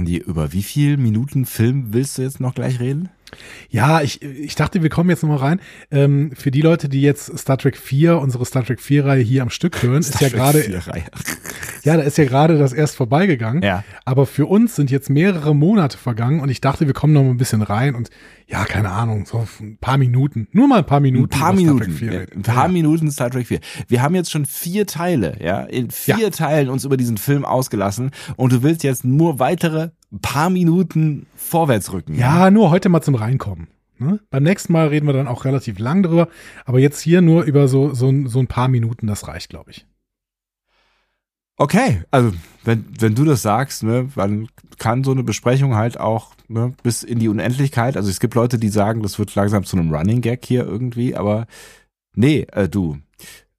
Andi, über wie viel Minuten Film willst du jetzt noch gleich reden? Ja, ich, ich dachte, wir kommen jetzt nochmal rein. Ähm, für die Leute, die jetzt Star Trek 4, unsere Star Trek 4-Reihe hier am Stück hören, ist ja gerade. Ja, da ist ja gerade das erst vorbeigegangen. Ja. Aber für uns sind jetzt mehrere Monate vergangen und ich dachte, wir kommen noch mal ein bisschen rein und ja, keine Ahnung, so ein paar Minuten. Nur mal ein paar Minuten. Ein paar Minuten. Ja, ein paar ja. Minuten Star Trek 4. Wir haben jetzt schon vier Teile, ja, in vier ja. Teilen uns über diesen Film ausgelassen und du willst jetzt nur weitere paar Minuten vorwärts rücken. Ja, ja, nur heute mal zum Reinkommen. Ne? Beim nächsten Mal reden wir dann auch relativ lang drüber, aber jetzt hier nur über so, so, so ein paar Minuten, das reicht, glaube ich. Okay, also wenn, wenn du das sagst, ne, dann kann so eine Besprechung halt auch ne, bis in die Unendlichkeit. Also es gibt Leute, die sagen, das wird langsam zu einem Running Gag hier irgendwie, aber nee, äh, du,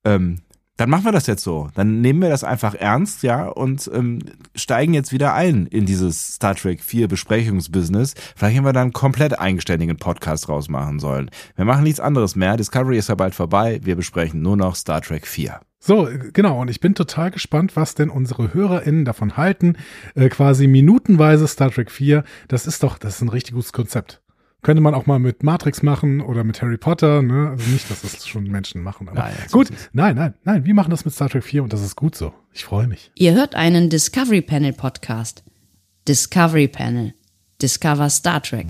ähm, dann machen wir das jetzt so. Dann nehmen wir das einfach ernst, ja, und ähm, steigen jetzt wieder ein in dieses Star Trek 4 Besprechungsbusiness. Vielleicht haben wir dann komplett eigenständigen Podcast rausmachen sollen. Wir machen nichts anderes mehr. Discovery ist ja bald vorbei. Wir besprechen nur noch Star Trek 4. So, genau. Und ich bin total gespannt, was denn unsere HörerInnen davon halten. Äh, quasi minutenweise Star Trek 4. Das ist doch, das ist ein richtig gutes Konzept. Könnte man auch mal mit Matrix machen oder mit Harry Potter, ne? Also nicht, dass das schon Menschen machen. Aber nein, gut, nein, nein, nein, wir machen das mit Star Trek 4 und das ist gut so. Ich freue mich. Ihr hört einen Discovery Panel Podcast. Discovery Panel. Discover Star Trek.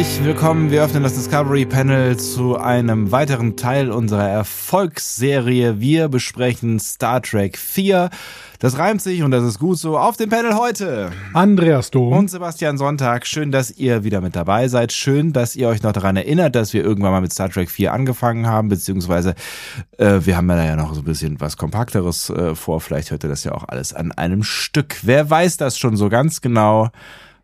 Herzlich willkommen. Wir öffnen das Discovery Panel zu einem weiteren Teil unserer Erfolgsserie. Wir besprechen Star Trek 4. Das reimt sich und das ist gut so. Auf dem Panel heute Andreas Dom und Sebastian Sonntag. Schön, dass ihr wieder mit dabei seid. Schön, dass ihr euch noch daran erinnert, dass wir irgendwann mal mit Star Trek 4 angefangen haben, beziehungsweise äh, wir haben ja noch so ein bisschen was Kompakteres äh, vor. Vielleicht hört ihr das ja auch alles an einem Stück. Wer weiß das schon so ganz genau?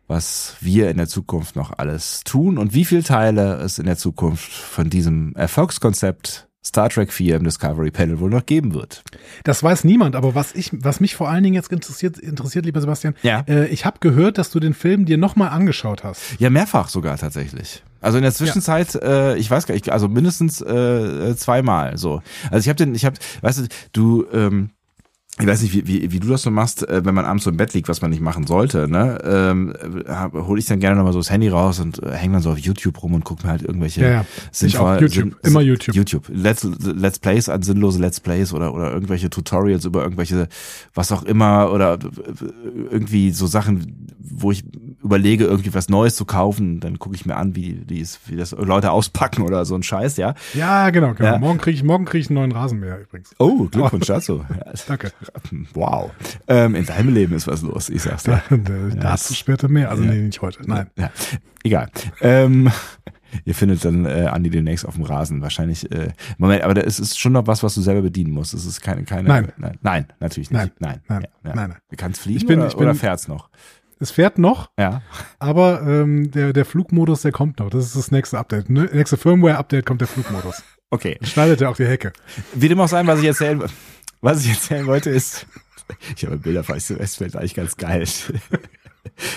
Was wir in der Zukunft noch alles tun und wie viele Teile es in der Zukunft von diesem Erfolgskonzept Star Trek 4 im Discovery Panel wohl noch geben wird. Das weiß niemand, aber was ich, was mich vor allen Dingen jetzt interessiert, interessiert, lieber Sebastian, ja. Äh, ich habe gehört, dass du den Film dir nochmal angeschaut hast. Ja, mehrfach sogar tatsächlich. Also in der Zwischenzeit, ja. äh, ich weiß gar nicht, also mindestens äh, zweimal so. Also ich habe den, ich habe, weißt du, du ähm, ich weiß nicht, wie, wie, wie du das so machst, äh, wenn man abends so im Bett liegt, was man nicht machen sollte, ne? Ähm, äh, hole ich dann gerne nochmal so das Handy raus und äh, hänge dann so auf YouTube rum und gucke mir halt irgendwelche ja, ja. sinnvoll, YouTube, sinn, immer YouTube. YouTube. Let's, Let's Plays an sinnlose Let's Plays oder, oder irgendwelche Tutorials über irgendwelche, was auch immer, oder irgendwie so Sachen, wo ich überlege, irgendwie was Neues zu kaufen, dann gucke ich mir an, wie, wie, es, wie das Leute auspacken oder so ein Scheiß, ja? Ja, genau, genau. Ja. Morgen kriege ich, morgen krieg ich einen neuen Rasenmäher übrigens. Oh, Glückwunsch dazu. Danke. Wow. Ähm, in deinem Leben ist was los, ich sag's dir. Ja, Dazu später mehr. Also ja. nee, nicht heute. Nein. Ja. Egal. Ähm, ihr findet dann äh, Andi demnächst auf dem Rasen. Wahrscheinlich, äh, Moment, aber es ist schon noch was, was du selber bedienen musst. Es ist keine, keine. Nein. Nein, nein natürlich nicht. Nein. Nein. Nein. Ja, nein, nein. Du kannst fliegen ich bin, oder, ich bin, oder fährt's noch? Es fährt noch, ja. aber ähm, der, der Flugmodus, der kommt noch. Das ist das nächste Update. Ne? Nächste Firmware-Update kommt der Flugmodus. Okay. schneidet er auch die Hecke. Wie dem auch sein, was ich erzählen, was ich erzählen wollte, ist, ich habe Bilder von Westfeld eigentlich ganz geil.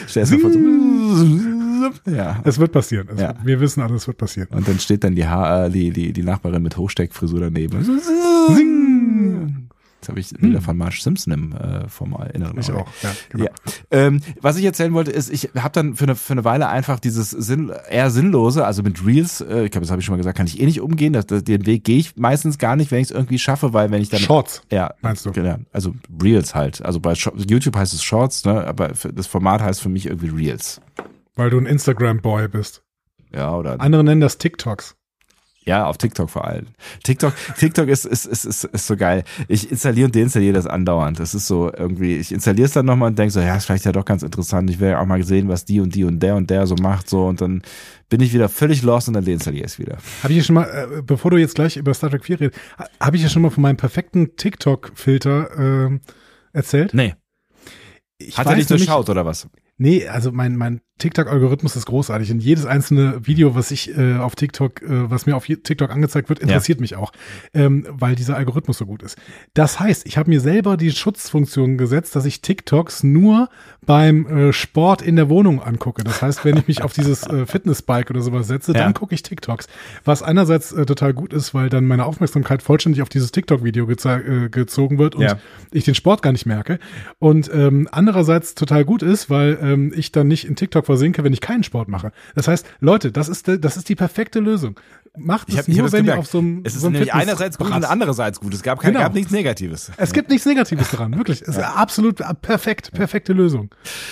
Stell dir vor, so, ja. Es wird passieren. Es ja. wird, wir wissen alle, es wird passieren. Und dann steht dann die, ha die, die, die Nachbarin mit Hochsteckfrisur daneben. Habe ich wieder von Marge Simpson im äh, vom Inneren. Ich auch, ja, genau. Ja. Ähm, was ich erzählen wollte, ist, ich habe dann für eine, für eine Weile einfach dieses Sinn, eher sinnlose, also mit Reels, äh, ich glaube, das habe ich schon mal gesagt, kann ich eh nicht umgehen. Das, das, den Weg gehe ich meistens gar nicht, wenn ich es irgendwie schaffe, weil wenn ich dann Shorts, ja, meinst du? Genau, also Reels halt. Also bei Sho- YouTube heißt es Shorts, ne, aber das Format heißt für mich irgendwie Reels. Weil du ein Instagram-Boy bist. Ja, oder Andere nennen das TikToks. Ja, auf TikTok vor allem. TikTok, TikTok ist, ist, ist, ist, ist so geil. Ich installiere und deinstalliere das andauernd. Das ist so irgendwie, ich installiere es dann nochmal und denke so, ja, ist vielleicht ja doch ganz interessant. Ich will ja auch mal sehen, was die und die und der und der so macht, so und dann bin ich wieder völlig lost und dann deinstalliere ich es wieder. Habe ich ja schon mal, äh, bevor du jetzt gleich über Star Trek 4 redest, ha- habe ich ja schon mal von meinem perfekten TikTok-Filter ähm, erzählt? Nee. Ich Hat er nämlich- durchschaut oder was? Nee, also mein, mein TikTok-Algorithmus ist großartig und jedes einzelne Video, was ich äh, auf TikTok, äh, was mir auf TikTok angezeigt wird, interessiert mich auch, ähm, weil dieser Algorithmus so gut ist. Das heißt, ich habe mir selber die Schutzfunktion gesetzt, dass ich TikToks nur beim äh, Sport in der Wohnung angucke. Das heißt, wenn ich mich auf dieses äh, Fitnessbike oder sowas setze, Ja. dann gucke ich TikToks. Was einerseits äh, total gut ist, weil dann meine Aufmerksamkeit vollständig auf dieses TikTok-Video äh, gezogen wird und Ja. ich den Sport gar nicht merke. Und ähm, andererseits total gut ist, weil ähm, ich dann nicht in TikTok versinke, wenn ich keinen Sport mache. Das heißt, Leute, das ist, das ist die perfekte Lösung. Macht es Ich hab, nur, ich wenn ihr gemerkt. auf so einem es ist so einem nämlich einerseits gut und andererseits gut. Es gab, kein, Genau. gab nichts Negatives. Es gibt nichts Negatives dran, wirklich. Es ist absolut äh, perfekt, perfekte Lösung.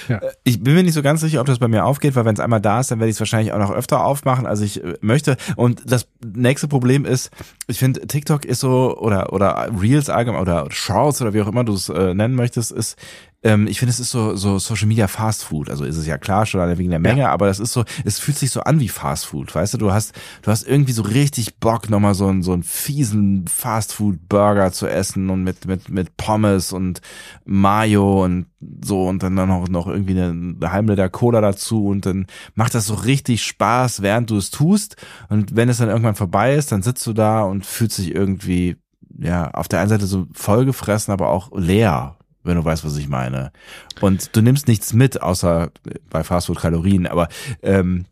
Ja. Ich bin mir nicht so ganz sicher, ob das bei mir aufgeht, weil wenn es einmal da ist, dann werde ich es wahrscheinlich auch noch öfter aufmachen, als ich äh, möchte. Und das nächste Problem ist, ich finde, TikTok ist so, oder, oder Reels allgemein, oder Shorts oder wie auch immer du es äh, nennen möchtest, ist, ähm, ich finde, es ist so, so Social Media Fast Food. Also ist es ja klar, schon allein wegen der Menge, aber das ist so, es fühlt sich so an wie Fast Food, weißt du? Du hast, du hast irgendwie so richtig Bock, nochmal so einen, so einen fiesen Fast Food Burger zu essen und mit, mit, mit Pommes und Mayo und so und dann noch, noch irgendwie eine, eine halbe Liter Cola dazu und dann macht das so richtig Spaß, während du es tust. Und wenn es dann irgendwann vorbei ist, dann sitzt du da und fühlst dich irgendwie, ja, auf der einen Seite so vollgefressen, aber auch leer, wenn du weißt, was ich meine. Und du nimmst nichts mit, außer bei Fastfood Kalorien, aber ähm,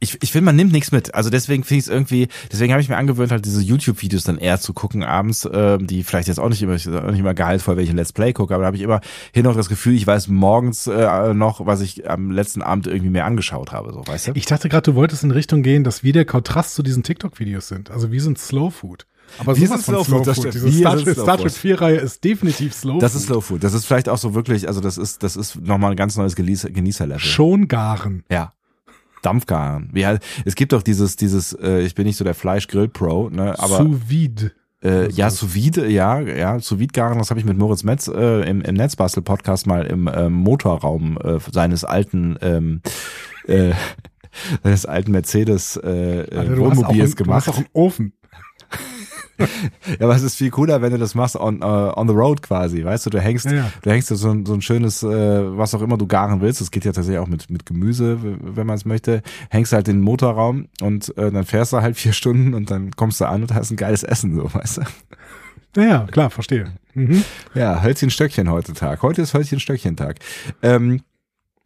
ich, ich finde, man nimmt nichts mit. Also deswegen finde ich es irgendwie, deswegen habe ich mir angewöhnt, halt diese YouTube-Videos dann eher zu gucken abends, ähm, die vielleicht jetzt auch nicht immer, auch nicht immer gehaltvoll, wenn ich ein Let's Play gucke, aber da habe ich immer hin noch das Gefühl, ich weiß morgens äh, noch, was ich am letzten Abend irgendwie mehr angeschaut habe, so, weißt du? Ich dachte gerade, du wolltest in Richtung gehen, dass wir der Kontrast zu diesen TikTok-Videos sind. Also wir sind Slow Food. Aber sowas sind von Slow Food, das stimmt. Diese Star, Trek- Star Food. Trek 4-Reihe ist definitiv Slow Das Food. ist Slow Food. Das ist vielleicht auch so wirklich, also das ist, das ist nochmal ein ganz neues Genießer, Genießerlevel. Schon garen. Ja. Dampfgaren. Wie halt, es gibt doch dieses, dieses, äh, ich bin nicht so der Fleischgrill-Pro, ne, aber Sous vide. äh, ja, sous vide, ja, ja, sous vide garen, das habe ich mit Moritz Metz äh, im, im Netzbastel-Podcast mal im ähm, Motorraum äh, seines alten, ähm, äh, seines alten Mercedes äh, auch Wohnmobils einen, du gemacht. hast auch einen Ofen. Ja, aber es ist viel cooler, wenn du das machst on, uh, on the road quasi, weißt du, du hängst, Ja, ja. du hängst so ein, so ein schönes, äh, was auch immer du garen willst, das geht ja tatsächlich auch mit, mit Gemüse, wenn man es möchte, hängst halt in den Motorraum und äh, dann fährst du halt vier Stunden und dann kommst du an und hast ein geiles Essen, so, weißt du. Ja, ja, klar, verstehe. Mhm. Ja, Hölzchen Stöckchen heute Tag. Heute ist Hölzchen Stöckchen Tag. Ähm,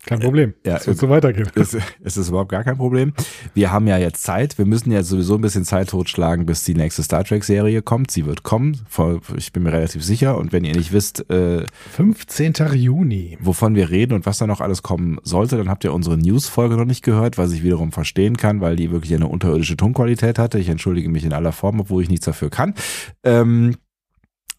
Kein Problem. ja, es wird so weitergehen. es, es ist überhaupt gar kein Problem. Wir haben ja jetzt Zeit. Wir müssen jetzt sowieso ein bisschen Zeit totschlagen, bis die nächste Star Trek Serie kommt. Sie wird kommen. Ich bin mir relativ sicher. Und wenn ihr nicht wisst, äh, 15. Juni. wovon wir reden und was da noch alles kommen sollte, dann habt ihr unsere News-Folge noch nicht gehört, was ich wiederum verstehen kann, weil die wirklich eine unterirdische Tonqualität hatte. Ich entschuldige mich in aller Form, obwohl ich nichts dafür kann. Ähm,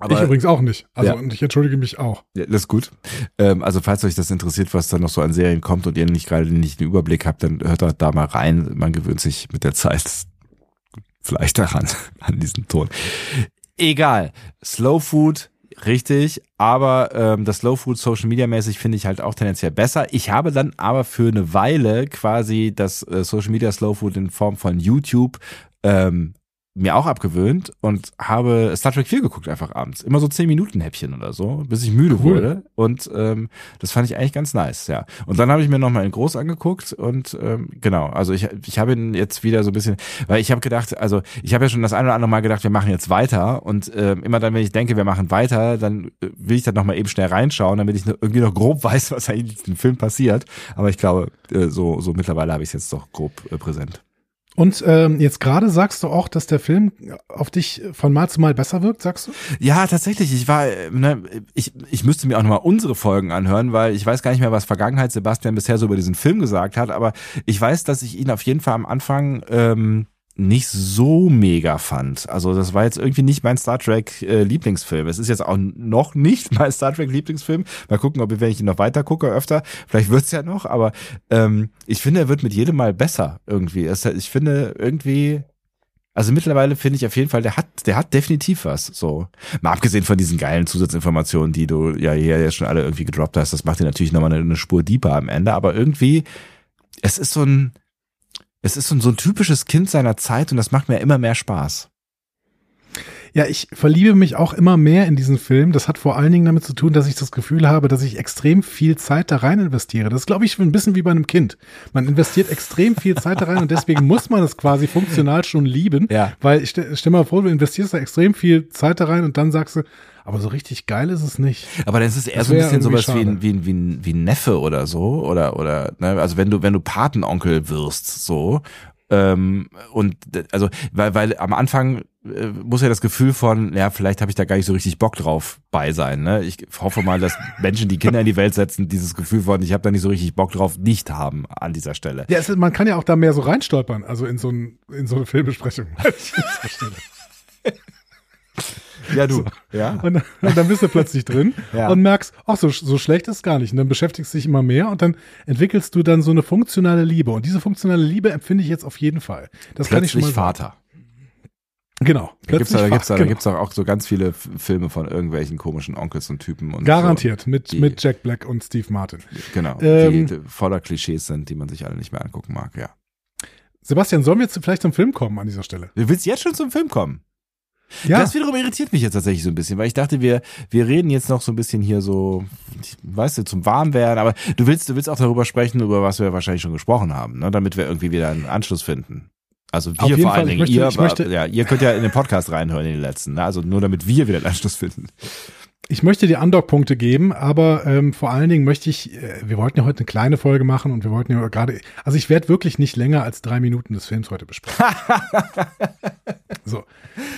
aber ich übrigens auch nicht. Also Ja. und ich entschuldige mich auch. ja, das ist gut. Ähm, also falls euch das interessiert, was da noch so an Serien kommt und ihr nicht gerade nicht den Überblick habt, dann hört doch da mal rein. Man gewöhnt sich mit der Zeit vielleicht daran, an diesen Ton. Egal. Slow Food, richtig, aber ähm, das Slow Food Social Media mäßig finde ich halt auch tendenziell besser. Ich habe dann aber für eine Weile quasi das äh, Social Media Slow Food in Form von YouTube ähm, mir auch abgewöhnt und habe Star Trek 4 geguckt einfach abends. Immer so 10 Minuten Häppchen oder so, bis ich müde Cool. wurde. Und ähm, das fand ich eigentlich ganz nice, ja. Und dann habe ich mir nochmal in groß angeguckt und ähm, genau, also ich, ich habe ihn jetzt wieder so ein bisschen, weil ich habe gedacht, also ich habe ja schon das eine oder andere Mal gedacht, wir machen jetzt weiter und ähm, immer dann, wenn ich denke, wir machen weiter, dann äh, will ich dann nochmal eben schnell reinschauen, damit ich irgendwie noch grob weiß, was eigentlich im Film passiert. Aber ich glaube, äh, so, so mittlerweile habe ich es jetzt doch grob äh, präsent. Und ähm, jetzt gerade sagst du auch, dass der Film auf dich von Mal zu Mal besser wirkt, sagst du? Ja, tatsächlich. Ich war, äh, ne, ich, ich müsste mir auch nochmal unsere Folgen anhören, weil ich weiß gar nicht mehr, was Vergangenheit Sebastian bisher so über diesen Film gesagt hat, aber ich weiß, dass ich ihn auf jeden Fall am Anfang ähm, nicht so mega fand. Also das war jetzt irgendwie nicht mein Star Trek äh, Lieblingsfilm. Es ist jetzt auch noch nicht mein Star Trek Lieblingsfilm. Mal gucken, ob ich, wenn ich ihn noch weiter gucke öfter, vielleicht wird's ja noch. Aber ähm, ich finde, er wird mit jedem Mal besser irgendwie. Es, ich finde irgendwie also mittlerweile finde ich auf jeden Fall, der hat, der hat definitiv was. So. Mal abgesehen von diesen geilen Zusatzinformationen, die du ja hier jetzt schon alle irgendwie gedroppt hast, das macht dir natürlich nochmal eine, eine Spur deeper am Ende, aber irgendwie, es ist so ein, es ist so ein, typisches Kind seiner Zeit und das macht mir immer mehr Spaß. Ja, ich verliebe mich auch immer mehr in diesen Film. Das hat vor allen Dingen damit zu tun, dass ich das Gefühl habe, dass ich extrem viel Zeit da rein investiere. Das ist, glaube ich, ein bisschen wie bei einem Kind. Man investiert extrem viel Zeit da rein und deswegen muss man es quasi funktional schon lieben. Ja. Weil ich stell, stell mal vor, du investierst da extrem viel Zeit da rein und dann sagst du, aber so richtig geil ist es nicht. Aber dann ist es eher Das so ein bisschen sowas wie ein, wie, ein, wie, ein, wie ein Neffe oder so. Oder, oder, ne, also wenn du, wenn du Patenonkel wirst, so. Ähm, und also, weil, weil am Anfang äh, muss ja das Gefühl von, ja, vielleicht habe ich da gar nicht so richtig Bock drauf bei sein. Ne? Ich hoffe mal, dass Menschen, die Kinder in die Welt setzen, dieses Gefühl von, ich habe da nicht so richtig Bock drauf, nicht haben an dieser Stelle. Ja, ist- man kann ja auch da mehr so reinstolpern, also in so, ein, in so eine Filmbesprechung. Ja, du. Ja. Und, dann- und dann bist du plötzlich drin Ja. und merkst, ach, so, so schlecht ist gar nicht. Und dann beschäftigst du dich immer mehr und dann entwickelst du dann so eine funktionale Liebe. Und diese funktionale Liebe empfinde ich jetzt auf jeden Fall. Das kann ich schon mal Plötzlich sagen. Vater. Genau. Da gibt's, da, da gibt's, da, da genau. gibt's auch, so ganz viele Filme von irgendwelchen komischen Onkels und Typen und Garantiert. Mit, Die- mit Jack Black und Steve Martin. So. Genau. Ähm, die, die voller Klischees sind, die man sich alle nicht mehr angucken mag, ja. Sebastian, sollen wir jetzt vielleicht zum Film kommen an dieser Stelle? Du willst jetzt schon zum Film kommen? Ja. Das wiederum irritiert mich jetzt tatsächlich so ein bisschen, weil ich dachte, wir, wir reden jetzt noch so ein bisschen hier so, weißt du, zum Warmwerden, aber du willst, du willst auch darüber sprechen, über was wir wahrscheinlich schon gesprochen haben, ne, damit wir irgendwie wieder einen Anschluss finden. Also Auf wir jeden vor allen Fall, Dingen, möchte- ihr, möchte- ja, ihr könnt ja in den Podcast reinhören in den letzten, ne? also nur damit wir wieder einen Anschluss finden. Ich möchte dir Undock-Punkte geben, aber ähm, vor allen Dingen möchte ich, äh, wir wollten ja heute eine kleine Folge machen und wir wollten ja gerade, also ich werde wirklich nicht länger als drei Minuten des Films heute besprechen. so,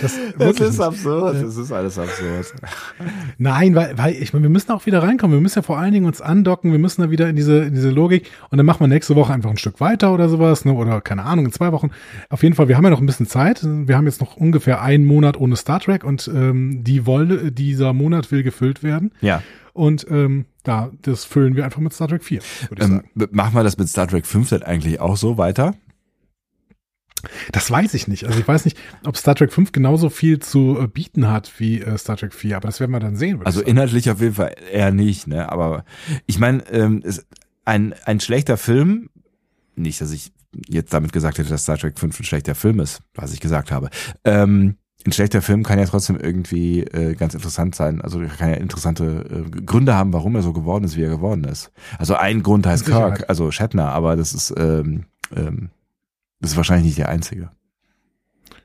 das, wirklich nicht. absurd, das ist alles absurd. Nein, weil, weil ich meine, wir müssen auch wieder reinkommen. Wir müssen ja vor allen Dingen uns andocken. Wir müssen da wieder in diese, in diese Logik. Und dann machen wir nächste Woche einfach ein Stück weiter oder sowas, ne? Oder keine Ahnung, in zwei Wochen. Auf jeden Fall, wir haben ja noch ein bisschen Zeit. Wir haben jetzt noch ungefähr einen Monat ohne Star Trek und ähm, die Wolle, dieser Monat will gefüllt werden. Ja. Und ähm, da, das füllen wir einfach mit Star Trek 4, würde ich Ähm, machen wir das mit Star Trek 5 denn eigentlich auch so weiter? Das weiß ich nicht. Also ich weiß nicht, ob Star Trek 5 genauso viel zu äh, bieten hat wie äh, Star Trek 4, aber das werden wir dann sehen. Also inhaltlich auf jeden Fall eher nicht, ne? Aber ich meine, ähm, ein, ein schlechter Film, nicht, dass ich jetzt damit gesagt hätte, dass Star Trek 5 ein schlechter Film ist, was ich gesagt habe. Ähm, ein schlechter Film kann ja trotzdem irgendwie äh, ganz interessant sein. Also kann ja interessante äh, Gründe haben, warum er so geworden ist, wie er geworden ist. Also ein Grund heißt. Kirk, also Shatner, aber das ist ähm, ähm, das ist wahrscheinlich nicht der einzige.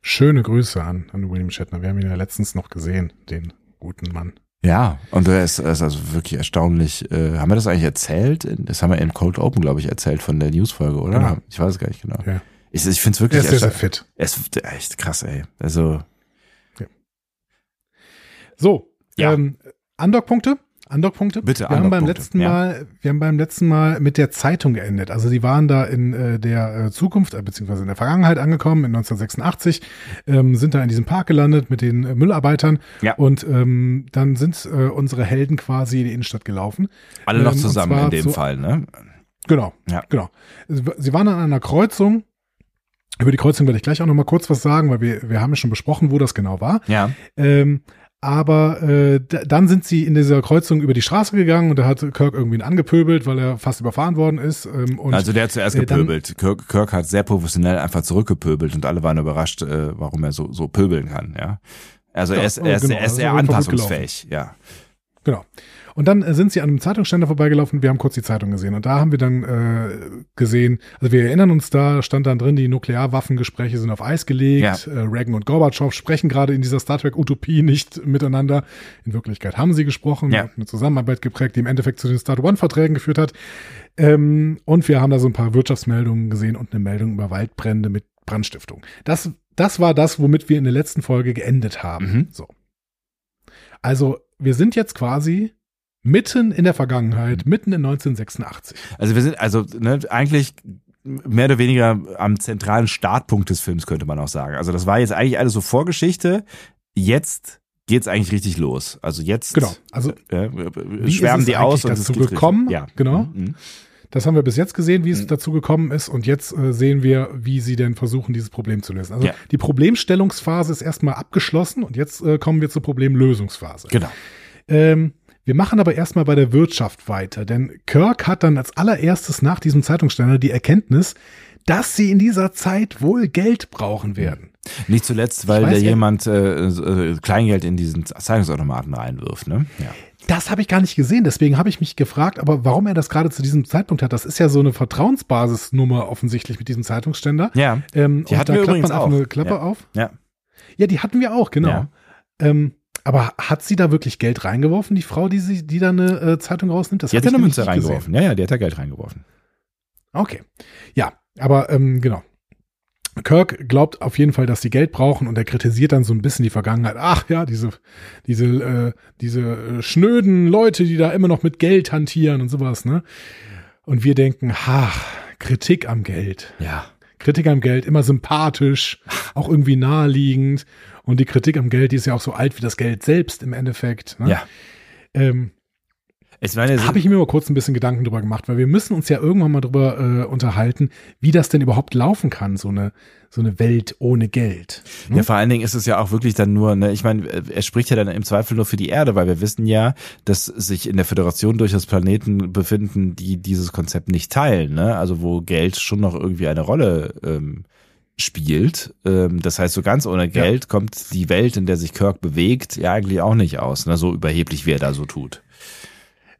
Schöne Grüße an, an William Shatner. Wir haben ihn ja letztens noch gesehen, den guten Mann. Ja, und er ist, er ist also wirklich erstaunlich. Äh, haben wir das eigentlich erzählt? Das haben wir in Cold Open, glaube ich, erzählt von der Newsfolge, oder? Genau. Ich weiß es gar nicht genau. Ja. Ich, ich finde es Er wirklich ist sehr, sehr fit. er ist echt krass, ey. Also, So, Ja. ähm, Undock-Punkte? Undock-Punkte? Bitte, wir haben beim letzten ja. Mal, wir haben beim letzten Mal mit der Zeitung geendet. Also die waren da in äh, der äh, Zukunft, äh, beziehungsweise in der Vergangenheit angekommen, in 1986, ähm, sind da in diesem Park gelandet mit den äh, Müllarbeitern Ja. und ähm, dann sind äh, unsere Helden quasi in die Innenstadt gelaufen. alle noch Ähm, zusammen in dem zu- Fall, ne? Genau, Ja. genau. Sie waren an einer Kreuzung. Über die Kreuzung werde ich gleich auch noch mal kurz was sagen, weil wir, wir haben ja schon besprochen, wo das genau war. Ja. Ähm, aber äh, dann sind sie in dieser Kreuzung über die Straße gegangen und da hat Kirk irgendwie ihn angepöbelt, weil er fast überfahren worden ist. Ähm, und also der hat zuerst äh, gepöbelt. Kirk, Kirk hat sehr professionell einfach zurückgepöbelt und alle waren überrascht, äh, warum er so, so pöbeln kann, ja. Also Ja, er ist, oh, er ist, genau, er ist sehr anpassungsfähig, ja. Genau. Und dann äh, sind sie an einem Zeitungsständer vorbeigelaufen. Wir haben kurz die Zeitung gesehen. Und da haben wir dann äh, gesehen, also wir erinnern uns, da stand dann drin, die Nuklearwaffengespräche sind auf Eis gelegt. Äh, Reagan und Gorbatschow sprechen gerade in dieser Star Trek-Utopie nicht miteinander. In Wirklichkeit haben sie gesprochen, Ja. eine Zusammenarbeit geprägt, die im Endeffekt zu den Star One-Verträgen geführt hat. Ähm, und wir haben da so ein paar Wirtschaftsmeldungen gesehen und eine Meldung über Waldbrände mit Brandstiftung. Das, das war das, womit wir in der letzten Folge geendet haben. Mhm. So. Also, wir sind jetzt quasi mitten in der Vergangenheit, mitten in 1986. Also wir sind also ne, eigentlich mehr oder weniger am zentralen Startpunkt des Films, könnte man auch sagen. Also das war jetzt eigentlich alles so Vorgeschichte. Jetzt geht's eigentlich richtig los. Also jetzt Genau. Also, äh, Wie schwärmen die aus und eigentlich es dazu geht gekommen? Richtig. Ja, Genau. Mhm. Das haben wir bis jetzt gesehen, wie es Mhm. dazu gekommen ist. Und jetzt äh, sehen wir, wie sie denn versuchen, dieses Problem zu lösen. Also Ja. die Problemstellungsphase ist erstmal abgeschlossen und jetzt äh, kommen wir zur Problemlösungsphase. Genau. Ähm, wir machen aber erstmal bei der Wirtschaft weiter, denn Kirk hat dann als allererstes nach diesem Zeitungsständer die Erkenntnis, dass sie in dieser Zeit wohl Geld brauchen werden. Nicht zuletzt, weil weiß da jemand äh, äh, Kleingeld in diesen Zeitungsautomaten reinwirft. Ne? Ja. Das habe ich gar nicht gesehen, deswegen habe ich mich gefragt, aber warum er das gerade zu diesem Zeitpunkt hat, das ist ja so eine Vertrauensbasisnummer offensichtlich mit diesem Zeitungsständer. ja, Ähm, Die und hatten da wir klappt man einfach auch. eine Klappe Ja. auf. ja. Ja, die hatten wir auch, genau. Ja. Ähm, aber hat sie da wirklich Geld reingeworfen, die Frau, die sie, die da eine äh, Zeitung rausnimmt? Das Die hat ja eine Münze nicht gesehen. reingeworfen. Ja, ja, die hat da Geld reingeworfen. Okay. Ja, aber ähm, genau. Kirk glaubt auf jeden Fall, dass sie Geld brauchen und er kritisiert dann so ein bisschen die Vergangenheit. Ach ja, diese, diese, äh, diese äh, schnöden Leute, die da immer noch mit Geld hantieren und sowas, ne? Und wir denken, ha, Kritik am Geld. Ja. Kritik am Geld, immer sympathisch, auch irgendwie naheliegend. Und die Kritik am Geld, die ist ja auch so alt wie das Geld selbst im Endeffekt. Ne? Ja. Ähm, Ich meine, habe ich mir mal kurz ein bisschen Gedanken drüber gemacht, weil wir müssen uns ja irgendwann mal drüber äh, unterhalten, wie das denn überhaupt laufen kann, so eine, so eine Welt ohne Geld. ne? Ja, vor allen Dingen ist es ja auch wirklich dann nur, ne, ich meine, er spricht ja dann im Zweifel nur für die Erde, weil wir wissen ja, dass sich in der Föderation durchaus Planeten befinden, die dieses Konzept nicht teilen, ne? Also wo Geld schon noch irgendwie eine Rolle ähm, spielt. Ähm, das heißt, so ganz ohne Geld kommt die Welt, in der sich Kirk bewegt, ja eigentlich auch nicht aus, ne? So überheblich, wie er da so tut.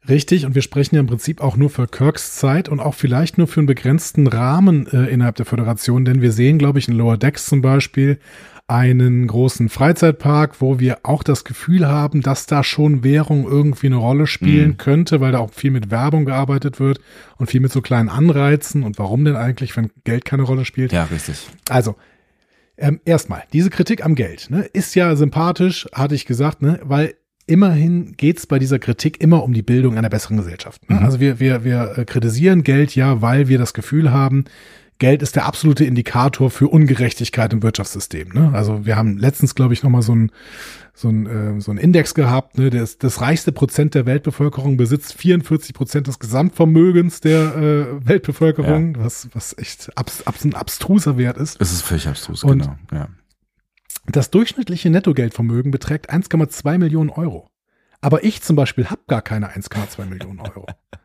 Richtig, und wir sprechen ja im Prinzip auch nur für Kirks Zeit und auch vielleicht nur für einen begrenzten Rahmen äh, innerhalb der Föderation, denn wir sehen, glaube ich, in Lower Decks zum Beispiel einen großen Freizeitpark, wo wir auch das Gefühl haben, dass da schon Währung irgendwie eine Rolle spielen Mhm. könnte, weil da auch viel mit Werbung gearbeitet wird und viel mit so kleinen Anreizen. Und warum denn eigentlich, wenn Geld keine Rolle spielt? Ja, richtig. Also, ähm, erstmal, diese Kritik am Geld ne, ist ja sympathisch, hatte ich gesagt, ne, weil immerhin geht's bei dieser Kritik immer um die Bildung einer besseren Gesellschaft. Ne? Mhm. Also wir, wir, wir äh, kritisieren Geld ja, weil wir das Gefühl haben, Geld ist der absolute Indikator für Ungerechtigkeit im Wirtschaftssystem. Ne? Also wir haben letztens, glaube ich, nochmal so ein so ein, äh, so ein Index gehabt, ne, das, das reichste Prozent der Weltbevölkerung besitzt 44 Prozent des Gesamtvermögens der äh, Weltbevölkerung, was, was echt abs, abs, ein abstruser Wert ist. Es ist völlig abstrus, Und- genau. Ja. Das durchschnittliche Nettogeldvermögen beträgt 1,2 Millionen Euro. Aber ich zum Beispiel habe gar keine 1,2 Millionen Euro.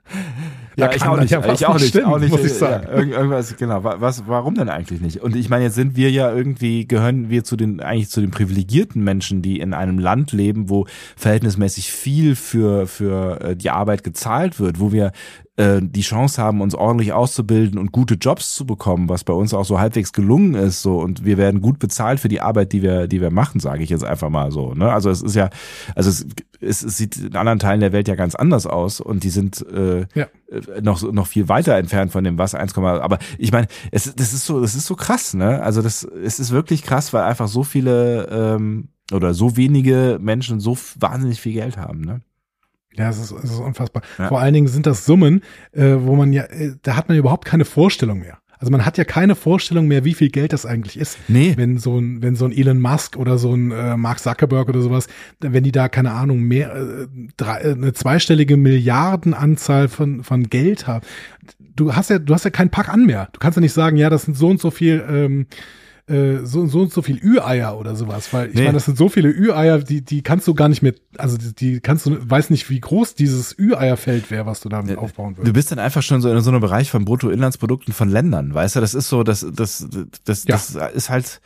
Da ich auch nicht, ja ich auch nicht stimmen, auch nicht, muss ich äh, sagen. Ja, irgend- irgendwas, genau. Wa- Was, warum denn eigentlich nicht? Und ich meine, jetzt sind wir ja irgendwie, gehören wir zu den, eigentlich zu den privilegierten Menschen, die in einem Land leben, wo verhältnismäßig viel für, für äh, die Arbeit gezahlt wird, wo wir äh, die Chance haben, uns ordentlich auszubilden und gute Jobs zu bekommen, was bei uns auch so halbwegs gelungen ist, so und wir werden gut bezahlt für die Arbeit, die wir, die wir machen, sage ich jetzt einfach mal so. Ne? Also es ist ja, also es, es, es sieht in anderen Teilen der Welt ja ganz anders aus und die sind äh, Ja. äh, noch noch viel weiter entfernt von dem was 1, aber ich meine es das ist so das ist so krass ne also das es ist wirklich krass weil einfach so viele ähm, oder so wenige Menschen so wahnsinnig viel Geld haben ne Ja, es ist, es ist unfassbar. Ja. Vor allen Dingen sind das Summen, äh, wo man ja, äh, da hat man überhaupt keine Vorstellung mehr. Also man hat ja keine Vorstellung mehr, wie viel Geld das eigentlich ist. nee Wenn so ein, wenn so ein Elon Musk oder so ein äh, Mark Zuckerberg oder sowas, wenn die da, keine Ahnung, mehr, äh, drei, äh, eine zweistellige Milliardenanzahl von, von Geld haben. Du hast ja, du hast ja keinen Pack an mehr. Du kannst ja nicht sagen, ja, das sind so und so viel, ähm, äh, so, so und so viel Ü-Eier oder sowas, weil ich Nee. meine, das sind so viele Ü-Eier, die, die kannst du gar nicht mehr, also die, die kannst du, weiß nicht, wie groß dieses Ü-Eierfeld wäre, was du da Ja, aufbauen Du würdest. bist dann einfach schon so in so einem Bereich von Bruttoinlandsprodukten von Ländern, weißt du? Das ist so, das, das, das, Ja. das ist halt,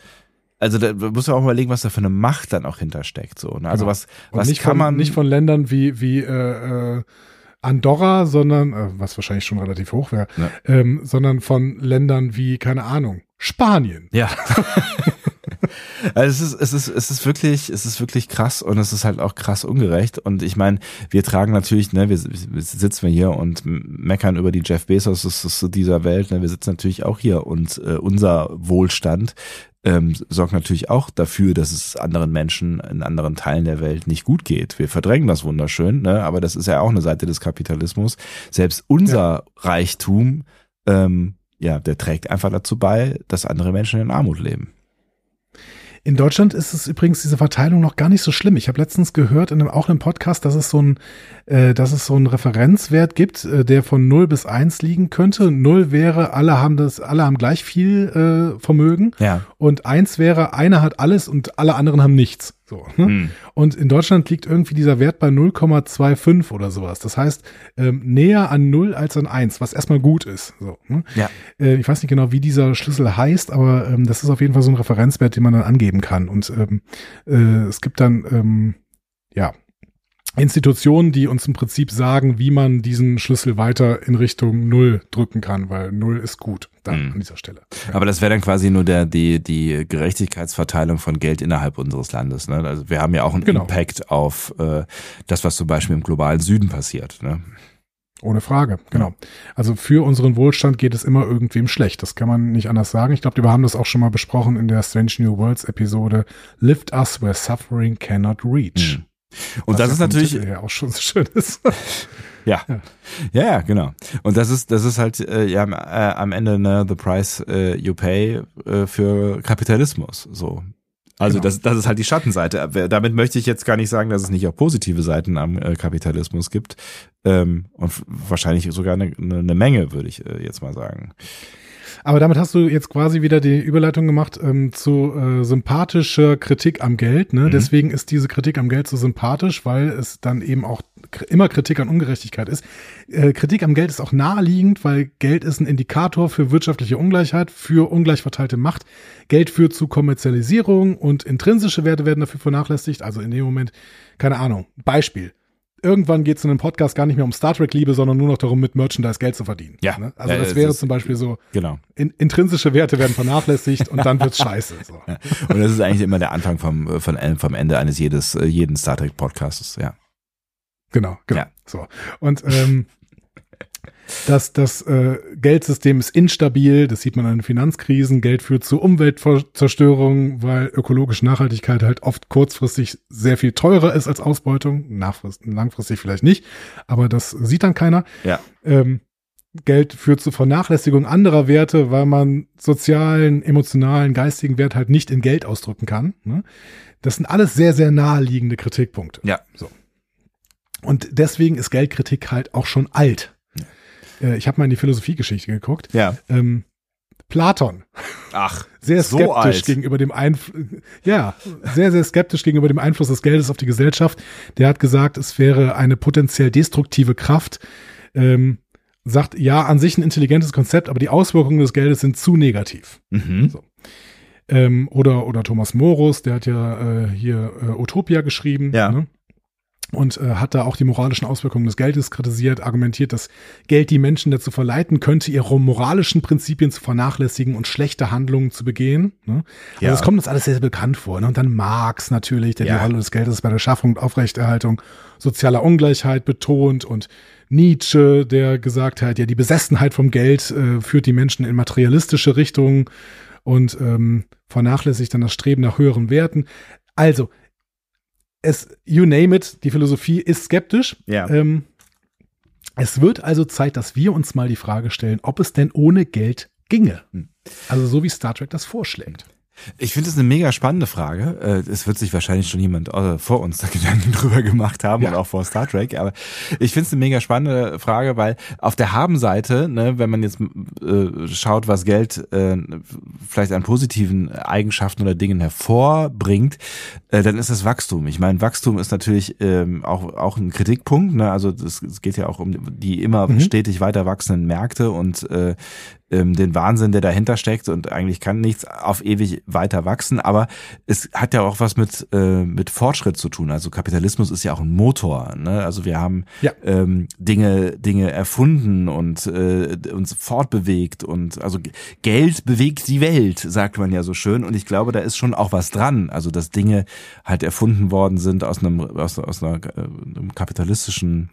also da muss man auch überlegen, was da für eine Macht dann auch hintersteckt, so. Ne? Also Genau. was, was nicht kann von, man nicht von Ländern wie, wie äh, äh, Andorra, sondern, äh, was wahrscheinlich schon relativ hoch wäre, Ja. ähm, sondern von Ländern wie, keine Ahnung, Spanien. Ja. Also es ist, es ist, es ist wirklich, es ist wirklich krass und es ist halt auch krass ungerecht. Und ich meine, wir tragen natürlich, ne, wir, wir sitzen hier und meckern über die Jeff Bezos das ist dieser Welt. Ne, wir sitzen natürlich auch hier und äh, unser Wohlstand ähm, sorgt natürlich auch dafür, dass es anderen Menschen in anderen Teilen der Welt nicht gut geht. Wir verdrängen das wunderschön, ne? aber das ist ja auch eine Seite des Kapitalismus. Selbst unser ja. Reichtum, ähm, ja, der trägt einfach dazu bei, dass andere Menschen in Armut leben. In Deutschland ist es übrigens diese Verteilung noch gar nicht so schlimm. Ich habe letztens gehört in einem, auch in einem Podcast, dass es so ein, äh, dass es so einen Referenzwert gibt, äh, der von 0 bis 1 liegen könnte. 0 wäre, alle haben das, alle haben gleich viel äh, Vermögen. Ja. Und 1 wäre, einer hat alles und alle anderen haben nichts. So, ne? hm. Und in Deutschland liegt irgendwie dieser Wert bei 0,25 oder sowas. Das heißt, ähm, näher an 0 als an 1, was erstmal gut ist. So, ne? ja. Äh, ich weiß nicht genau, wie dieser Schlüssel heißt, aber ähm, das ist auf jeden Fall so ein Referenzwert, den man dann angeben kann. Und ähm, äh, es gibt dann, ähm, ja, Institutionen, die uns im Prinzip sagen, wie man diesen Schlüssel weiter in Richtung Null drücken kann, weil Null ist gut dann mhm. an dieser Stelle. Ja. Aber das wäre dann quasi nur der, die, die Gerechtigkeitsverteilung von Geld innerhalb unseres Landes. Ne? Also wir haben ja auch einen genau. Impact auf äh, das, was zum Beispiel im globalen Süden passiert. Ne? Ohne Frage, genau. Also für unseren Wohlstand geht es immer irgendwem schlecht. Das kann man nicht anders sagen. Ich glaube, wir haben das auch schon mal besprochen in der Strange New Worlds Episode Lift Us Where Suffering Cannot Reach. Mhm. Und das ist natürlich ja auch schon so schön ist. ja. ja. ja, ja, genau. Und das ist das ist halt äh, ja äh, am Ende ne the price äh, you pay äh, für Kapitalismus. So. Also genau. das, das ist halt die Schattenseite. Damit möchte ich jetzt gar nicht sagen, dass es nicht auch positive Seiten am äh, Kapitalismus gibt. Ähm, und wahrscheinlich sogar eine, eine Menge, würde ich äh, jetzt mal sagen. Aber damit hast du jetzt quasi wieder die Überleitung gemacht ähm, zu äh, sympathischer Kritik am Geld. Ne? Mhm. Deswegen ist diese Kritik am Geld so sympathisch, weil es dann eben auch immer Kritik an Ungerechtigkeit ist. Äh, Kritik am Geld ist auch naheliegend, weil Geld ist ein Indikator für wirtschaftliche Ungleichheit, für ungleich verteilte Macht. Geld führt zu Kommerzialisierung und intrinsische Werte werden dafür vernachlässigt. Also in dem Moment, keine Ahnung, Beispiel irgendwann geht es in einem Podcast gar nicht mehr um Star Trek-Liebe, sondern nur noch darum, mit Merchandise Geld zu verdienen. Ja. Ne? Also ja, das wäre zum Beispiel so, genau. In, intrinsische Werte werden vernachlässigt und dann wird's scheiße. So. Und das ist eigentlich immer der Anfang vom, von, vom Ende eines jedes, äh, jeden Star Trek-Podcasts, ja. Genau, genau. Ja. So. Und ähm, das, das äh, Geldsystem ist instabil, das sieht man an den Finanzkrisen. Geld führt zu Umweltzerstörung, weil ökologische Nachhaltigkeit halt oft kurzfristig sehr viel teurer ist als Ausbeutung. langfristig vielleicht nicht, aber das sieht dann keiner. Ja. Ähm, Geld führt zu Vernachlässigung anderer Werte, weil man sozialen, emotionalen, geistigen Wert halt nicht in Geld ausdrücken kann. Ne? Das sind alles sehr, sehr naheliegende Kritikpunkte. Ja. So. Und deswegen ist Geldkritik halt auch schon alt. Äh, ich habe mal in die Philosophiegeschichte geguckt. Ja. Ähm, Platon. Ach, sehr skeptisch so alt. gegenüber dem Einfluss, ja, sehr, sehr skeptisch gegenüber dem Einfluss des Geldes auf die Gesellschaft. Der hat gesagt, es wäre eine potenziell destruktive Kraft. Ähm, sagt, ja, an sich ein intelligentes Konzept, aber die Auswirkungen des Geldes sind zu negativ. Mhm. So. Ähm, oder, oder Thomas Morus, der hat ja äh, hier äh, Utopia geschrieben. Ja. Ne? Und äh, hat da auch die moralischen Auswirkungen des Geldes kritisiert, argumentiert, dass Geld die Menschen dazu verleiten könnte, ihre moralischen Prinzipien zu vernachlässigen und schlechte Handlungen zu begehen. Ne? Also ja. das kommt uns alles sehr, sehr bekannt vor. Ne? Und dann Marx natürlich, der ja. die Rolle des Geldes bei der Schaffung und Aufrechterhaltung sozialer Ungleichheit betont und Nietzsche, der gesagt hat, ja, die Besessenheit vom Geld äh, führt die Menschen in materialistische Richtungen und ähm, vernachlässigt dann das Streben nach höheren Werten. Also, es, you name it, die Philosophie ist skeptisch. Ja. Ähm, es wird also Zeit, dass wir uns mal die Frage stellen, ob es denn ohne Geld ginge. Hm. Also so wie Star Trek das vorschlägt. Ich finde es eine mega spannende Frage. Äh, es wird sich wahrscheinlich schon jemand äh, vor uns da Gedanken drüber gemacht haben ja. und auch vor Star Trek. Aber ich finde es eine mega spannende Frage, weil auf der Habenseite, ne, wenn man jetzt äh, schaut, was Geld äh, vielleicht an positiven Eigenschaften oder Dingen hervorbringt, äh, dann ist das Wachstum. Ich meine, Wachstum ist natürlich ähm, auch auch ein Kritikpunkt. Ne? Also es geht ja auch um die immer mhm. stetig weiter wachsenden Märkte und äh, ähm, den Wahnsinn, der dahinter steckt und eigentlich kann nichts auf ewig weiter wachsen, aber es hat ja auch was mit, äh, mit Fortschritt zu tun. Also Kapitalismus ist ja auch ein Motor. Ne? Also wir haben Ja. ähm, Dinge, Dinge erfunden und äh, uns fortbewegt und also Geld bewegt die Welt, sagt man ja so schön. Und ich glaube, da ist schon auch was dran. Also dass Dinge halt erfunden worden sind aus einem aus, aus einer, äh, einem kapitalistischen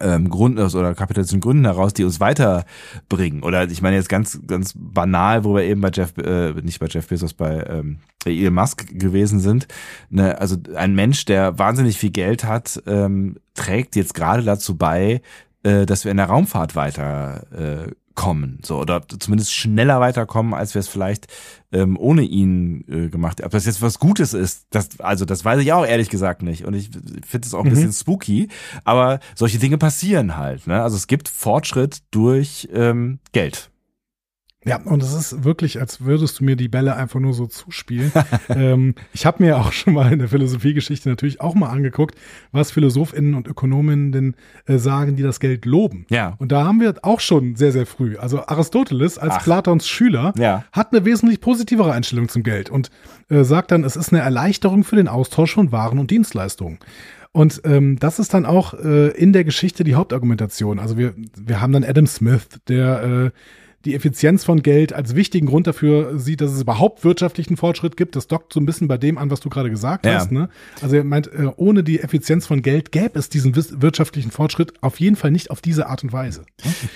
ähm, Grund aus oder kapitalistischen Gründen heraus, die uns weiterbringen. Oder ich meine jetzt ganz ganz banal, wo wir eben bei Jeff äh, nicht bei Jeff Bezos bei ähm, Elon Musk gewesen sind. Ne, also ein Mensch, der wahnsinnig viel Geld hat, ähm, trägt jetzt gerade dazu bei, äh, dass wir in der Raumfahrt weiter äh, kommen, so oder zumindest schneller weiterkommen, als wir es vielleicht ähm, ohne ihn äh, gemacht. Ob das jetzt was Gutes ist, das also das weiß ich auch ehrlich gesagt nicht. Und ich finde es auch ein bisschen spooky, aber solche Dinge passieren halt. Ne? Also es gibt Fortschritt durch ähm, Geld. Ja, und es ist wirklich, als würdest du mir die Bälle einfach nur so zuspielen. ähm, ich habe mir auch schon mal in der Philosophiegeschichte natürlich auch mal angeguckt, was PhilosophInnen und Ökonominnen denn äh, sagen, die das Geld loben. Ja. Und da haben wir auch schon sehr, sehr früh. Also Aristoteles als Ach. Platons Schüler Ja. hat eine wesentlich positivere Einstellung zum Geld und äh, sagt dann, es ist eine Erleichterung für den Austausch von Waren und Dienstleistungen. Und ähm, das ist dann auch äh, in der Geschichte die Hauptargumentation. Also wir, wir haben dann Adam Smith, der äh, die Effizienz von Geld als wichtigen Grund dafür sieht, dass es überhaupt wirtschaftlichen Fortschritt gibt. Das dockt so ein bisschen bei dem an, was du gerade gesagt Ja. hast. Ne? Also er meint, äh, ohne die Effizienz von Geld gäbe es diesen wirtschaftlichen Fortschritt auf jeden Fall nicht auf diese Art und Weise.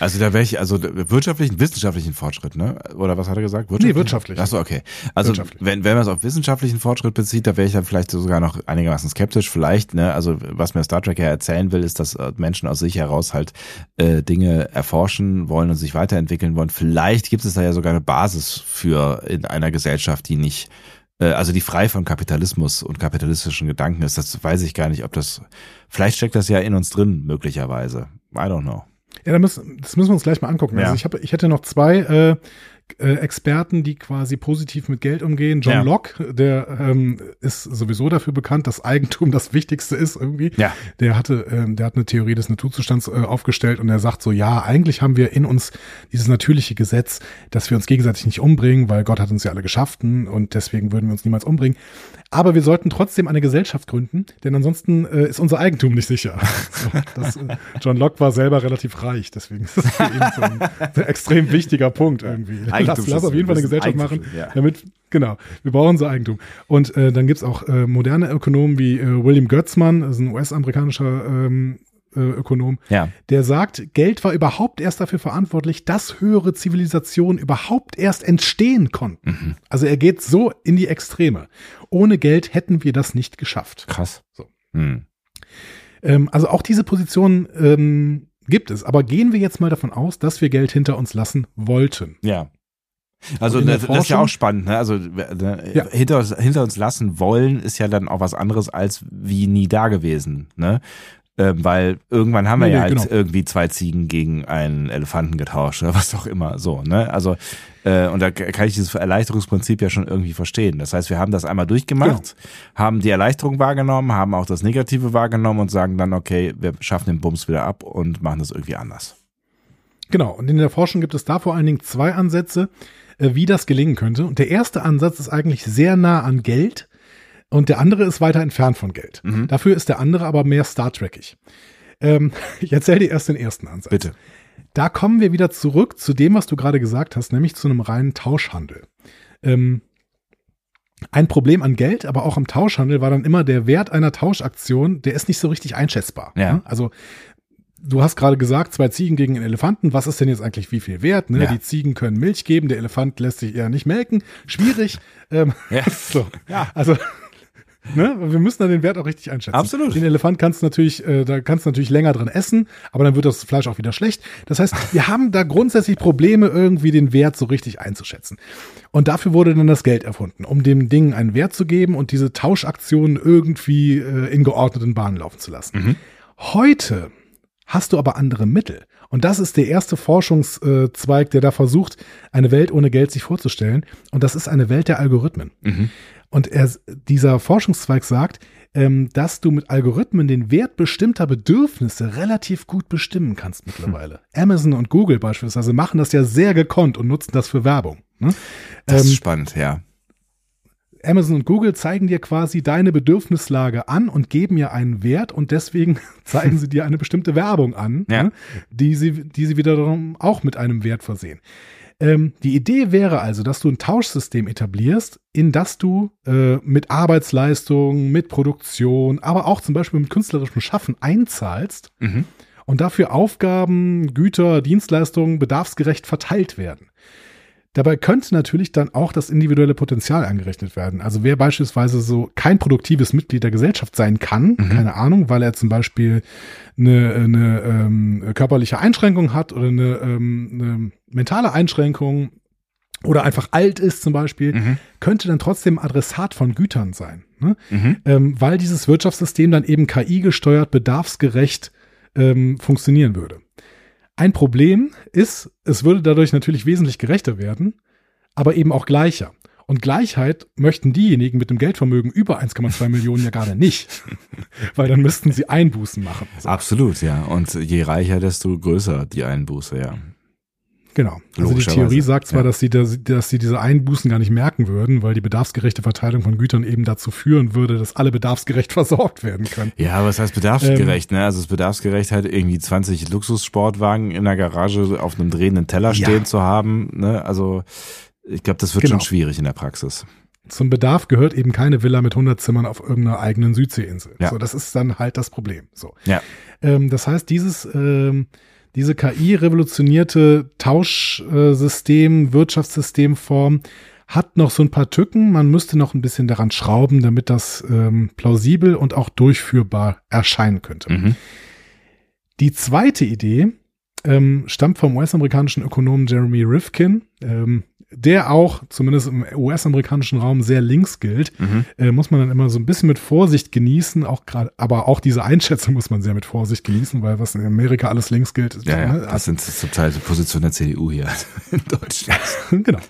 Also da wäre ich, also wirtschaftlichen, wissenschaftlichen Fortschritt, ne? Oder was hat er gesagt? Nee, wirtschaftlich. Achso, okay. Also wenn, wenn man es auf wissenschaftlichen Fortschritt bezieht, da wäre ich dann vielleicht sogar noch einigermaßen skeptisch. Vielleicht, ne? Also was mir Star Trek ja erzählen will, ist, dass äh, Menschen aus sich heraus halt äh, Dinge erforschen wollen und sich weiterentwickeln wollen. Vielleicht gibt es da ja sogar eine Basis für in einer Gesellschaft, die nicht äh, also die frei von Kapitalismus und kapitalistischen Gedanken ist, das weiß ich gar nicht, ob das, vielleicht steckt das ja in uns drin, möglicherweise. I don't know. Ja, da müssen, das müssen wir uns gleich mal angucken. Ja. Also ich, hab, ich hätte noch zwei äh, äh, Experten, die quasi positiv mit Geld umgehen. John Ja. Locke, der ähm, ist sowieso dafür bekannt, dass Eigentum das Wichtigste ist irgendwie. Ja. Der hatte, ähm, der hat eine Theorie des Naturzustands äh, aufgestellt und er sagt so, ja, eigentlich haben wir in uns dieses natürliche Gesetz, dass wir uns gegenseitig nicht umbringen, weil Gott hat uns ja alle geschaffen und deswegen würden wir uns niemals umbringen. Aber wir sollten trotzdem eine Gesellschaft gründen, denn ansonsten äh, ist unser Eigentum nicht sicher. So, das, äh, John Locke war selber relativ reich, deswegen ist das für ihn so ein, so ein extrem wichtiger Punkt irgendwie. Lass, lass auf jeden Fall eine Gesellschaft machen, ja. damit, genau, wir brauchen unser Eigentum. Und äh, dann gibt's auch äh, moderne Ökonomen wie äh, William Götzmann, das ist ein US-amerikanischer ähm, äh, Ökonom, Ja. der sagt, Geld war überhaupt erst dafür verantwortlich, dass höhere Zivilisationen überhaupt erst entstehen konnten. Mhm. Also er geht so in die Extreme. Ohne Geld hätten wir das nicht geschafft. Krass. So. Hm. Ähm, also auch diese Position ähm, gibt es. Aber gehen wir jetzt mal davon aus, dass wir Geld hinter uns lassen wollten. Ja. Also das, das ist ja auch spannend, ne? Also ne, Ja. hinter, uns, hinter uns lassen wollen ist ja dann auch was anderes als wie nie da gewesen, ne? Ähm, weil irgendwann haben wir Nee, ja nee, halt genau. irgendwie zwei Ziegen gegen einen Elefanten getauscht oder was auch immer so, ne? Also äh, und da kann ich dieses Erleichterungsprinzip ja schon irgendwie verstehen. Das heißt, wir haben das einmal durchgemacht, haben die Erleichterung wahrgenommen, haben auch das Negative wahrgenommen und sagen dann, okay, wir schaffen den Bums wieder ab und machen das irgendwie anders. Genau. Und in der Forschung gibt es da vor allen Dingen zwei Ansätze, äh, wie das gelingen könnte. Und der erste Ansatz ist eigentlich sehr nah an Geld und der andere ist weiter entfernt von Geld. Mhm. Dafür ist der andere aber mehr Star Trekig. Ähm, ich erzähle dir erst den ersten Ansatz. Bitte. Da kommen wir wieder zurück zu dem, was du gerade gesagt hast, nämlich zu einem reinen Tauschhandel. Ähm, ein Problem an Geld, aber auch am Tauschhandel war dann immer der Wert einer Tauschaktion, der ist nicht so richtig einschätzbar. Ja. Ne? Also du hast gerade gesagt, zwei Ziegen gegen einen Elefanten, was ist denn jetzt eigentlich wie viel wert? Ne? Ja. Die Ziegen können Milch geben, der Elefant lässt sich eher nicht melken. Schwierig. ähm, Ja. so. Also Ne? Wir müssen dann den Wert auch richtig einschätzen. Absolut. Den Elefant kannst du natürlich, äh, da kannst du natürlich länger dran essen, aber dann wird das Fleisch auch wieder schlecht. Das heißt, wir haben da grundsätzlich Probleme, irgendwie den Wert so richtig einzuschätzen. Und dafür wurde dann das Geld erfunden, um dem Ding einen Wert zu geben und diese Tauschaktionen irgendwie äh, in geordneten Bahnen laufen zu lassen. Heute hast du aber andere Mittel. Und das ist der erste Forschungszweig, der da versucht, eine Welt ohne Geld sich vorzustellen. Und das ist eine Welt der Algorithmen. Und er, dieser Forschungszweig sagt, ähm, dass du mit Algorithmen den Wert bestimmter Bedürfnisse relativ gut bestimmen kannst mittlerweile. Hm. Amazon und Google beispielsweise machen das ja sehr gekonnt und nutzen das für Werbung. Ne? Das ähm, ist spannend, ja. Amazon und Google zeigen dir quasi deine Bedürfnislage an und geben ja einen Wert und deswegen zeigen sie dir eine bestimmte Werbung an, ja. ne, die, sie, die sie wiederum auch mit einem Wert versehen. Ähm, die Idee wäre also, dass du ein Tauschsystem etablierst, in das du äh, mit Arbeitsleistung, mit Produktion, aber auch zum Beispiel mit künstlerischem Schaffen einzahlst mhm. und dafür Aufgaben, Güter, Dienstleistungen bedarfsgerecht verteilt werden. Dabei könnte natürlich dann auch das individuelle Potenzial angerechnet werden. Also wer beispielsweise so kein produktives Mitglied der Gesellschaft sein kann, mhm. keine Ahnung, weil er zum Beispiel eine, eine ähm, körperliche Einschränkung hat oder eine, ähm, eine mentale Einschränkung oder einfach alt ist zum Beispiel, mhm. könnte dann trotzdem Adressat von Gütern sein. Ne? Mhm. Ähm, weil dieses Wirtschaftssystem dann eben KI gesteuert, bedarfsgerecht ähm, funktionieren würde. Ein Problem ist, es würde dadurch natürlich wesentlich gerechter werden, aber eben auch gleicher. Und Gleichheit möchten diejenigen mit dem Geldvermögen über 1,2 Millionen ja gerade nicht, weil dann müssten sie Einbußen machen. So. Absolut, ja. Und je reicher, desto größer die Einbuße, ja. Genau. Also die Theorie sagt zwar, ja. dass, sie das, dass sie diese Einbußen gar nicht merken würden, weil die bedarfsgerechte Verteilung von Gütern eben dazu führen würde, dass alle bedarfsgerecht versorgt werden können. Ja, aber was heißt bedarfsgerecht? Ähm, ne? Also es ist bedarfsgerecht halt irgendwie 20 Luxussportwagen in der Garage auf einem drehenden Teller stehen ja. zu haben. Ne? Also ich glaube, das wird genau. schon schwierig in der Praxis. Zum Bedarf gehört eben keine Villa mit 100 Zimmern auf irgendeiner eigenen Südseeinsel. Ja. So, das ist dann halt das Problem. So. Ja. Ähm, das heißt, dieses ähm, diese KI revolutionierte Tauschsystem, Wirtschaftssystemform hat noch so ein paar Tücken. Man müsste noch ein bisschen daran schrauben, damit das ähm, plausibel und auch durchführbar erscheinen könnte. Mhm. Die zweite Idee ähm, stammt vom US-amerikanischen Ökonomen Jeremy Rifkin. Ähm, der auch, zumindest im US-amerikanischen Raum, sehr links gilt, mhm. äh, muss man dann immer so ein bisschen mit Vorsicht genießen, auch gerade, aber auch diese Einschätzung muss man sehr mit Vorsicht genießen, weil was in Amerika alles links gilt, ja, ja, ne, das also, sind zum Teil die Position der CDU hier in Deutschland. genau.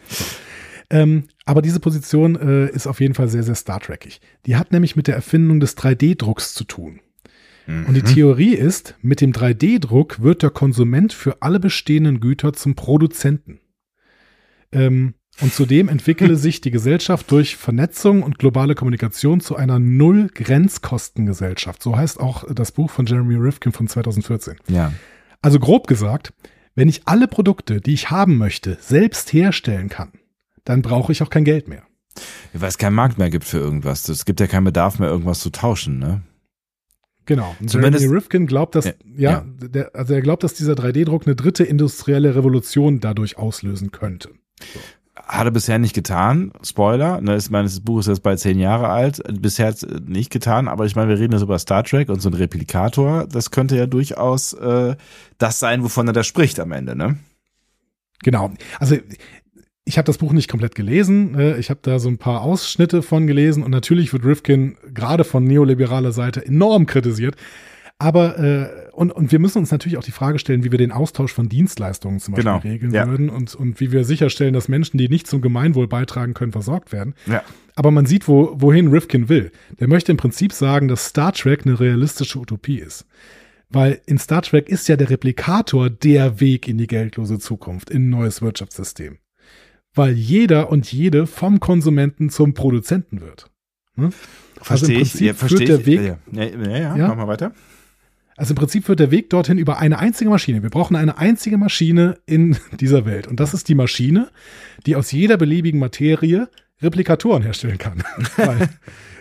Ähm, aber diese Position äh, ist auf jeden Fall sehr, sehr Star Trekig. Die hat nämlich mit der Erfindung des 3D-Drucks zu tun. Mhm. Und die Theorie ist, mit dem 3D-Druck wird der Konsument für alle bestehenden Güter zum Produzenten. Ähm, und zudem entwickele sich die Gesellschaft durch Vernetzung und globale Kommunikation zu einer Null-Grenzkostengesellschaft. So heißt auch das Buch von Jeremy Rifkin von 2014. Ja. Also grob gesagt, wenn ich alle Produkte, die ich haben möchte, selbst herstellen kann, dann brauche ich auch kein Geld mehr. Weil es keinen Markt mehr gibt für irgendwas. Es gibt ja keinen Bedarf mehr, irgendwas zu tauschen, ne? Genau. Und Zumindest, Jeremy Rifkin glaubt, dass, ja, ja, ja. Der, also er glaubt, dass dieser 3D-Druck eine dritte industrielle Revolution dadurch auslösen könnte. Hat er bisher nicht getan. Spoiler, ne, ich meine, das Buch ist jetzt bald zehn Jahre alt. Bisher nicht getan, aber ich meine, wir reden jetzt über Star Trek und so ein Replikator. Das könnte ja durchaus äh, das sein, wovon er da spricht am Ende, ne? Genau. Also ich habe das Buch nicht komplett gelesen. Ne? Ich habe da so ein paar Ausschnitte von gelesen und natürlich wird Rifkin gerade von neoliberaler Seite enorm kritisiert. Aber äh, und, und wir müssen uns natürlich auch die Frage stellen, wie wir den Austausch von Dienstleistungen zum Beispiel genau. regeln ja. würden und, und wie wir sicherstellen, dass Menschen, die nicht zum Gemeinwohl beitragen können, versorgt werden. Ja. Aber man sieht, wo, wohin Rifkin will. Der möchte im Prinzip sagen, dass Star Trek eine realistische Utopie ist. Weil in Star Trek ist ja der Replikator der Weg in die geldlose Zukunft, in ein neues Wirtschaftssystem. Weil jeder und jede vom Konsumenten zum Produzenten wird. Hm? Verstehe also ich, ja, verstehe ich. Weg, ja, ja, ja, ja, mach mal weiter. Also im Prinzip führt der Weg dorthin über eine einzige Maschine. Wir brauchen eine einzige Maschine in dieser Welt. Und das ist die Maschine, die aus jeder beliebigen Materie Replikatoren herstellen kann.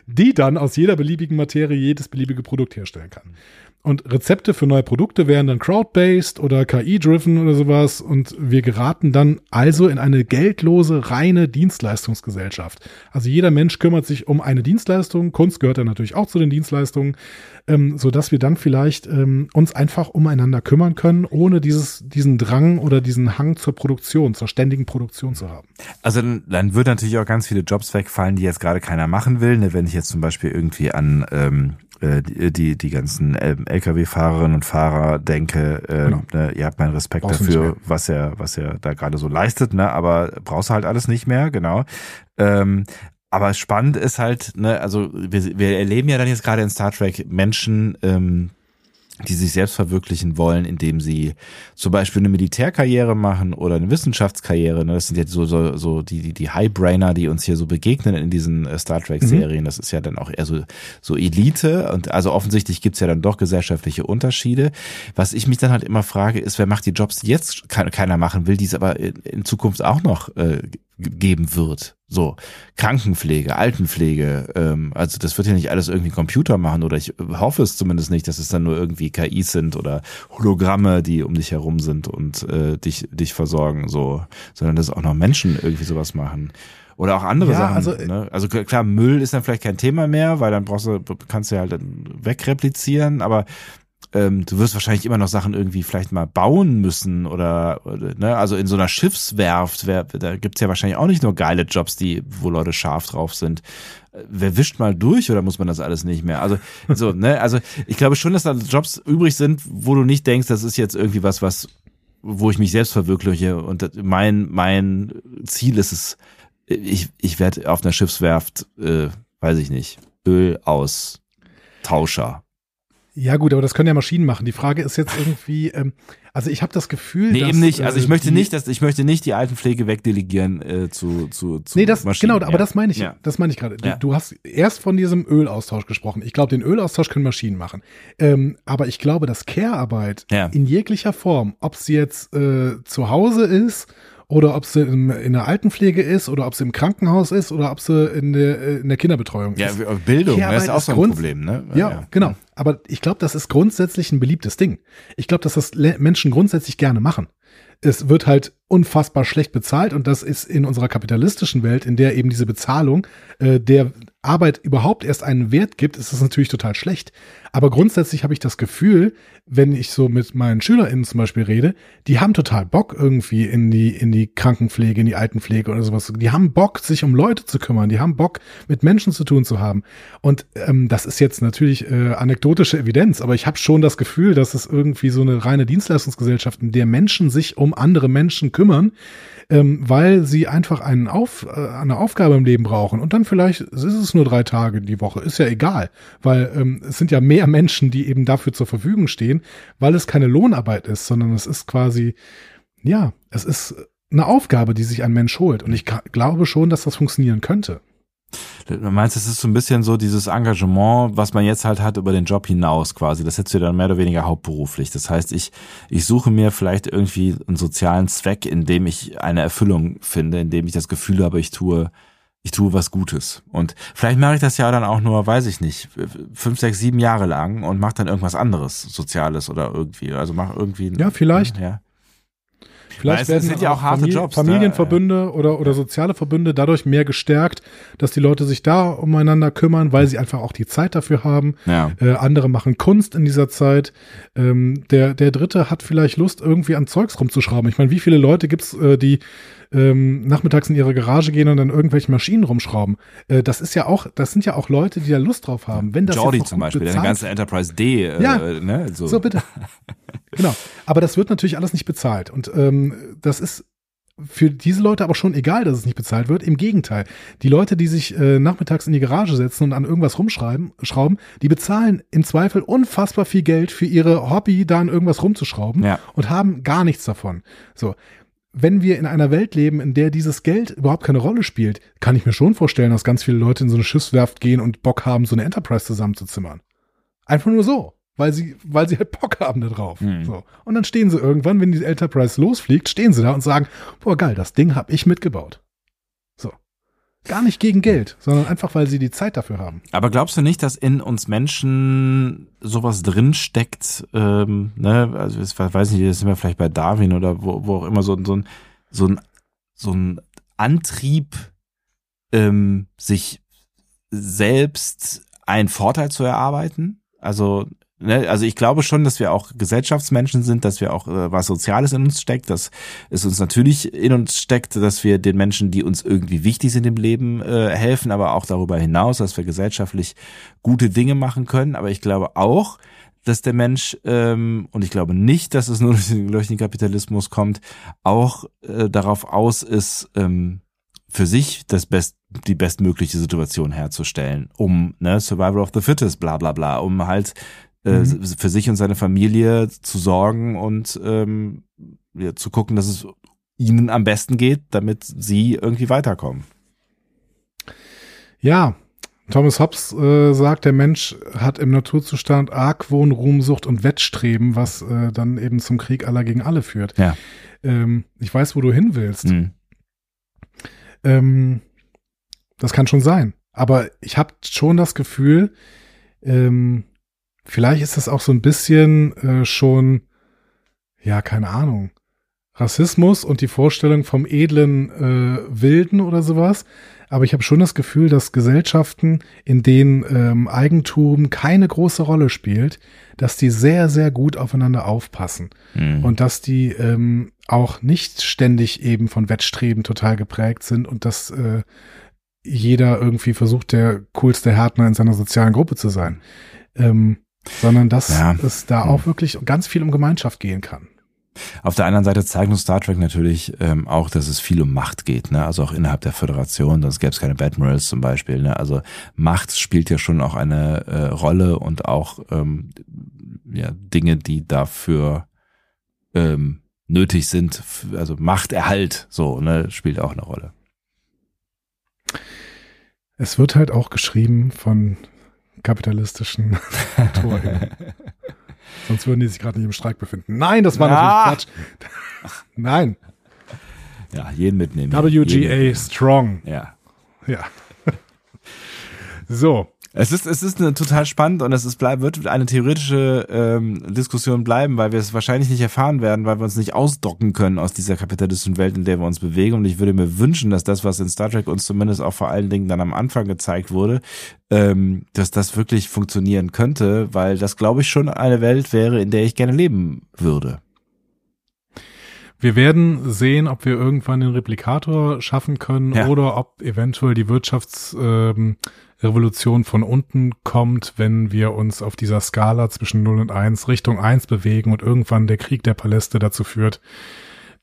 Die dann aus jeder beliebigen Materie jedes beliebige Produkt herstellen kann. Und Rezepte für neue Produkte wären dann crowd-based oder KI-driven oder sowas. Und wir geraten dann also in eine geldlose, reine Dienstleistungsgesellschaft. Also jeder Mensch kümmert sich um eine Dienstleistung. Kunst gehört dann natürlich auch zu den Dienstleistungen, ähm, so dass wir dann vielleicht ähm, uns einfach umeinander kümmern können, ohne dieses, diesen Drang oder diesen Hang zur Produktion, zur ständigen Produktion zu haben. Also dann, dann wird natürlich auch ganz viele Jobs wegfallen, die jetzt gerade keiner machen will. Ne? Wenn ich jetzt zum Beispiel irgendwie an ähm äh, die, die, die ganzen ähm, Lkw-Fahrerinnen und Fahrer denke, äh, genau. ne, ihr habt meinen Respekt brauchst dafür, was er, was er da gerade so leistet, ne? Aber brauchst du halt alles nicht mehr, genau. Ähm, aber spannend ist halt, ne, also wir, wir erleben ja dann jetzt gerade in Star Trek Menschen, ähm, die sich selbst verwirklichen wollen, indem sie zum Beispiel eine Militärkarriere machen oder eine Wissenschaftskarriere. Ne? Das sind jetzt so, so, so die, die, die Highbrainer, die uns hier so begegnen in diesen äh, Star Trek-Serien. Mhm. Das ist ja dann auch eher so, so Elite. Und also offensichtlich gibt's ja dann doch gesellschaftliche Unterschiede. Was ich mich dann halt immer frage, ist, wer macht die Jobs, die jetzt keiner machen will, die es aber in Zukunft auch noch äh, geben wird. So, Krankenpflege, Altenpflege, ähm, also das wird ja nicht alles irgendwie Computer machen oder ich hoffe es zumindest nicht, dass es dann nur irgendwie KIs sind oder Hologramme, die um dich herum sind und äh, dich, dich versorgen, so, sondern dass auch noch Menschen irgendwie sowas machen. Oder auch andere ja, Sachen. Also, ne? also klar, Müll ist dann vielleicht kein Thema mehr, weil dann brauchst du, kannst du ja halt wegreplizieren, aber ähm, du wirst wahrscheinlich immer noch Sachen irgendwie vielleicht mal bauen müssen oder, oder ne, also in so einer Schiffswerft, wer, da gibt's ja wahrscheinlich auch nicht nur geile Jobs, die, wo Leute scharf drauf sind. Wer wischt mal durch oder muss man das alles nicht mehr? Also, so, ne, also ich glaube schon, dass da Jobs übrig sind, wo du nicht denkst, das ist jetzt irgendwie was, was, wo ich mich selbst verwirkliche und mein, mein Ziel ist es, ich, ich werde auf einer Schiffswerft, äh, weiß ich nicht, Öl aus Tauscher ja, gut, aber das können ja Maschinen machen. Die Frage ist jetzt irgendwie, ähm, also ich habe das Gefühl, nee, dass, eben nicht. Also ich äh, möchte die, nicht, dass ich möchte nicht die Altenpflege wegdelegieren äh, zu zu zu Nee, das Maschinen. genau, aber ja. das meine ich. Ja. Das meine ich gerade. Ja. Du hast erst von diesem Ölaustausch gesprochen. Ich glaube, den Ölaustausch können Maschinen machen. Ähm, aber ich glaube, dass Care-Arbeit in jeglicher Form, ob sie jetzt äh, zu Hause ist oder ob sie in, in der Altenpflege ist oder ob sie im Krankenhaus ist oder ob sie in der, in der Kinderbetreuung ist. Ja, Bildung, das ist auch so ein Problem, ne? Ja, ja. genau. Aber ich glaube, das ist grundsätzlich ein beliebtes Ding. Ich glaube, dass das Menschen grundsätzlich gerne machen. Es wird halt unfassbar schlecht bezahlt und das ist in unserer kapitalistischen Welt, in der eben diese Bezahlung äh, der Arbeit überhaupt erst einen Wert gibt, ist das natürlich total schlecht. Aber grundsätzlich habe ich das Gefühl, wenn ich so mit meinen SchülerInnen zum Beispiel rede, die haben total Bock irgendwie in die, in die Krankenpflege, in die Altenpflege oder sowas. Die haben Bock, sich um Leute zu kümmern. Die haben Bock, mit Menschen zu tun zu haben. Und ähm, das ist jetzt natürlich äh, anekdotische Evidenz, aber ich habe schon das Gefühl, dass es irgendwie so eine reine Dienstleistungsgesellschaft, in der Menschen sich um andere Menschen kümmern, ähm, weil sie einfach einen Auf, äh, eine Aufgabe im Leben brauchen. Und dann vielleicht ist es nur drei Tage die Woche, ist ja egal, weil ähm, es sind ja mehr Menschen, die eben dafür zur Verfügung stehen, weil es keine Lohnarbeit ist, sondern es ist quasi, ja, es ist eine Aufgabe, die sich ein Mensch holt. Und ich glaube schon, dass das funktionieren könnte. Du meinst, es ist so ein bisschen so dieses Engagement, was man jetzt halt hat über den Job hinaus quasi. Das hättest du dann mehr oder weniger hauptberuflich. Das heißt, ich, ich suche mir vielleicht irgendwie einen sozialen Zweck, in dem ich eine Erfüllung finde, in dem ich das Gefühl habe, ich tue, ich tue was Gutes. Und vielleicht mache ich das ja dann auch nur, weiß ich nicht, fünf, sechs, sieben Jahre lang und mache dann irgendwas anderes, Soziales oder irgendwie. Also mach irgendwie. Ja, vielleicht. Ja. Vielleicht werden sind ja auch harte Famili Jobs, Familienverbünde da, oder, oder soziale Verbünde dadurch mehr gestärkt, dass die Leute sich da umeinander kümmern, weil sie einfach auch die Zeit dafür haben. Ja. Äh, andere machen Kunst in dieser Zeit. Ähm, der, der Dritte hat vielleicht Lust, irgendwie an Zeugs rumzuschrauben. Ich meine, wie viele Leute gibt's, äh, die ähm, nachmittags in ihre Garage gehen und dann irgendwelche Maschinen rumschrauben. Äh, das ist ja auch, das sind ja auch Leute, die da Lust drauf haben. Wenn das Jordi zum Beispiel, der ganze Enterprise D. Äh, ja, ne, so. so bitte. genau. Aber das wird natürlich alles nicht bezahlt und ähm, das ist für diese Leute aber schon egal, dass es nicht bezahlt wird. Im Gegenteil. Die Leute, die sich äh, nachmittags in die Garage setzen und an irgendwas rumschreiben, schrauben, die bezahlen im Zweifel unfassbar viel Geld für ihre Hobby, da an irgendwas rumzuschrauben ja. und haben gar nichts davon. So wenn wir in einer Welt leben, in der dieses Geld überhaupt keine Rolle spielt, kann ich mir schon vorstellen, dass ganz viele Leute in so eine Schiffswerft gehen und Bock haben, so eine Enterprise zusammenzuzimmern. Einfach nur so, weil sie, weil sie halt Bock haben da drauf. Mhm. So. Und dann stehen sie irgendwann, wenn die Enterprise losfliegt, stehen sie da und sagen, boah geil, das Ding hab ich mitgebaut. Gar nicht gegen Geld, sondern einfach, weil sie die Zeit dafür haben. Aber glaubst du nicht, dass in uns Menschen sowas drinsteckt, ähm, ne, also ich weiß nicht, das sind wir vielleicht bei Darwin oder wo, wo auch immer so, so ein, so ein, so ein Antrieb, ähm, sich selbst einen Vorteil zu erarbeiten? Also Ne, also ich glaube schon, dass wir auch Gesellschaftsmenschen sind, dass wir auch äh, was Soziales in uns steckt, dass es uns natürlich in uns steckt, dass wir den Menschen, die uns irgendwie wichtig sind im Leben, äh, helfen, aber auch darüber hinaus, dass wir gesellschaftlich gute Dinge machen können. Aber ich glaube auch, dass der Mensch, ähm, und ich glaube nicht, dass es nur durch den, den Kapitalismus kommt, auch äh, darauf aus ist, ähm, für sich das best, die bestmögliche Situation herzustellen, um ne, Survival of the Fittest, bla bla bla, um halt äh, Mhm. für sich und seine Familie zu sorgen und ähm, ja, zu gucken, dass es ihnen am besten geht, damit sie irgendwie weiterkommen. Ja, Thomas Hobbes äh, sagt, der Mensch hat im Naturzustand Argwohn, Ruhmsucht und Wettstreben, was äh, dann eben zum Krieg aller gegen alle führt. Ja. Ähm, ich weiß, wo du hin willst. Mhm. Ähm, das kann schon sein. Aber ich habe schon das Gefühl, ähm, vielleicht ist das auch so ein bisschen äh, schon, ja, keine Ahnung, Rassismus und die Vorstellung vom edlen äh, Wilden oder sowas. Aber ich habe schon das Gefühl, dass Gesellschaften, in denen ähm, Eigentum keine große Rolle spielt, dass die sehr, sehr gut aufeinander aufpassen Mhm. und dass die ähm, auch nicht ständig eben von Wettstreben total geprägt sind und dass äh, jeder irgendwie versucht, der coolste Härtner in seiner sozialen Gruppe zu sein. Ähm, sondern dass Ja. es da Hm. auch wirklich ganz viel um Gemeinschaft gehen kann. Auf der anderen Seite zeigt uns Star Trek natürlich ähm, auch, dass es viel um Macht geht, ne? Also auch innerhalb der Föderation, sonst gäbe es keine Admirals zum Beispiel. Ne? Also Macht spielt ja schon auch eine äh, Rolle und auch ähm, ja, Dinge, die dafür ähm, nötig sind, also Machterhalt, so, ne, spielt auch eine Rolle. Es wird halt auch geschrieben von kapitalistischen Autoren. Sonst würden die sich gerade nicht im Streik befinden. Nein, das war Ja. natürlich Quatsch. Nein, Ja, jeden mitnehmen. Jeden WGA mitnehmen. Strong. Ja. Ja. So, Es ist, es ist eine, total spannend und es ist, bleib, wird eine theoretische ähm, Diskussion bleiben, weil wir es wahrscheinlich nicht erfahren werden, weil wir uns nicht ausdocken können aus dieser kapitalistischen Welt, in der wir uns bewegen. Und ich würde mir wünschen, dass das, was in Star Trek uns zumindest auch vor allen Dingen dann am Anfang gezeigt wurde, ähm, dass das wirklich funktionieren könnte, weil das, glaube ich, schon eine Welt wäre, in der ich gerne leben würde. Wir werden sehen, ob wir irgendwann den Replikator schaffen können Ja. oder ob eventuell die Wirtschaftsrevolution ähm, Revolution von unten kommt, wenn wir uns auf dieser Skala zwischen 0 und 1 Richtung 1 bewegen und irgendwann der Krieg der Paläste dazu führt,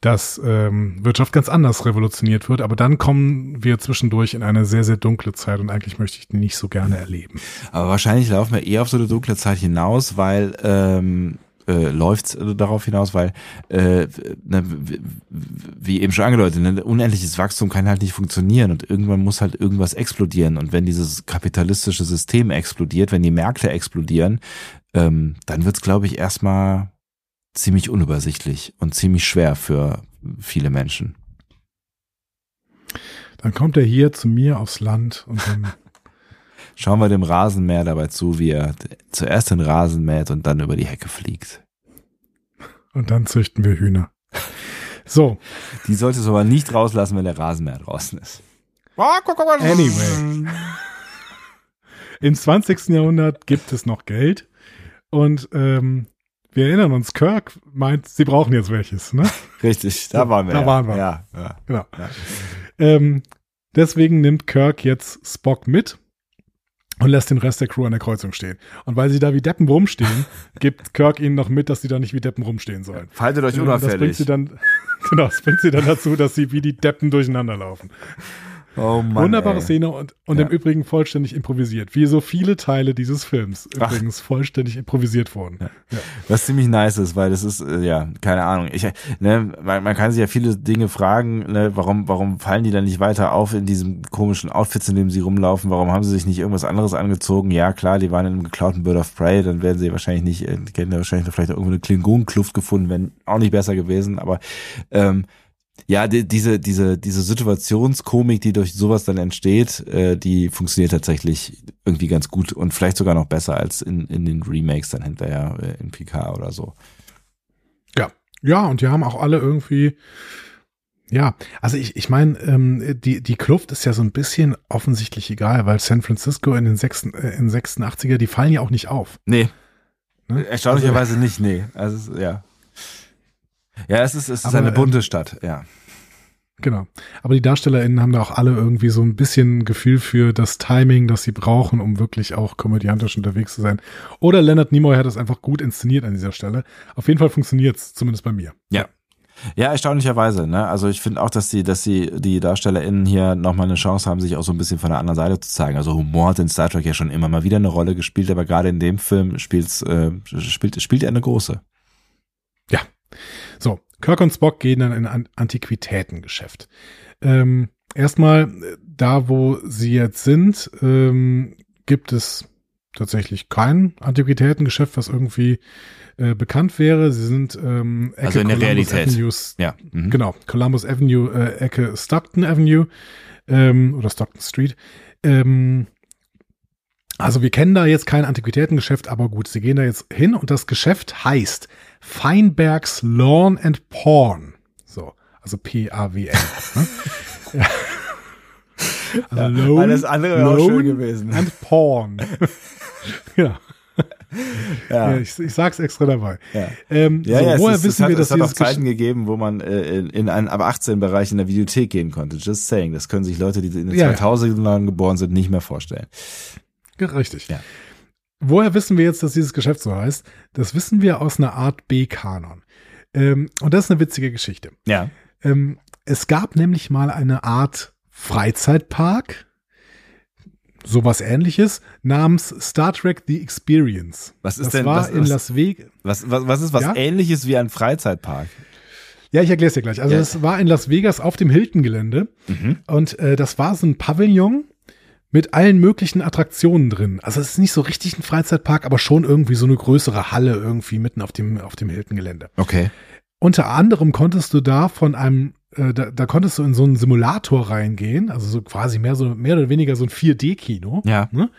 dass ähm, Wirtschaft ganz anders revolutioniert wird. Aber dann kommen wir zwischendurch in eine sehr, sehr dunkle Zeit und eigentlich möchte ich die nicht so gerne erleben. Aber wahrscheinlich laufen wir eher auf so eine dunkle Zeit hinaus, weil ähm, äh, läuft darauf hinaus, weil äh, ne, wie eben schon angedeutet, ne, unendliches Wachstum kann halt nicht funktionieren und irgendwann muss halt irgendwas explodieren und wenn dieses kapitalistische System explodiert, wenn die Märkte explodieren, ähm, dann wird's glaube ich erstmal ziemlich unübersichtlich und ziemlich schwer für viele Menschen. Dann kommt er hier zu mir aufs Land und dann Schauen wir dem Rasenmäher dabei zu, wie er zuerst den Rasen mäht und dann über die Hecke fliegt. und dann züchten wir Hühner. So, Die solltest du aber nicht rauslassen, wenn der Rasenmäher draußen ist. Anyway. Im 20. Jahrhundert gibt es noch Geld und ähm, wir erinnern uns, Kirk meint, sie brauchen jetzt welches. Ne? Richtig, da waren wir. Da ja. waren wir. Ja, ja. Genau. Ja. Ähm, deswegen nimmt Kirk jetzt Spock mit und lässt den Rest der Crew an der Kreuzung stehen. Und weil sie da wie Deppen rumstehen, gibt Kirk ihnen noch mit, dass sie da nicht wie Deppen rumstehen sollen. Faltet euch Ähm, Das bringt unauffällig. sie dann, genau, das bringt sie dann dazu, dass sie wie die Deppen durcheinander laufen. Oh Mann, Wunderbare ey. Szene und, und Ja. im Übrigen vollständig improvisiert. Wie so viele Teile dieses Films Ach. übrigens vollständig improvisiert wurden. Ja. Was ziemlich nice ist, weil das ist, äh, ja, keine Ahnung. Ich, ne, man, man kann sich ja viele Dinge fragen, ne, warum, warum fallen die dann nicht weiter auf in diesem komischen Outfits, in dem sie rumlaufen? Warum haben sie sich nicht irgendwas anderes angezogen? Ja, klar, die waren in einem geklauten Bird of Prey, dann werden sie wahrscheinlich nicht, äh, die hätten ja wahrscheinlich vielleicht irgendwo eine Klingonenkluft gefunden, wenn auch nicht besser gewesen, aber ähm, ja, die, diese, diese, diese Situationskomik, die durch sowas dann entsteht, äh, die funktioniert tatsächlich irgendwie ganz gut und vielleicht sogar noch besser als in, in den Remakes dann hinterher äh, in PK oder so. Ja. ja, und die haben auch alle irgendwie, ja, also ich, ich meine, ähm, die, die Kluft ist ja so ein bisschen offensichtlich egal, weil San Francisco in den, sechsten, äh, in den 86er, die fallen ja auch nicht auf. Nee, Ne? erstaunlicherweise nicht, nee. Also, ja. Ja, es ist, es ist Aber, eine bunte Stadt, ja. Genau. Aber die DarstellerInnen haben da auch alle irgendwie so ein bisschen Gefühl für das Timing, das sie brauchen, um wirklich auch komödiantisch unterwegs zu sein. Oder Leonard Nimoy hat das einfach gut inszeniert an dieser Stelle. Auf jeden Fall funktioniert's, zumindest bei mir. Ja. Ja, erstaunlicherweise. Ne? Also ich finde auch, dass die, dass die, die DarstellerInnen hier nochmal eine Chance haben, sich auch so ein bisschen von der anderen Seite zu zeigen. Also Humor hat in Star Trek ja schon immer mal wieder eine Rolle gespielt, aber gerade in dem Film spielt's, äh, spielt, spielt er eine große. Kirk und Spock gehen dann in ein Antiquitätengeschäft. Ähm, erstmal, da wo sie jetzt sind, ähm, gibt es tatsächlich kein Antiquitätengeschäft, was irgendwie äh, bekannt wäre. Sie sind ähm, Ecke Also in der Columbus Realität. Avenues, Ja. Mhm. Genau, Columbus Avenue, äh, Ecke Stockton Avenue ähm, oder Stockton Street. Ähm, also wir kennen da jetzt kein Antiquitätengeschäft, aber gut, sie gehen da jetzt hin und das Geschäft heißt Feinbergs Lawn and Porn. So, also P-A-W-N. ne? ja. Also Lawn, Alles andere wäre auch schön gewesen. And Porn. ja. Ja. ja ich, ich sag's extra dabei. Ja. Ähm, Ja, so, ja, es, woher ist, wissen hat, wir, dass es hat auch Zeiten gegeben, wo man äh, in, in einen ab 18 Bereich in der Videothek gehen konnte. Just saying. Das können sich Leute, die in den ja. 2000ern geboren sind, nicht mehr vorstellen. Richtig. Ja. Woher wissen wir jetzt, dass dieses Geschäft so heißt? Das wissen wir aus einer Art B-Kanon. Ähm, und das ist eine witzige Geschichte. Ja. Ähm, es gab nämlich mal eine Art Freizeitpark, sowas ähnliches, namens Star Trek The Experience. Was ist das denn- war was- in was- Las Vegas. Was, was, was ist was Ja? ähnliches wie ein Freizeitpark? Ja, ich erkläre es dir gleich. Also Ja. es war in Las Vegas auf dem Hilton-Gelände Mhm. und äh, das war so ein Pavillon mit allen möglichen Attraktionen drin. Also es ist nicht so richtig ein Freizeitpark, aber schon irgendwie so eine größere Halle irgendwie mitten auf dem, auf dem Hilton-Gelände. Okay. Unter anderem konntest du da von einem, äh, da, da konntest du in so einen Simulator reingehen, also so quasi mehr so mehr oder weniger so ein 4D-Kino. Ja. Ne?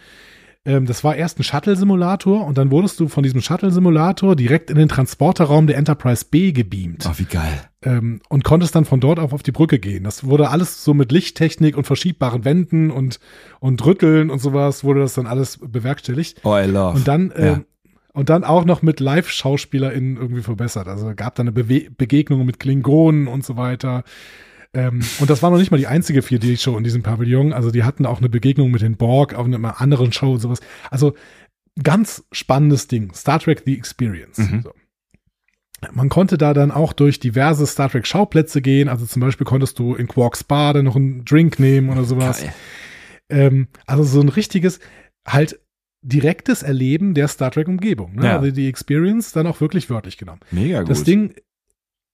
Ähm, das war erst ein Shuttle-Simulator und dann wurdest du von diesem Shuttle-Simulator direkt in den Transporterraum der Enterprise B gebeamt Oh, wie geil. ähm, und konntest dann von dort auf auf die Brücke gehen. Das wurde alles so mit Lichttechnik und verschiebbaren Wänden und, und Rütteln und sowas wurde das dann alles bewerkstelligt. Oh, I love. Und dann, Ja. ähm, und dann auch noch mit Live-SchauspielerInnen irgendwie verbessert. Also gab da eine Bewe Begegnung mit Klingonen und so weiter. Ähm, und das war noch nicht mal die einzige 4D-Show in diesem Pavillon. Also die hatten auch eine Begegnung mit den Borg auf einer anderen Show und sowas. Also ganz spannendes Ding. Star Trek The Experience. Mhm. So. Man konnte da dann auch durch diverse Star Trek Schauplätze gehen. Also zum Beispiel konntest du in Quarks Bar dann noch einen Drink nehmen oder sowas. Ähm, also so ein richtiges, halt direktes Erleben der Star Trek-Umgebung. Ne? Ja. Also die Experience dann auch wirklich wörtlich genommen. Mega gut. Das Ding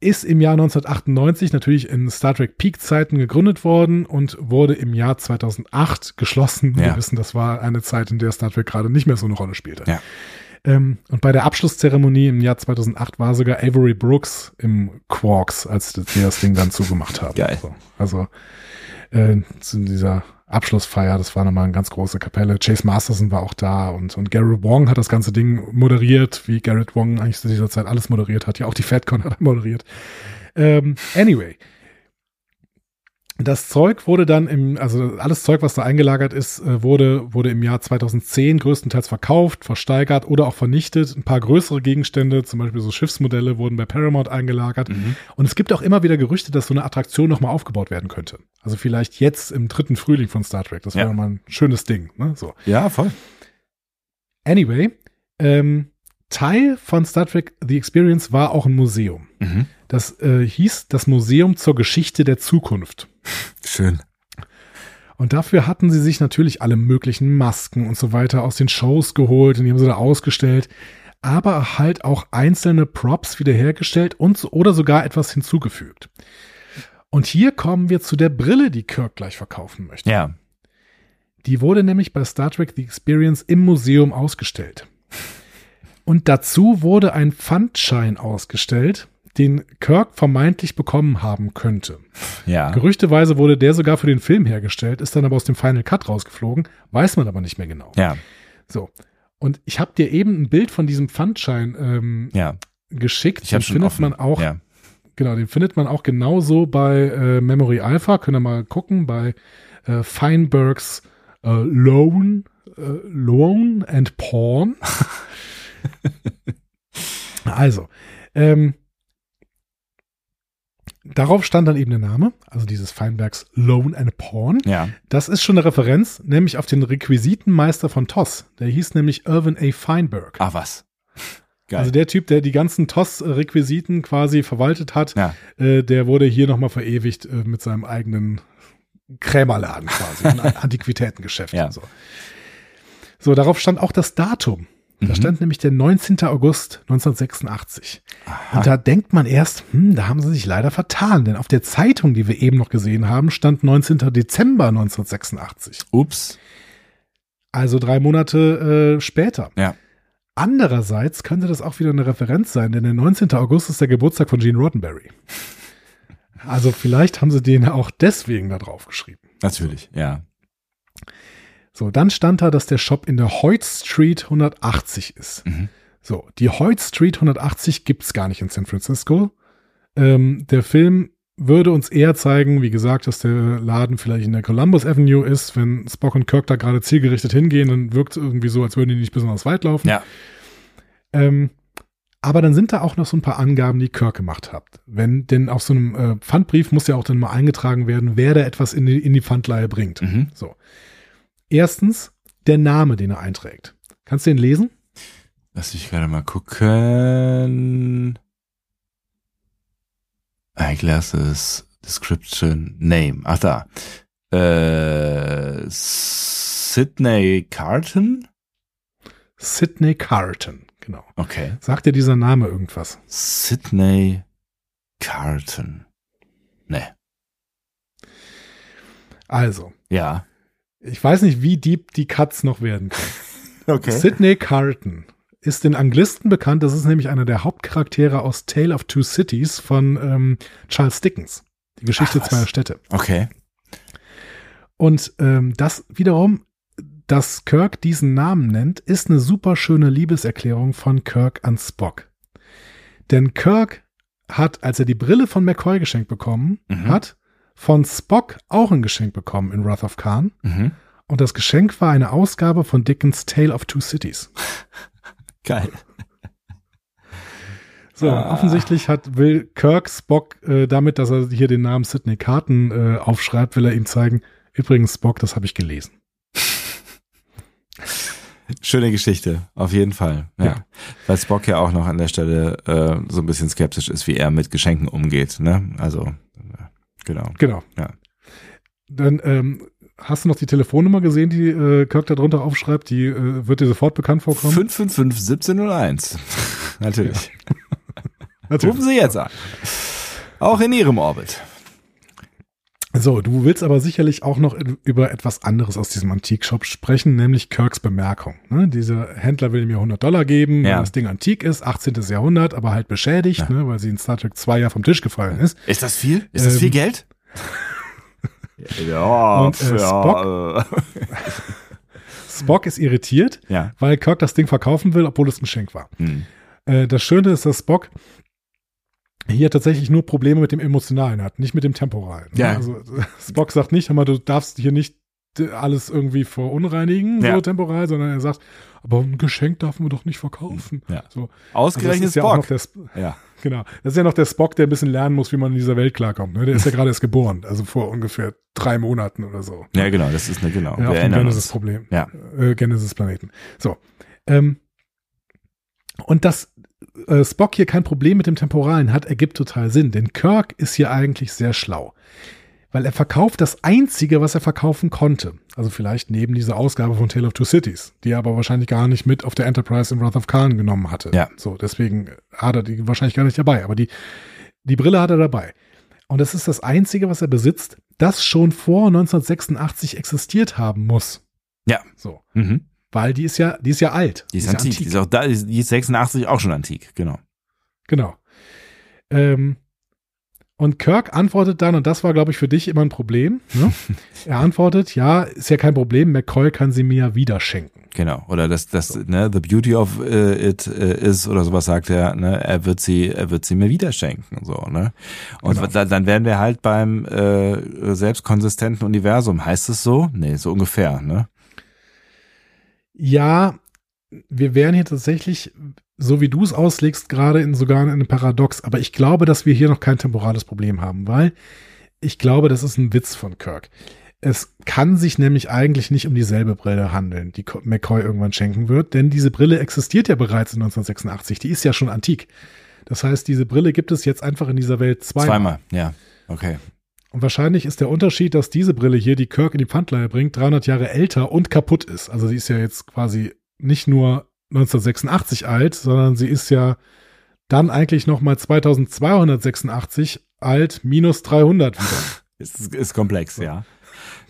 ist im Jahr 1998 natürlich in Star Trek Peak-Zeiten gegründet worden und wurde im Jahr 2008 geschlossen. Wir Ja. wissen, das war eine Zeit, in der Star Trek gerade nicht mehr so eine Rolle spielte. Ja. Ähm, und bei der Abschlusszeremonie im Jahr 2008 war sogar Avery Brooks im Quarks, als die das Ding dann zugemacht haben. Geil. So, also äh, zu dieser Abschlussfeier, das war nochmal eine ganz große Kapelle. Chase Masterson war auch da und, und Gary Wong hat das ganze Ding moderiert, wie Garrett Wong eigentlich zu dieser Zeit alles moderiert hat. Ja, auch die FatCon hat er moderiert. Ähm, anyway. Das Zeug wurde dann im, also alles Zeug, was da eingelagert ist, äh, wurde, wurde im Jahr 2010 größtenteils verkauft, versteigert oder auch vernichtet. Ein paar größere Gegenstände, zum Beispiel so Schiffsmodelle, wurden bei Paramount eingelagert. Mhm. Und es gibt auch immer wieder Gerüchte, dass so eine Attraktion nochmal aufgebaut werden könnte. Also vielleicht jetzt im dritten Frühling von Star Trek. Das wäre Ja. mal ein schönes Ding. Ne? So. Ja, voll. Anyway, ähm, Teil von Star Trek The Experience war auch ein Museum. Mhm. Das äh, hieß das Museum zur Geschichte der Zukunft. Schön. Und dafür hatten sie sich natürlich alle möglichen Masken und so weiter aus den Shows geholt und die haben sie da ausgestellt, aber halt auch einzelne Props wiederhergestellt und oder sogar etwas hinzugefügt. Und hier kommen wir zu der Brille, die Kirk gleich verkaufen möchte. Ja. Die wurde nämlich bei Star Trek The Experience im Museum ausgestellt. Und dazu wurde ein Pfandschein ausgestellt, den Kirk vermeintlich bekommen haben könnte. Ja. Gerüchteweise wurde der sogar für den Film hergestellt, ist dann aber aus dem Final Cut rausgeflogen, weiß man aber nicht mehr genau. Ja. So. Und ich habe dir eben ein Bild von diesem Pfandschein ähm, Ja. geschickt. Ich Den schon findet offen. man auch, Ja. genau, den findet man auch genauso bei äh, Memory Alpha. Könnt ihr mal gucken, bei äh, Feinbergs äh, Loan, äh, Loan and Porn. also, ähm, darauf stand dann eben der Name, also dieses Feinbergs Loan and Porn. Ja. Das ist schon eine Referenz, nämlich auf den Requisitenmeister von TOS. Der hieß nämlich Irvin A. Feinberg. Ah, was? Geil. Also der Typ, der die ganzen TOS-Requisiten quasi verwaltet hat, Ja. äh, der wurde hier nochmal verewigt äh, mit seinem eigenen Krämerladen quasi, ein Antiquitätengeschäft. Ja. und So. so, darauf stand auch das Datum. Da Mhm. stand nämlich der 19. August 1986. Und da denkt man erst, hm, da haben sie sich leider vertan, denn auf der Zeitung, die wir eben noch gesehen haben, stand 19. Dezember 1986. Ups. Also drei Monate äh, später. Ja. Andererseits könnte das auch wieder eine Referenz sein, denn der 19. August ist der Geburtstag von Gene Roddenberry. Also vielleicht haben sie den auch deswegen da drauf geschrieben. Natürlich, ja. So, dann stand da, dass der Shop in der Hoyt Street 180 ist. Mhm. So, die Hoyt Street 180 gibt's gar nicht in San Francisco. Ähm, der Film würde uns eher zeigen, wie gesagt, dass der Laden vielleicht in der Columbus Avenue ist. Wenn Spock und Kirk da gerade zielgerichtet hingehen, dann wirkt es irgendwie so, als würden die nicht besonders weit laufen. Ja. Ähm, aber dann sind da auch noch so ein paar Angaben, die Kirk gemacht hat. Wenn denn auf so einem äh, Pfandbrief muss ja auch dann mal eingetragen werden, wer da etwas in die, in die Pfandleihe bringt. Mhm. So. Erstens, der Name, den er einträgt. Kannst du den lesen? Lass mich gerade mal gucken. Eyeglasses, Description, Name. Ach da. Äh, Sydney Carton? Sidney Carton, genau. Okay. Sagt dir dieser Name irgendwas? Sydney Carton. Ne. Also, Ja. Ich weiß nicht, wie deep die Cuts noch werden können. Okay. Sidney Carton ist den Anglisten bekannt. Das ist nämlich einer der Hauptcharaktere aus Tale of Two Cities von ähm, Charles Dickens. Die Geschichte Ach, zweier Städte. Okay. Und ähm, das wiederum, dass Kirk diesen Namen nennt, ist eine super schöne Liebeserklärung von Kirk an Spock. Denn Kirk hat, als er die Brille von McCoy geschenkt bekommen Mhm. hat, von Spock auch ein Geschenk bekommen in Wrath of Khan. Mhm. Und das Geschenk war eine Ausgabe von Dickens Tale of Two Cities. Geil. So, Ah. offensichtlich hat, will Kirk Spock äh, damit, dass er hier den Namen Sidney Carton äh, aufschreibt, will er ihm zeigen, übrigens Spock, das habe ich gelesen. Schöne Geschichte, auf jeden Fall. Ja. Ja. Weil Spock ja auch noch an der Stelle äh, so ein bisschen skeptisch ist, wie er mit Geschenken umgeht. Ne? Also, genau. Genau. Ja. Dann ähm, hast du noch die Telefonnummer gesehen, die äh, Kirk da drunter aufschreibt? Die äh, wird dir sofort bekannt vorkommen. 555 1701. Natürlich. Natürlich. Rufen Sie jetzt an. Auch in Ihrem Orbit. So, du willst aber sicherlich auch noch über etwas anderes aus diesem Antikshop sprechen, nämlich Kirks Bemerkung. Ne? Dieser Händler will mir 100 Dollar geben, Ja. weil das Ding antik ist, 18. Jahrhundert, aber halt beschädigt, Ja. ne? weil sie in Star Trek 2 ja vom Tisch gefallen ist. Ist das viel? Ist das Ähm, viel Geld? ja, Und, äh, Spock? Spock ist irritiert, ja. weil Kirk das Ding verkaufen will, obwohl es ein Geschenk war. Hm. Äh, das Schöne ist, dass Spock hier tatsächlich nur Probleme mit dem Emotionalen hat, nicht mit dem Temporalen. ne? Ja. Also Spock sagt nicht, hör mal, du darfst hier nicht äh, alles irgendwie verunreinigen, Ja. so temporal, sondern er sagt, aber ein Geschenk darf man doch nicht verkaufen. Ja. So. Also das Ausgerechnet ja noch Spock. der, Sp- Ja. genau. Das ist ja noch der Spock, der ein bisschen lernen muss, wie man in dieser Welt klarkommt. Ne? Der ist ja gerade erst geboren, also vor ungefähr drei Monaten oder so. ja, genau, das ist eine, genau. Ja, auf dem. Genesis-Problem. Ja. Äh, Genesis-Planeten. So. Ähm, und dass äh, Spock hier kein Problem mit dem Temporalen hat, ergibt total Sinn, denn Kirk ist hier eigentlich sehr schlau. Weil er verkauft das Einzige, was er verkaufen konnte. Also vielleicht neben dieser Ausgabe von Tale of Two Cities, die er aber wahrscheinlich gar nicht mit auf der Enterprise in Wrath of Khan genommen hatte. Ja. So, deswegen hat er die wahrscheinlich gar nicht dabei. Aber die, die Brille hat er dabei. Und das ist das Einzige, was er besitzt, das schon vor 1986 existiert haben muss. Ja. So. Mhm. Weil die ist ja, die ist ja alt. Die ist antik. Die ist auch da, die ist 86 auch schon antik, genau. Genau. Ähm, und Kirk antwortet dann, und das war, glaube ich, für dich immer ein Problem. Ne? er antwortet, ja, ist ja kein Problem, McCoy kann sie mir wieder schenken. Genau. Oder das, das, ne, the beauty of äh, it äh, is oder sowas sagt er, ne, er wird sie, er wird sie mir wieder schenken, so, ne. Und Genau. da, dann wären wir halt beim äh, selbstkonsistenten Universum. Heißt es so? Nee, so ungefähr, ne? Ja, wir wären hier tatsächlich, so wie du es auslegst, gerade in sogar in einem Paradox. Aber ich glaube, dass wir hier noch kein temporales Problem haben, weil ich glaube, das ist ein Witz von Kirk. Es kann sich nämlich eigentlich nicht um dieselbe Brille handeln, die McCoy irgendwann schenken wird, denn diese Brille existiert ja bereits in 1986. Die ist ja schon antik. Das heißt, diese Brille gibt es jetzt einfach in dieser Welt zweimal. Zweimal, ja. Okay. Und wahrscheinlich ist der Unterschied, dass diese Brille hier, die Kirk in die Pfandleihe bringt, 300 Jahre älter und kaputt ist. Also sie ist ja jetzt quasi nicht nur 1986 alt, sondern sie ist ja dann eigentlich noch mal 2286 alt minus 300 wieder. ist, ist komplex, ja.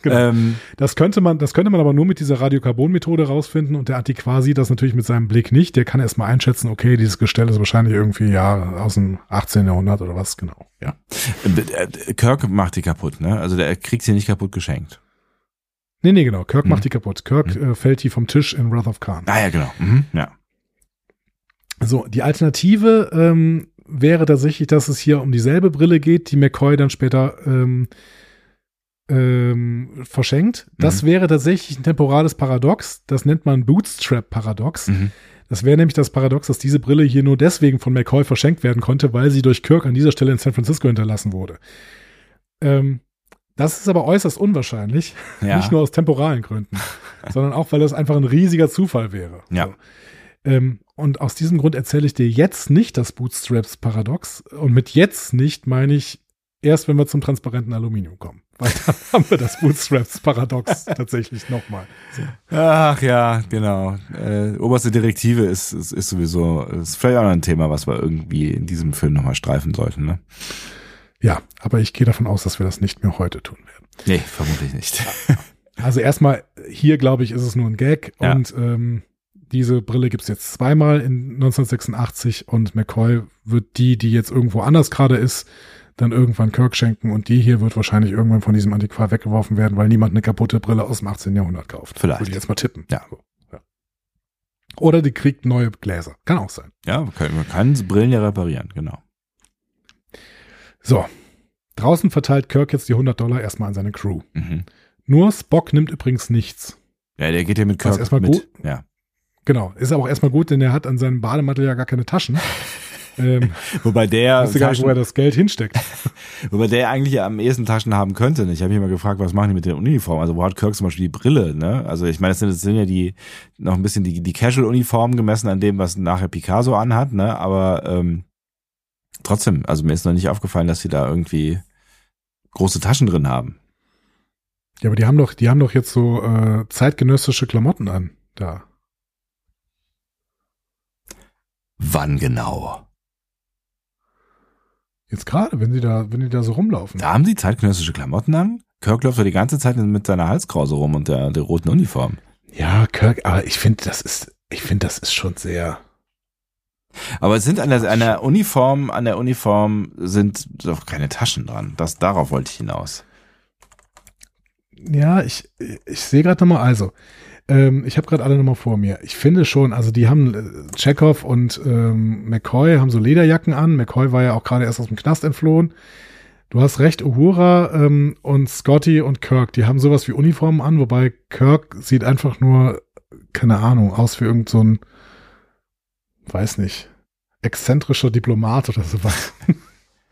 Genau. Ähm, das könnte man, das könnte man aber nur mit dieser Radiokarbon-Methode rausfinden und der Antiquar sieht das natürlich mit seinem Blick nicht. Der kann erstmal einschätzen, okay, dieses Gestell ist wahrscheinlich irgendwie ja aus dem 18. Jahrhundert oder was, genau. Ja. Äh, Kirk macht die kaputt, ne? Also der kriegt sie nicht kaputt geschenkt. Nee, nee, genau. Kirk mhm. macht die kaputt. Kirk mhm. äh, fällt die vom Tisch in Wrath of Khan. Ah ja, genau. Mhm. Ja. So, die Alternative ähm, wäre tatsächlich, dass es hier um dieselbe Brille geht, die McCoy dann später ähm, ähm, verschenkt. Das mhm. wäre tatsächlich ein temporales Paradox. Das nennt man Bootstrap-Paradox. Mhm. Das wäre nämlich das Paradox, dass diese Brille hier nur deswegen von McCoy verschenkt werden konnte, weil sie durch Kirk an dieser Stelle in San Francisco hinterlassen wurde. Ähm, das ist aber äußerst unwahrscheinlich. Ja. Nicht nur aus temporalen Gründen, sondern auch, weil das einfach ein riesiger Zufall wäre. Ja. So. Ähm, und aus diesem Grund erzähle ich dir jetzt nicht das Bootstraps-Paradox. Und mit jetzt nicht meine ich erst, wenn wir zum transparenten Aluminium kommen. Weil dann haben wir das Bootstraps-Paradox tatsächlich nochmal. So. Ach ja, genau. Äh, oberste Direktive ist, ist, ist sowieso, ist vielleicht auch ein Thema, was wir irgendwie in diesem Film nochmal streifen sollten. Ne? Ja, aber ich gehe davon aus, dass wir das nicht mehr heute tun werden. Nee, vermutlich nicht. Also erstmal, hier glaube ich, ist es nur ein Gag ja. und ähm, diese Brille gibt es jetzt zweimal in 1986 und McCoy wird die, die jetzt irgendwo anders gerade ist, dann irgendwann Kirk schenken und die hier wird wahrscheinlich irgendwann von diesem Antiquar weggeworfen werden, weil niemand eine kaputte Brille aus dem 18. Jahrhundert kauft. Vielleicht. Würde ich jetzt mal tippen. Ja. So, ja. Oder die kriegt neue Gläser. Kann auch sein. Ja, man kann, man kann Brillen ja reparieren, genau. So. Draußen verteilt Kirk jetzt die 100 Dollar erstmal an seine Crew. Mhm. Nur Spock nimmt übrigens nichts. Ja, der geht ja mit Kirk erstmal mit. Gut. Ja. Genau. Ist aber auch erstmal gut, denn er hat an seinem Bademantel ja gar keine Taschen. Ähm, wobei der weiß gar nicht, wo er das Geld hinsteckt. wobei der eigentlich am ehesten Taschen haben könnte. Ich habe mich mal gefragt, was machen die mit der Uniform? Also wo hat Kirk zum Beispiel die Brille? Ne? Also ich meine, das sind, das sind ja die noch ein bisschen die, die Casual-Uniformen gemessen an dem, was nachher Picasso anhat. Ne? Aber ähm, trotzdem, also mir ist noch nicht aufgefallen, dass sie da irgendwie große Taschen drin haben. Ja, aber die haben doch, die haben doch jetzt so äh, zeitgenössische Klamotten an da. Wann genau? Jetzt gerade, wenn sie da, wenn die da so rumlaufen. Da haben sie zeitgenössische Klamotten an. Kirk läuft doch die ganze Zeit mit seiner Halskrause rum und der, der roten Uniform. Ja, Kirk, aber ich finde, das ist, ich finde, das ist schon sehr. Aber es sind an der, an der Uniform, an der Uniform sind doch keine Taschen dran. Das, darauf wollte ich hinaus. Ja, ich, ich sehe gerade nochmal, also, ähm, ich habe gerade alle nochmal vor mir. Ich finde schon, also die haben äh, Chekhov und ähm, McCoy haben so Lederjacken an. McCoy war ja auch gerade erst aus dem Knast entflohen. Du hast recht, Uhura ähm, und Scotty und Kirk, die haben sowas wie Uniformen an, wobei Kirk sieht einfach nur, keine Ahnung, aus wie irgend so ein, weiß nicht, exzentrischer Diplomat oder sowas.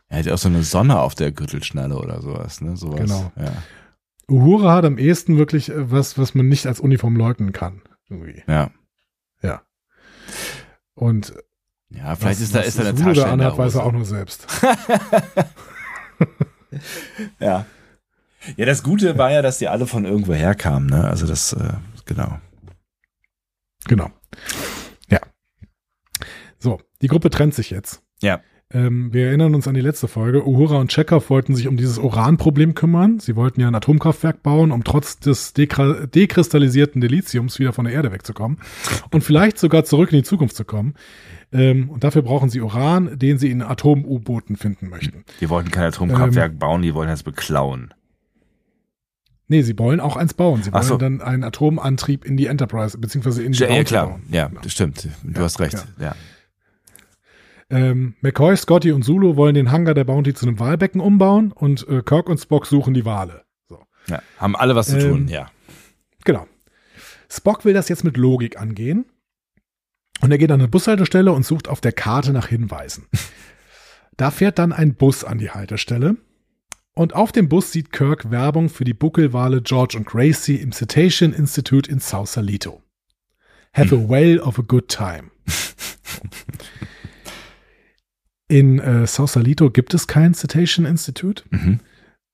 Er hat ja auch so eine Sonne auf der Gürtelschnalle oder sowas, ne? Sowas. Genau. Ja. Uhura hat am ehesten wirklich äh, was, was man nicht als Uniform leugnen kann. Irgendwie. Ja. Ja. Und ja, vielleicht was, ist da ist da eine Tasche da anhat, weiß er auch nur selbst. ja. Ja, das Gute war ja, dass die alle von irgendwo herkamen, ne? Also das, äh, genau. Genau. Ja. So, die Gruppe trennt sich jetzt. Ja. Ähm, wir erinnern uns an die letzte Folge. Uhura und Chekhov wollten sich um dieses Uranproblem kümmern. Sie wollten ja ein Atomkraftwerk bauen, um trotz des dekristallisierten Deliziums wieder von der Erde wegzukommen und vielleicht sogar zurück in die Zukunft zu kommen. Ähm, und dafür brauchen sie Uran, den sie in Atom-U-Booten finden möchten. Die wollten kein Atomkraftwerk ähm, bauen, die wollen es beklauen. Nee, sie wollen auch eins bauen. Sie wollen so. dann einen Atomantrieb in die Enterprise, beziehungsweise in die Ja, ja klar. Bauen. Ja, genau. stimmt. Du ja, hast recht. Ja. ja. Ähm, McCoy, Scotty und Zulu wollen den Hangar der Bounty zu einem Wahlbecken umbauen und äh, Kirk und Spock suchen die Wale. So. Ja, haben alle was zu ähm, tun, ja. Genau. Spock will das jetzt mit Logik angehen. Und er geht an eine Bushaltestelle und sucht auf der Karte nach Hinweisen. da fährt dann ein Bus an die Haltestelle. Und auf dem Bus sieht Kirk Werbung für die Buckelwale George und Gracie im Cetacean Institute in Sausalito. Have a whale of a good time. In äh, Sausalito gibt es kein Cetacean Institute. Mhm.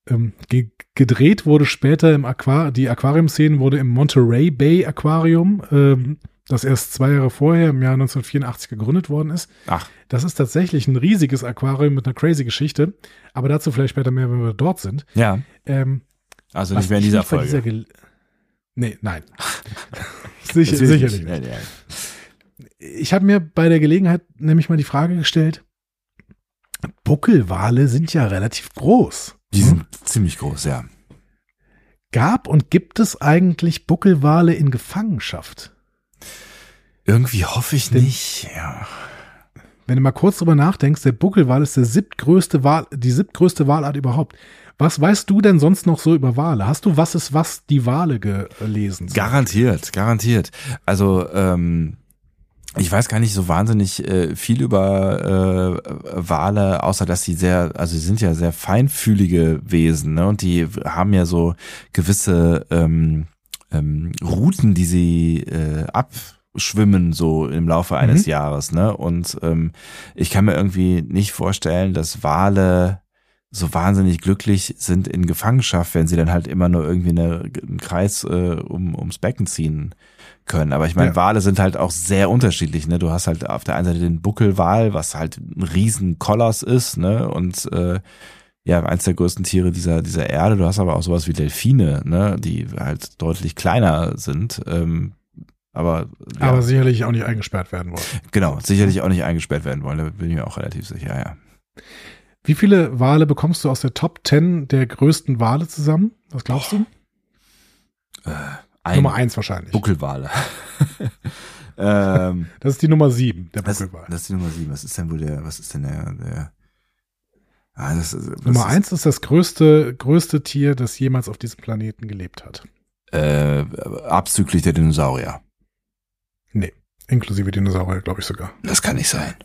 Ähm, ge gedreht wurde später im Aquar die Aquariumszenen wurde im Monterey Bay Aquarium, ähm, das erst zwei Jahre vorher im Jahr 1984 gegründet worden ist. Ach, Das ist tatsächlich ein riesiges Aquarium mit einer crazy Geschichte, aber dazu vielleicht später mehr, wenn wir dort sind. ja. Ähm, Also nicht mehr in dieser nicht Folge. dieser Gel- nee, nein. Sicher, sicherlich nicht. Nee. Ich habe mir bei der Gelegenheit nämlich mal die Frage gestellt, Buckelwale sind ja relativ groß. Die Hm? sind ziemlich groß, ja. Gab und gibt es eigentlich Buckelwale in Gefangenschaft? Irgendwie hoffe ich Den- nicht. Ja. Wenn du mal kurz drüber nachdenkst, der Buckelwal ist der siebtgrößte Wal, die siebtgrößte Walart überhaupt. Was weißt du denn sonst noch so über Wale? Hast du was ist was die Wale gelesen? Garantiert, garantiert. Also ähm, ich weiß gar nicht so wahnsinnig äh, viel über äh, Wale, außer dass sie sehr, also sie sind ja sehr feinfühlige Wesen, ne? Und die haben ja so gewisse ähm, ähm, Routen, die sie äh, abschwimmen so im Laufe eines Mhm. Jahres, ne? Und ähm, ich kann mir irgendwie nicht vorstellen, dass Wale so wahnsinnig glücklich sind in Gefangenschaft, wenn sie dann halt immer nur irgendwie eine, einen Kreis äh, um, ums Becken ziehen können. Aber ich meine, Ja. Wale sind halt auch sehr unterschiedlich. Ne? Du hast halt auf der einen Seite den Buckelwal, was halt ein riesen ist, ne? Und äh, ja, eins der größten Tiere dieser, dieser Erde. Du hast aber auch sowas wie Delfine, ne? Die halt deutlich kleiner sind. Ähm, aber, ja, Aber sicherlich auch nicht eingesperrt werden wollen. genau, sicherlich auch nicht eingesperrt werden wollen. Da bin ich mir auch relativ sicher, ja. Wie viele Wale bekommst du aus der Top 10 der größten Wale zusammen? Was glaubst du? Ein Nummer eins wahrscheinlich. Buckelwale. ähm, Das ist die Nummer sieben, der das, Buckelwal. das ist die Nummer sieben. Was ist denn wohl der, was ist denn der, der ah, das, das Nummer ist, eins ist das größte, größte Tier, das jemals auf diesem Planeten gelebt hat. Äh, abzüglich der Dinosaurier. Nee, inklusive Dinosaurier, glaube ich sogar. Das kann nicht sein.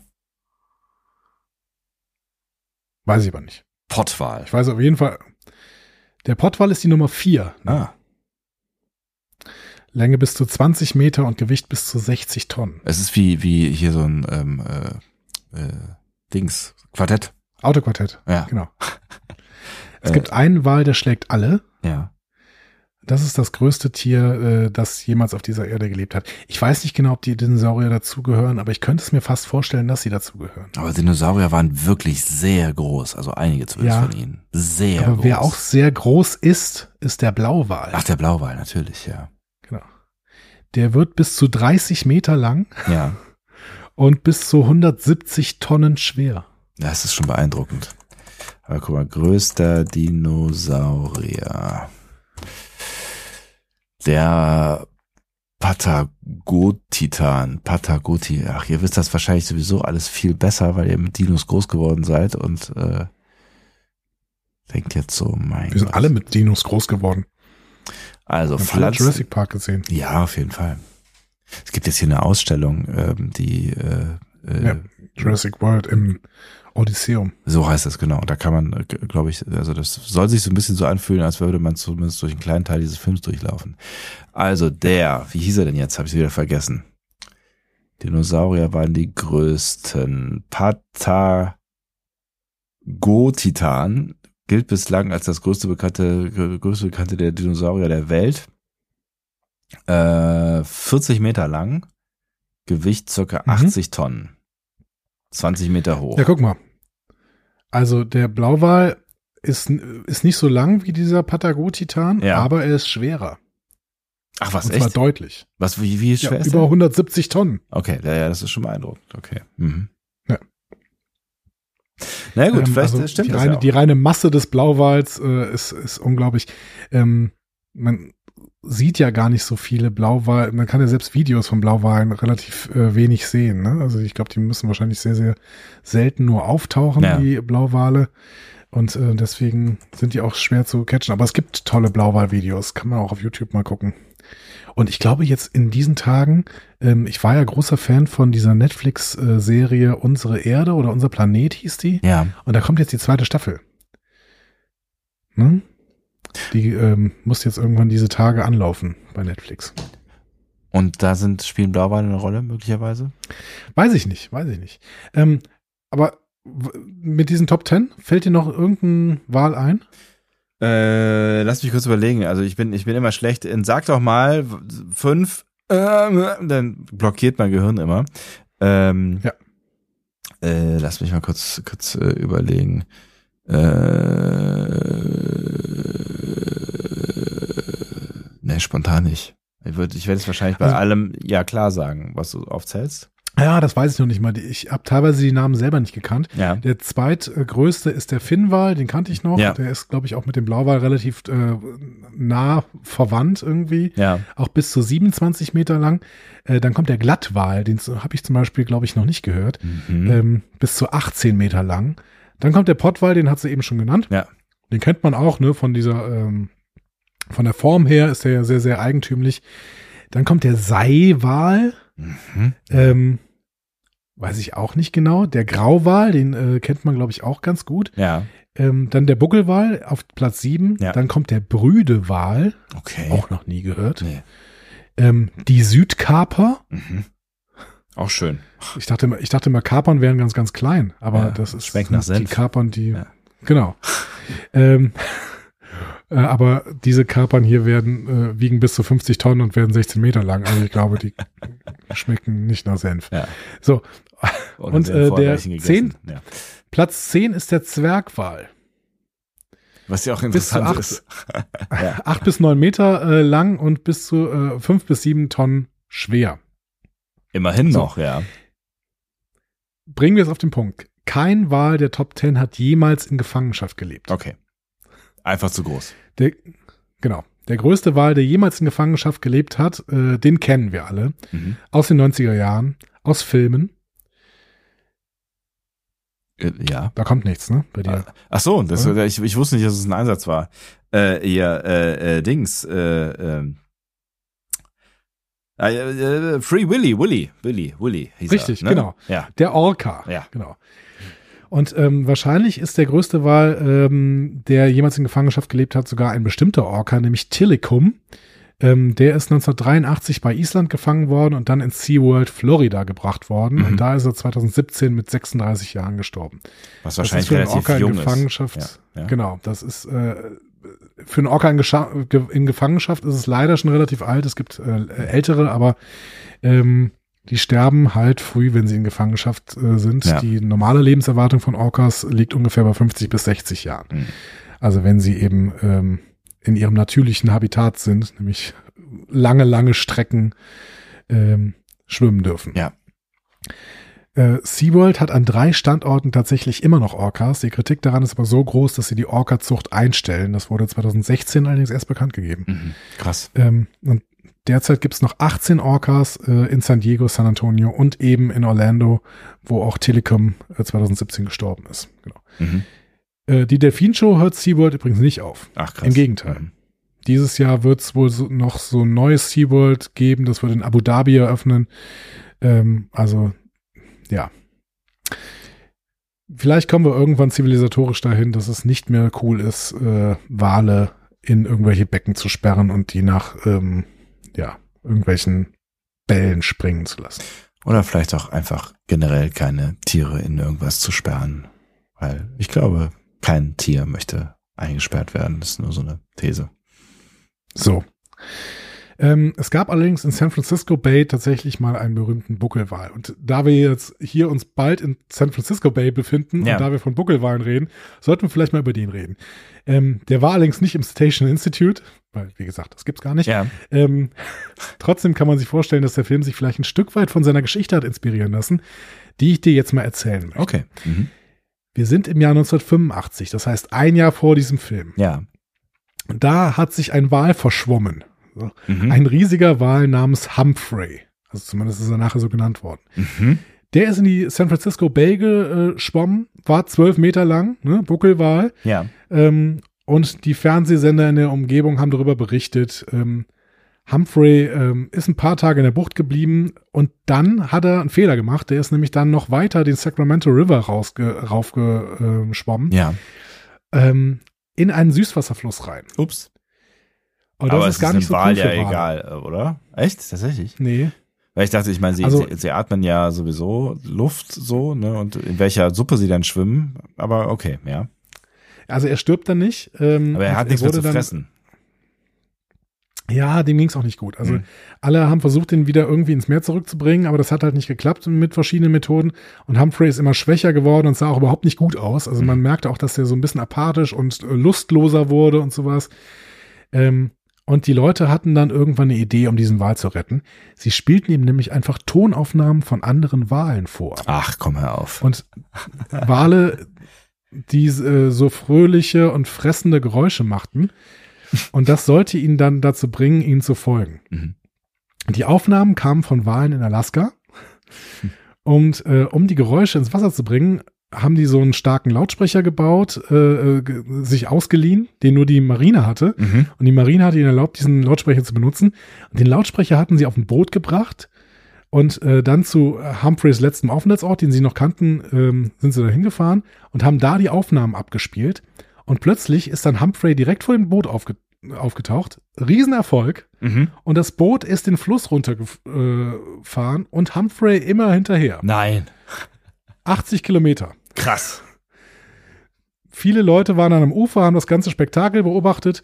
Weiß ich aber nicht. Pottwal. Ich weiß auf jeden Fall, der Pottwal ist die Nummer vier. Ah, Länge bis zu 20 Meter und Gewicht bis zu 60 Tonnen. es ist wie, wie hier so ein ähm, äh, äh, Dings, Quartett. Autoquartett, Ja. genau. Es Äh. gibt einen Wal, der schlägt alle. Ja. Das ist das größte Tier, äh, das jemals auf dieser Erde gelebt hat. Ich weiß nicht genau, ob die Dinosaurier dazugehören, aber ich könnte es mir fast vorstellen, dass sie dazugehören. Aber Dinosaurier waren wirklich sehr groß, also einige zumindest Ja. von ihnen. Sehr aber groß. wer auch sehr groß ist, ist der Blauwal. Ach, der Blauwal, natürlich, ja. Der wird bis zu 30 Meter lang Ja. und bis zu 170 Tonnen schwer. Das ist schon beeindruckend. Aber guck mal, größter Dinosaurier. Der Patagotitan. Patagoti. Ach, ihr wisst das wahrscheinlich sowieso alles viel besser, weil ihr mit Dinos groß geworden seid und äh, denkt jetzt so, mein Wir sind Gott. alle mit Dinos groß geworden. Also alle Pflanzen. Jurassic Park gesehen. Ja, auf jeden Fall. Es gibt jetzt hier eine Ausstellung, ähm, die äh, äh, Ja. Jurassic World im Odysseum. So heißt es, genau. Da kann man, glaube ich, also das soll sich so ein bisschen so anfühlen, als würde man zumindest durch einen kleinen Teil dieses Films durchlaufen. Also der, wie hieß er denn jetzt? Habe ich wieder vergessen. Dinosaurier waren die größten. Patagotitan gilt bislang als das größte bekannte, größte bekannte der Dinosaurier der Welt. Äh, 40 Meter lang, Gewicht circa Mhm. 80 Tonnen. 20 Meter hoch. Ja, guck mal. Also der Blauwal ist, ist nicht so lang wie dieser Patagotitan, Ja. aber er ist schwerer. Ach was, und zwar echt? deutlich. Was, wie, wie schwer Ja, ist über der? 170 Tonnen. Okay, ja, ja, das ist schon beeindruckend. Okay. Mhm. Na gut, Ähm, vielleicht also stimmt die das reine, ja auch. Die reine Masse des Blauwals äh, ist, ist unglaublich. Ähm, man sieht ja gar nicht so viele Blauwal. Man kann ja selbst Videos von Blauwalen relativ äh, wenig sehen. Ne? Also ich glaube, die müssen wahrscheinlich sehr, sehr selten nur auftauchen, Ja. die Blauwale. Und äh, deswegen sind die auch schwer zu catchen. Aber es gibt tolle Blauwal-Videos. Kann man auch auf YouTube mal gucken. Und ich glaube jetzt in diesen Tagen, ähm, ich war ja großer Fan von dieser Netflix-Serie Unsere Erde oder Unser Planet hieß die. Ja, Und da kommt jetzt die zweite Staffel. Ne? Die ähm, muss jetzt irgendwann diese Tage anlaufen bei Netflix. Und da sind, spielen Blauwale eine Rolle, möglicherweise? Weiß ich nicht, weiß ich nicht. Ähm, aber mit diesen Top Ten fällt dir noch irgendein Wahl ein? Äh, lass mich kurz überlegen. Also ich bin, ich bin immer schlecht. In, sag doch mal fünf, ähm, dann blockiert mein Gehirn immer. Ähm, Ja. Äh, lass mich mal kurz, kurz äh, überlegen. Äh, ne, spontan nicht. Ich würde, ich werde es wahrscheinlich bei Also- allem ja klar sagen, was du aufzählst. Ja, das weiß ich noch nicht mal. Ich habe teilweise die Namen selber nicht gekannt. Ja. Der zweitgrößte ist der Finnwal, den kannte ich noch. Ja. Der ist, glaube ich, auch mit dem Blauwal relativ äh, nah verwandt irgendwie. Ja. Auch bis zu 27 Meter lang. Äh, dann kommt der Glattwal, den habe ich zum Beispiel, glaube ich, noch nicht gehört. Mhm. Ähm, bis zu 18 Meter lang. Dann kommt der Pottwal, den hat sie eben schon genannt. Ja. Den kennt man auch, ne, von dieser, ähm, von der Form her ist der ja sehr, sehr eigentümlich. Dann kommt der Seiwal. Mhm. Ähm, weiß ich auch nicht genau. Der Grauwal, den äh, kennt man, glaube ich, auch ganz gut. Ja. Ähm, dann der Buckelwal auf Platz 7. Ja. Dann kommt der Brüdewal, Okay. auch noch nie gehört. Nee. Ähm, die Südkaper. Mhm. Auch schön. Ich dachte, ich dachte immer, Kapern wären ganz, ganz klein, aber Ja, das ist die. Kapern, die, Ja. genau. ähm, äh, aber diese Kapern hier werden, äh, wiegen bis zu 50 Tonnen und werden 16 Meter lang. Also ich glaube, die schmecken nicht nach Senf. Ja. So, Oder Und, äh, der welchen gegessen. Ja. Platz 10 ist der Zwergwal. Was ja auch interessant acht- ist. ja. Acht bis neun Meter äh, lang und bis zu äh, fünf bis sieben Tonnen schwer. Immerhin So. noch, ja. Bringen wir es auf den Punkt. Kein Wal der Top 10 hat jemals in Gefangenschaft gelebt. Okay. Einfach zu groß. Der, genau. Der größte Wal, der jemals in Gefangenschaft gelebt hat, äh, den kennen wir alle. Mhm. Aus den 90er Jahren, aus Filmen. Äh, Ja. Da kommt nichts, ne? Bei dir. Ach so, das, ich, ich wusste nicht, dass es ein Einsatz war. Äh, ja, äh, äh, Dings, äh, ähm. Äh, äh, Free Willy, Willy, Willy, Willy. Hieß Richtig, er, ne? genau. Ja. Der Orca. Ja. Genau. Und ähm, wahrscheinlich ist der größte Wal, ähm, der jemals in Gefangenschaft gelebt hat, sogar ein bestimmter Orca, nämlich Tillicum. Ähm, der ist 1983 bei Island gefangen worden und dann in SeaWorld Florida gebracht worden. Mhm. Und da ist er 2017 mit 36 Jahren gestorben. Was Das wahrscheinlich ist für einen Orca in Gefangenschaft. ist. Ja, ja. Genau, das ist äh, für einen Orca in, in Gefangenschaft ist es leider schon relativ alt. Es gibt äh, ältere, aber ähm, die sterben halt früh, wenn sie in Gefangenschaft äh, sind. Ja. Die normale Lebenserwartung von Orcas liegt ungefähr bei 50 bis 60 Jahren. Mhm. Also wenn sie eben ähm, in ihrem natürlichen Habitat sind, nämlich lange, lange Strecken ähm, schwimmen dürfen. Ja. Äh, SeaWorld hat an drei Standorten tatsächlich immer noch Orcas. Die Kritik daran ist aber so groß, dass sie die Orca-Zucht einstellen. Das wurde 2016 allerdings erst bekannt gegeben. Mhm. Krass. Ähm, und derzeit gibt es noch 18 Orcas äh, in San Diego, San Antonio und eben in Orlando, wo auch Telecom äh, 2017 gestorben ist. Genau. Mhm. Äh, die Delfinshow hört SeaWorld übrigens nicht auf. Ach, krass. Im Gegenteil. Mhm. Dieses Jahr wird es wohl so, noch so ein neues SeaWorld geben. Das wird in Abu Dhabi eröffnen. Ähm, also, ja. Vielleicht kommen wir irgendwann zivilisatorisch dahin, dass es nicht mehr cool ist, äh, Wale in irgendwelche Becken zu sperren und die nach, ähm, ja, irgendwelchen Bällen springen zu lassen. Oder vielleicht auch einfach generell keine Tiere in irgendwas zu sperren. Weil ich glaube, kein Tier möchte eingesperrt werden. Das ist nur so eine These. So. Ähm, es gab allerdings in San Francisco Bay tatsächlich mal einen berühmten Buckelwal. Und da wir jetzt hier uns bald in San Francisco Bay befinden Ja. und da wir von Buckelwalen reden, sollten wir vielleicht mal über den reden. Ähm, der war allerdings nicht im Station Institute, weil, wie gesagt, das gibt's gar nicht. Ja. Ähm, trotzdem kann man sich vorstellen, dass der Film sich vielleicht ein Stück weit von seiner Geschichte hat inspirieren lassen, die ich dir jetzt mal erzählen möchte. Okay. Mhm. Wir sind im Jahr 1985, das heißt ein Jahr vor diesem Film. Ja. Da hat sich ein Wal verschwommen. So. Mhm. Ein riesiger Wal namens Humphrey. Also zumindest ist er nachher so genannt worden. Mhm. Der ist in die San Francisco Bay geschwommen, war zwölf Meter lang, ne, Buckelwal. Ja. Ähm, und die Fernsehsender in der Umgebung haben darüber berichtet. Ähm, Humphrey ähm, ist ein paar Tage in der Bucht geblieben und dann hat er einen Fehler gemacht. Der ist nämlich dann noch weiter den Sacramento River raufgeschwommen. Ja. Ähm, in einen Süßwasserfluss rein. Ups. Das Aber ist es gar ist nicht so Wal cool ja für Wale. egal, oder? Echt? Tatsächlich? Nee. Weil ich dachte, ich meine, sie, Also- sie, sie atmen ja sowieso Luft so, ne? Und in welcher Suppe sie dann schwimmen. Aber okay, ja. Also er stirbt dann nicht. Ähm, Aber er hat nichts mehr zu dann- fressen. Ja, dem ging's auch nicht gut. Also Hm. alle haben versucht, ihn wieder irgendwie ins Meer zurückzubringen, aber das hat halt nicht geklappt mit verschiedenen Methoden. Und Humphrey ist immer schwächer geworden und sah auch überhaupt nicht gut aus. Also Hm. man merkte auch, dass er so ein bisschen apathisch und äh, lustloser wurde und sowas. Ähm, und die Leute hatten dann irgendwann eine Idee, um diesen Wal zu retten. Sie spielten ihm nämlich einfach Tonaufnahmen von anderen Walen vor. Ach, komm hör auf. Und Wale, die äh, so fröhliche und fressende Geräusche machten. Und das sollte ihn dann dazu bringen, ihnen zu folgen. Mhm. Die Aufnahmen kamen von Walen in Alaska. Und äh, um die Geräusche ins Wasser zu bringen, haben die so einen starken Lautsprecher gebaut, äh, äh, sich ausgeliehen, den nur die Marine hatte. Mhm. Und die Marine hat ihnen erlaubt, diesen Lautsprecher zu benutzen. Und den Lautsprecher hatten sie auf ein Boot gebracht. Und äh, dann zu Humphreys letztem Aufenthaltsort, den sie noch kannten, ähm, sind sie da hingefahren und haben da die Aufnahmen abgespielt. Und plötzlich ist dann Humphrey direkt vor dem Boot aufge aufgetaucht. Riesenerfolg. Mhm. Und das Boot ist den Fluss runtergefahren und Humphrey immer hinterher. Nein. 80 Kilometer. Krass. Viele Leute waren dann am Ufer, haben das ganze Spektakel beobachtet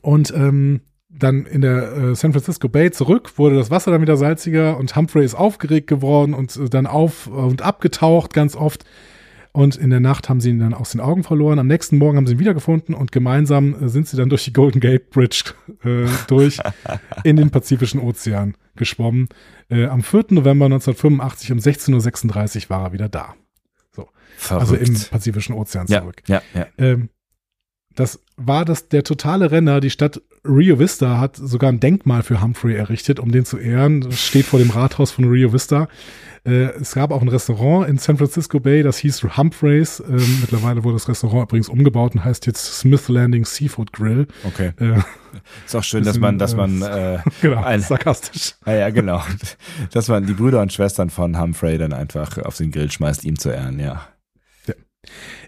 und ähm, dann in der äh, San Francisco Bay zurück, wurde das Wasser dann wieder salziger und Humphrey ist aufgeregt geworden und äh, dann auf und abgetaucht ganz oft. Und in der Nacht haben sie ihn dann aus den Augen verloren. Am nächsten Morgen haben sie ihn wiedergefunden und gemeinsam äh, sind sie dann durch die Golden Gate Bridge äh, durch in den Pazifischen Ozean geschwommen. Äh, am 4. November 1985 um 16.36 Uhr war er wieder da. Verrückt. Also im Pazifischen Ozean ja, zurück. ja, ja. Ähm, das war das der totale Renner. Die Stadt Rio Vista hat sogar ein Denkmal für Humphrey errichtet, um den zu ehren. Das steht vor dem Rathaus von Rio Vista. Äh, es gab auch ein Restaurant in San Francisco Bay, das hieß Humphreys. Ähm, mittlerweile wurde das Restaurant übrigens umgebaut und heißt jetzt Smith Landing Seafood Grill. Okay. Äh, Ist auch schön, dass Bisschen, man, dass äh, man, äh, genau, Ein- sarkastisch. ja, ja, genau. Dass man die Brüder und Schwestern von Humphrey dann einfach auf den Grill schmeißt, ihm zu ehren, ja.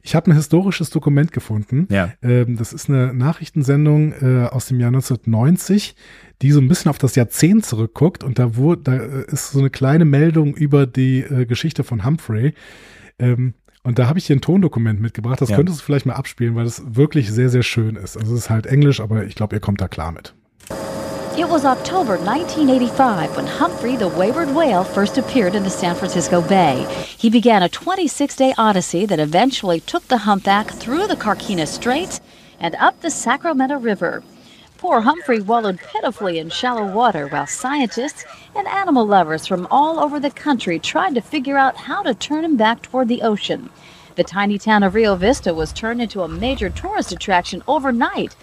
Ich habe ein historisches Dokument gefunden. Ja. Ähm, das ist eine Nachrichtensendung äh, aus dem Jahr 1990, die so ein bisschen auf das Jahrzehnt zurückguckt. Und da, wurde, da äh, ist so eine kleine Meldung über die äh, Geschichte von Humphrey. Ähm, und da habe ich hier ein Tondokument mitgebracht. Das Ja. könntest du vielleicht mal abspielen, weil das wirklich sehr, sehr schön ist. Also es ist halt Englisch, aber ich glaube, ihr kommt da klar mit. It was October 1985 when Humphrey the wayward whale first appeared in the San Francisco Bay. He began a 26 day odyssey that eventually took the humpback through the Carquinez Straits and up the Sacramento River. Poor Humphrey wallowed pitifully in shallow water while scientists and animal lovers from all over the country tried to figure out how to turn him back toward the ocean. The tiny town of Rio Vista was turned into a major tourist attraction overnight.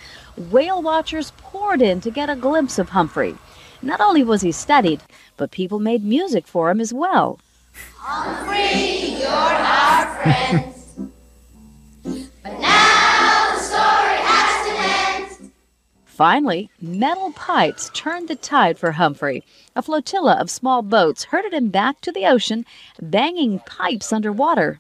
Whale watchers poured in to get a glimpse of Humphrey. Not only was he studied, but people made music for him as well. Finally, metal pipes turned the tide for Humphrey. A flotilla of small boats herded him back to the ocean, banging pipes underwater.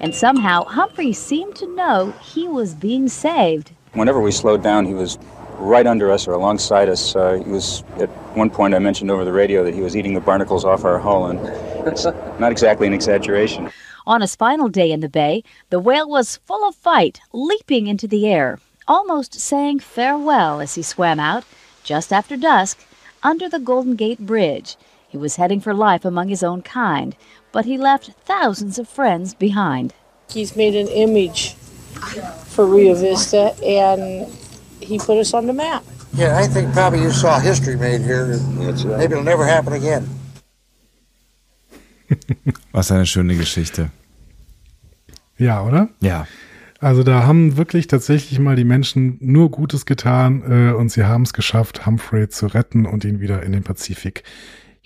And somehow, Humphrey seemed to know he was being saved. Whenever we slowed down, he was right under us or alongside us. Uh, he was at one point I mentioned over the radio that he was eating the barnacles off our hull, and it's not exactly an exaggeration. On his final day in the bay, the whale was full of fight, leaping into the air, almost saying farewell as he swam out, just after dusk, under the Golden Gate Bridge. He was heading for life among his own kind, but he left thousands of friends behind. He's made an image for Rio Vista and he put us on the map. Yeah, I think probably you saw history made here. Maybe it'll never happen again. Was eine schöne Geschichte. Ja, oder? Ja. Also da haben wirklich tatsächlich mal die Menschen nur Gutes getan äh, und sie haben es geschafft, Humphrey zu retten und ihn wieder in den Pazifik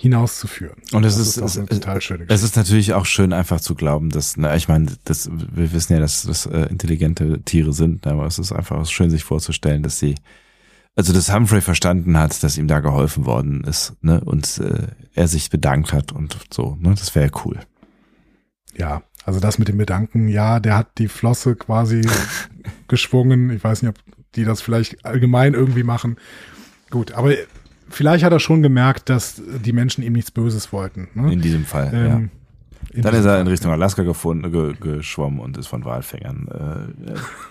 hinauszuführen. Und es ist, es, eine total schöne es ist natürlich auch schön, einfach zu glauben, dass, na, ich meine, das, wir wissen ja, dass das äh, intelligente Tiere sind, aber es ist einfach schön, sich vorzustellen, dass sie, also dass Humphrey verstanden hat, dass ihm da geholfen worden ist, ne, und äh, er sich bedankt hat und so, ne, das wäre cool. Ja, Also das mit dem Gedanken, ja, der hat die Flosse quasi geschwungen. Ich weiß nicht, ob die das vielleicht allgemein irgendwie machen. Gut, aber vielleicht hat er schon gemerkt, dass die Menschen ihm nichts Böses wollten. Ne? In diesem Fall, Ähm, ja. in Dann ist er in Richtung Alaska gefunden, ge, geschwommen und ist von Walfängern.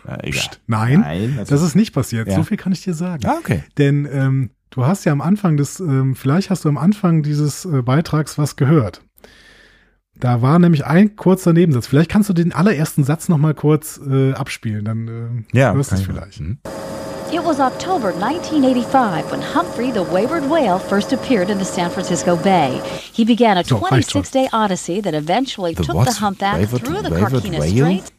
Äh, äh. Psst, Nein, Nein also- das ist nicht passiert. Ja. So viel kann ich dir sagen. Ah, okay. Denn ähm, du hast ja am Anfang des, ähm, vielleicht hast du am Anfang dieses äh, Beitrags was gehört. Da war nämlich ein kurzer Nebensatz. Vielleicht kannst du den allerersten Satz noch mal kurz äh, abspielen, dann äh, Ja, hörst du es ich vielleicht. machen. It was October 1985 when Humphrey the Wayward Whale first appeared in the San Francisco Bay. He began a So, reicht schon. 26 day odyssey that eventually The took what? the humpback Wayward- through the Carquinez whale? Straits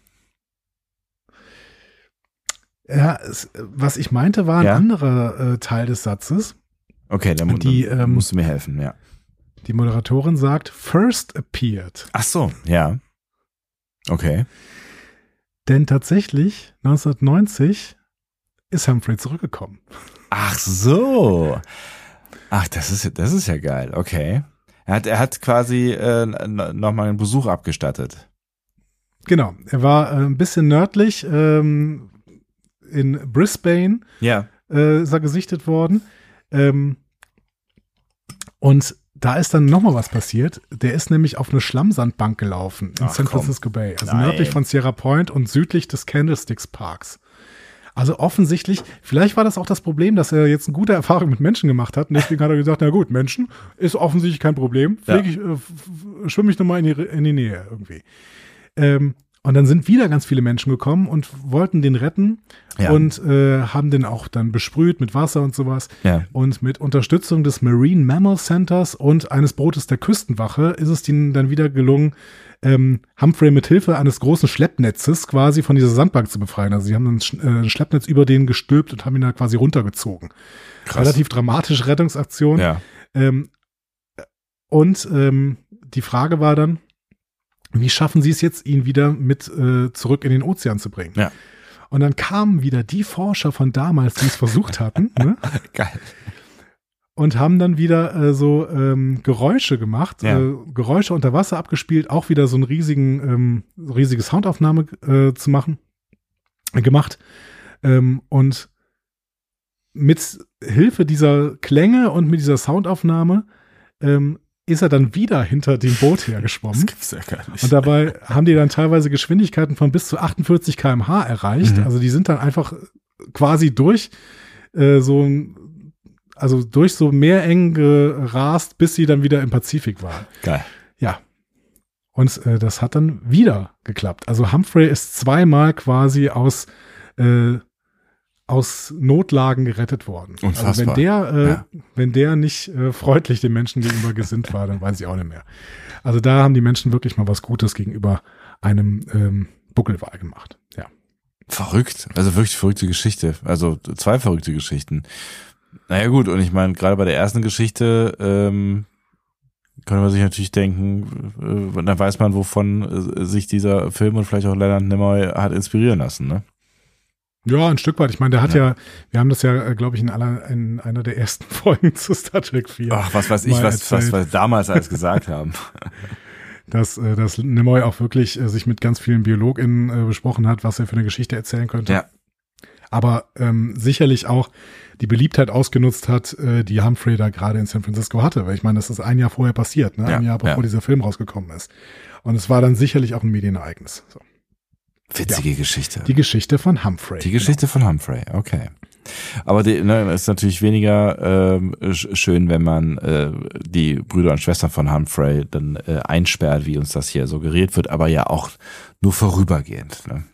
Ja, es, was ich meinte, war ein Ja. anderer äh, Teil des Satzes. Okay, dann, Die, dann ähm, musst du mir helfen, ja. Die Moderatorin sagt, first appeared. Ach so, ja. Okay. Denn tatsächlich, 1990 ist Humphrey zurückgekommen. Ach so. Ach, das ist, das ist ja geil. Okay. Er hat, er hat quasi äh, nochmal einen Besuch abgestattet. Genau, er war äh, ein bisschen nördlich ähm, in Brisbane Ja. äh, ist er gesichtet worden. Ähm, und da ist dann nochmal was passiert. Der ist nämlich auf eine Schlammsandbank gelaufen in Ach, San komm. Francisco Bay, also Nein. nördlich von Sierra Point und südlich des Candlesticks Parks. Also offensichtlich, vielleicht war das auch das Problem, dass er jetzt eine gute Erfahrung mit Menschen gemacht hat. Und deswegen hat er gesagt, na gut, Menschen ist offensichtlich kein Problem. Flieg ich, äh, schwimme ich nochmal in die, in die Nähe irgendwie. Ähm, und dann sind wieder ganz viele Menschen gekommen und wollten den retten Ja. und äh, haben den auch dann besprüht mit Wasser und sowas. Ja. Und mit Unterstützung des Marine Mammal Centers und eines Bootes der Küstenwache ist es ihnen dann wieder gelungen, ähm, Humphrey mit Hilfe eines großen Schleppnetzes quasi von dieser Sandbank zu befreien. Also sie haben ein äh, Schleppnetz über den gestülpt und haben ihn da quasi runtergezogen. Krass. Relativ dramatische Rettungsaktion. Ja. Ähm, und ähm, die Frage war dann, wie schaffen sie es jetzt, ihn wieder mit äh, zurück in den Ozean zu bringen? Ja. Und dann kamen wieder die Forscher von damals, die es versucht hatten, ne? Geil. Und haben dann wieder äh, so ähm, Geräusche gemacht, Ja. äh, Geräusche unter Wasser abgespielt, auch wieder so einen riesigen, ähm, riesige Soundaufnahme äh, zu machen, äh, gemacht. Ähm, und mit Hilfe dieser Klänge und mit dieser Soundaufnahme ähm, ist er dann wieder hinter dem Boot Das hergeschwommen. gibt's ja gar nicht. Und dabei haben die dann teilweise Geschwindigkeiten von bis zu 48 km/h erreicht. Mhm. Also die sind dann einfach quasi durch äh, so ein, also durch so Meerengen gerast, bis sie dann wieder im Pazifik waren. Geil. Ja. Und äh, das hat dann wieder geklappt. Also Humphrey ist zweimal quasi aus, äh, aus Notlagen gerettet worden. Also Unfassbar. wenn der, äh, Ja. wenn der nicht äh, freundlich den Menschen gegenüber gesinnt war, dann weiß ich auch nicht mehr. Also da haben die Menschen wirklich mal was Gutes gegenüber einem ähm, Buckelwal gemacht. Ja. Verrückt. Also wirklich verrückte Geschichte. Also zwei verrückte Geschichten. Naja gut, und ich meine, gerade bei der ersten Geschichte ähm, könnte man sich natürlich denken, äh, dann weiß man, wovon äh, sich dieser Film und vielleicht auch Leonard Nimoy hat inspirieren lassen, ne? Ja, ein Stück weit. Ich meine, der hat Ja. ja, wir haben das ja, glaube ich, in, aller, in einer der ersten Folgen zu Star Trek 4. Ach, was weiß ich, was, was wir damals alles gesagt haben. dass, äh, dass Nimoy auch wirklich äh, sich mit ganz vielen BiologInnen äh, besprochen hat, was er für eine Geschichte erzählen könnte. Ja. Aber ähm, sicherlich auch die Beliebtheit ausgenutzt hat, äh, die Humphrey da gerade in San Francisco hatte. Weil ich meine, das ist ein Jahr vorher passiert, ne? Ja, ein Jahr bevor ja. dieser Film rausgekommen ist. Und es war dann sicherlich auch ein Medienereignis. So. Witzige Geschichte. Die Geschichte von Humphrey. Die Geschichte von Humphrey, okay. Aber die, ne, ist natürlich weniger sch- schön, wenn man äh, die Brüder und Schwestern von Humphrey dann äh, einsperrt, wie uns das hier suggeriert wird, aber ja auch nur vorübergehend. Ne?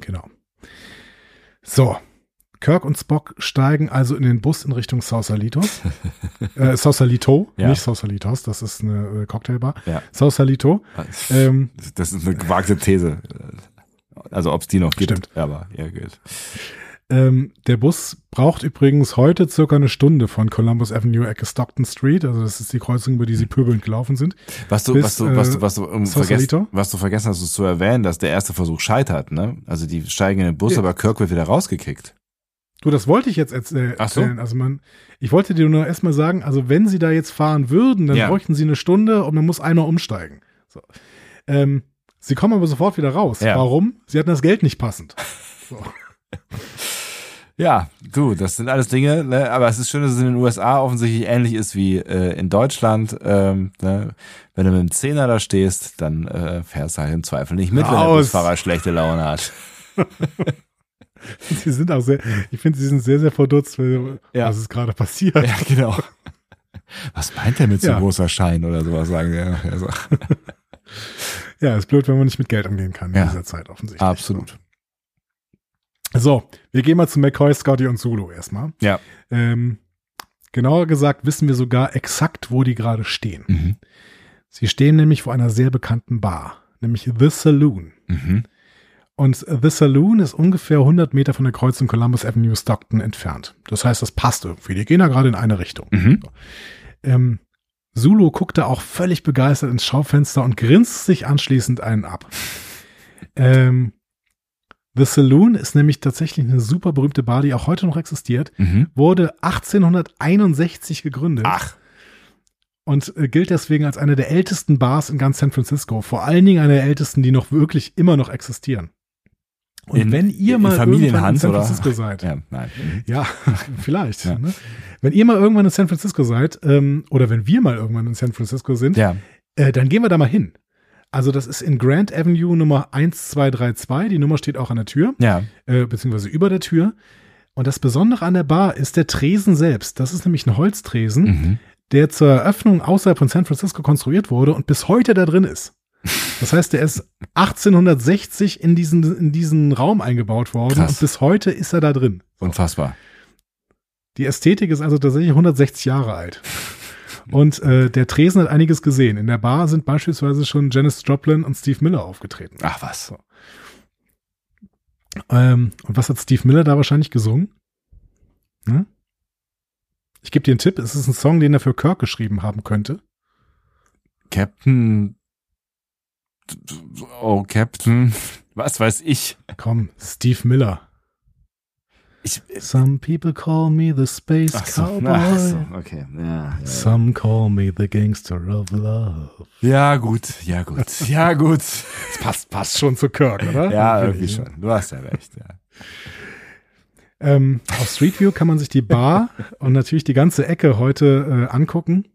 Genau. So. Kirk und Spock steigen also in den Bus in Richtung Sausalitos. äh, Sausalito, Ja. nicht Sausalitos, das ist eine äh, Cocktailbar. Ja. Sausalito. Ähm, Das ist eine gewagte These. Also ob es die noch gibt. Stimmt. Aber ja, gut. Ähm, der Bus braucht übrigens heute circa eine Stunde von Columbus Avenue Ecke Stockton Street. Also das ist die Kreuzung, über die sie pöbelnd gelaufen sind. Was du, Bis, was du, was äh, du, was du, um, Sausalito? vergessen, was du vergessen hast, zu erwähnen, dass der erste Versuch scheitert, ne? Also die steigen in den Bus, Ja. aber Kirk wird wieder rausgekickt. Du, das wollte ich jetzt erzäh Ach so. erzählen. Also man, ich wollte dir nur erstmal sagen, also wenn sie da jetzt fahren würden, dann Ja. bräuchten sie eine Stunde und man muss einmal umsteigen. So. Ähm, Sie kommen aber sofort wieder raus. Ja. Warum? Sie hatten das Geld nicht passend. So. Ja, du, das sind alles Dinge, ne? aber es ist schön, dass es in den USA offensichtlich ähnlich ist wie äh, in Deutschland. Ähm, ne? Wenn du mit dem Zehner da stehst, dann äh, fährst du halt im Zweifel nicht mit, wenn der. Busfahrer schlechte Laune hat. Sie sind auch sehr, ich finde, sie sind sehr, sehr verdutzt, Ja. was ist gerade passiert. Ja, genau. Was meint der mit so Ja. großer Schein oder sowas, sagen wir. Also, Ja, ist blöd, wenn man nicht mit Geld umgehen kann Ja. in dieser Zeit offensichtlich. absolut. So, wir gehen mal zu McCoy, Scotty und Zulu erstmal. Ja. Ähm, genauer gesagt wissen wir sogar exakt, wo die gerade stehen. Mhm. Sie stehen nämlich vor einer sehr bekannten Bar, nämlich The Saloon. Mhm. Und The Saloon ist ungefähr 100 Meter von der Kreuzung Columbus Avenue Stockton entfernt. Das heißt, das passt irgendwie. Die gehen da gerade in eine Richtung. Mhm. Ähm, Zulu guckte auch völlig begeistert ins Schaufenster und grinst sich anschließend einen ab. Ähm, The Saloon ist nämlich tatsächlich eine super berühmte Bar, die auch heute noch existiert. Mhm. Wurde 1861 gegründet Ach, und äh, gilt deswegen als eine der ältesten Bars in ganz San Francisco. Vor allen Dingen eine der ältesten, die noch wirklich immer noch existieren. Und In- wenn ihr mal irgendwann in San oder? Francisco seid, ja, nein. Ja, vielleicht. Ja. Ne? Wenn ihr mal irgendwann in San Francisco seid, ähm, oder wenn wir mal irgendwann in San Francisco sind, Ja. äh, dann gehen wir da mal hin. Also das ist in Grand Avenue Nummer 1232. Die Nummer steht auch an der Tür, Ja. äh, beziehungsweise über der Tür. Und das Besondere an der Bar ist der Tresen selbst. Das ist nämlich ein Holztresen, Mhm. der zur Eröffnung außerhalb von San Francisco konstruiert wurde und bis heute da drin ist. Das heißt, der ist 1860 in diesen, in diesen Raum eingebaut worden Krass. und bis heute ist er da drin. Unfassbar. Die Ästhetik ist also tatsächlich 160 Jahre alt. Und äh, der Tresen hat einiges gesehen. In der Bar sind beispielsweise schon Janis Joplin und Steve Miller aufgetreten. Ach was. Ähm, und was hat Steve Miller da wahrscheinlich gesungen? Ne? Ich gebe dir einen Tipp, es ist ein Song, den er für Kirk geschrieben haben könnte. Captain. Oh, Captain. Was weiß ich. Komm, Steve Miller. Ich. Some people call me the space Ach so, cowboy. ach so, okay. Ja, ja. Some call me the gangster of love. ja, gut, ja, gut. Ja, gut. Das passt, passt schon zu Kirk, oder? Ja, irgendwie schon. Du hast ja recht, ja. Ähm, auf Street View kann man sich die Bar und natürlich die ganze Ecke heute äh, angucken.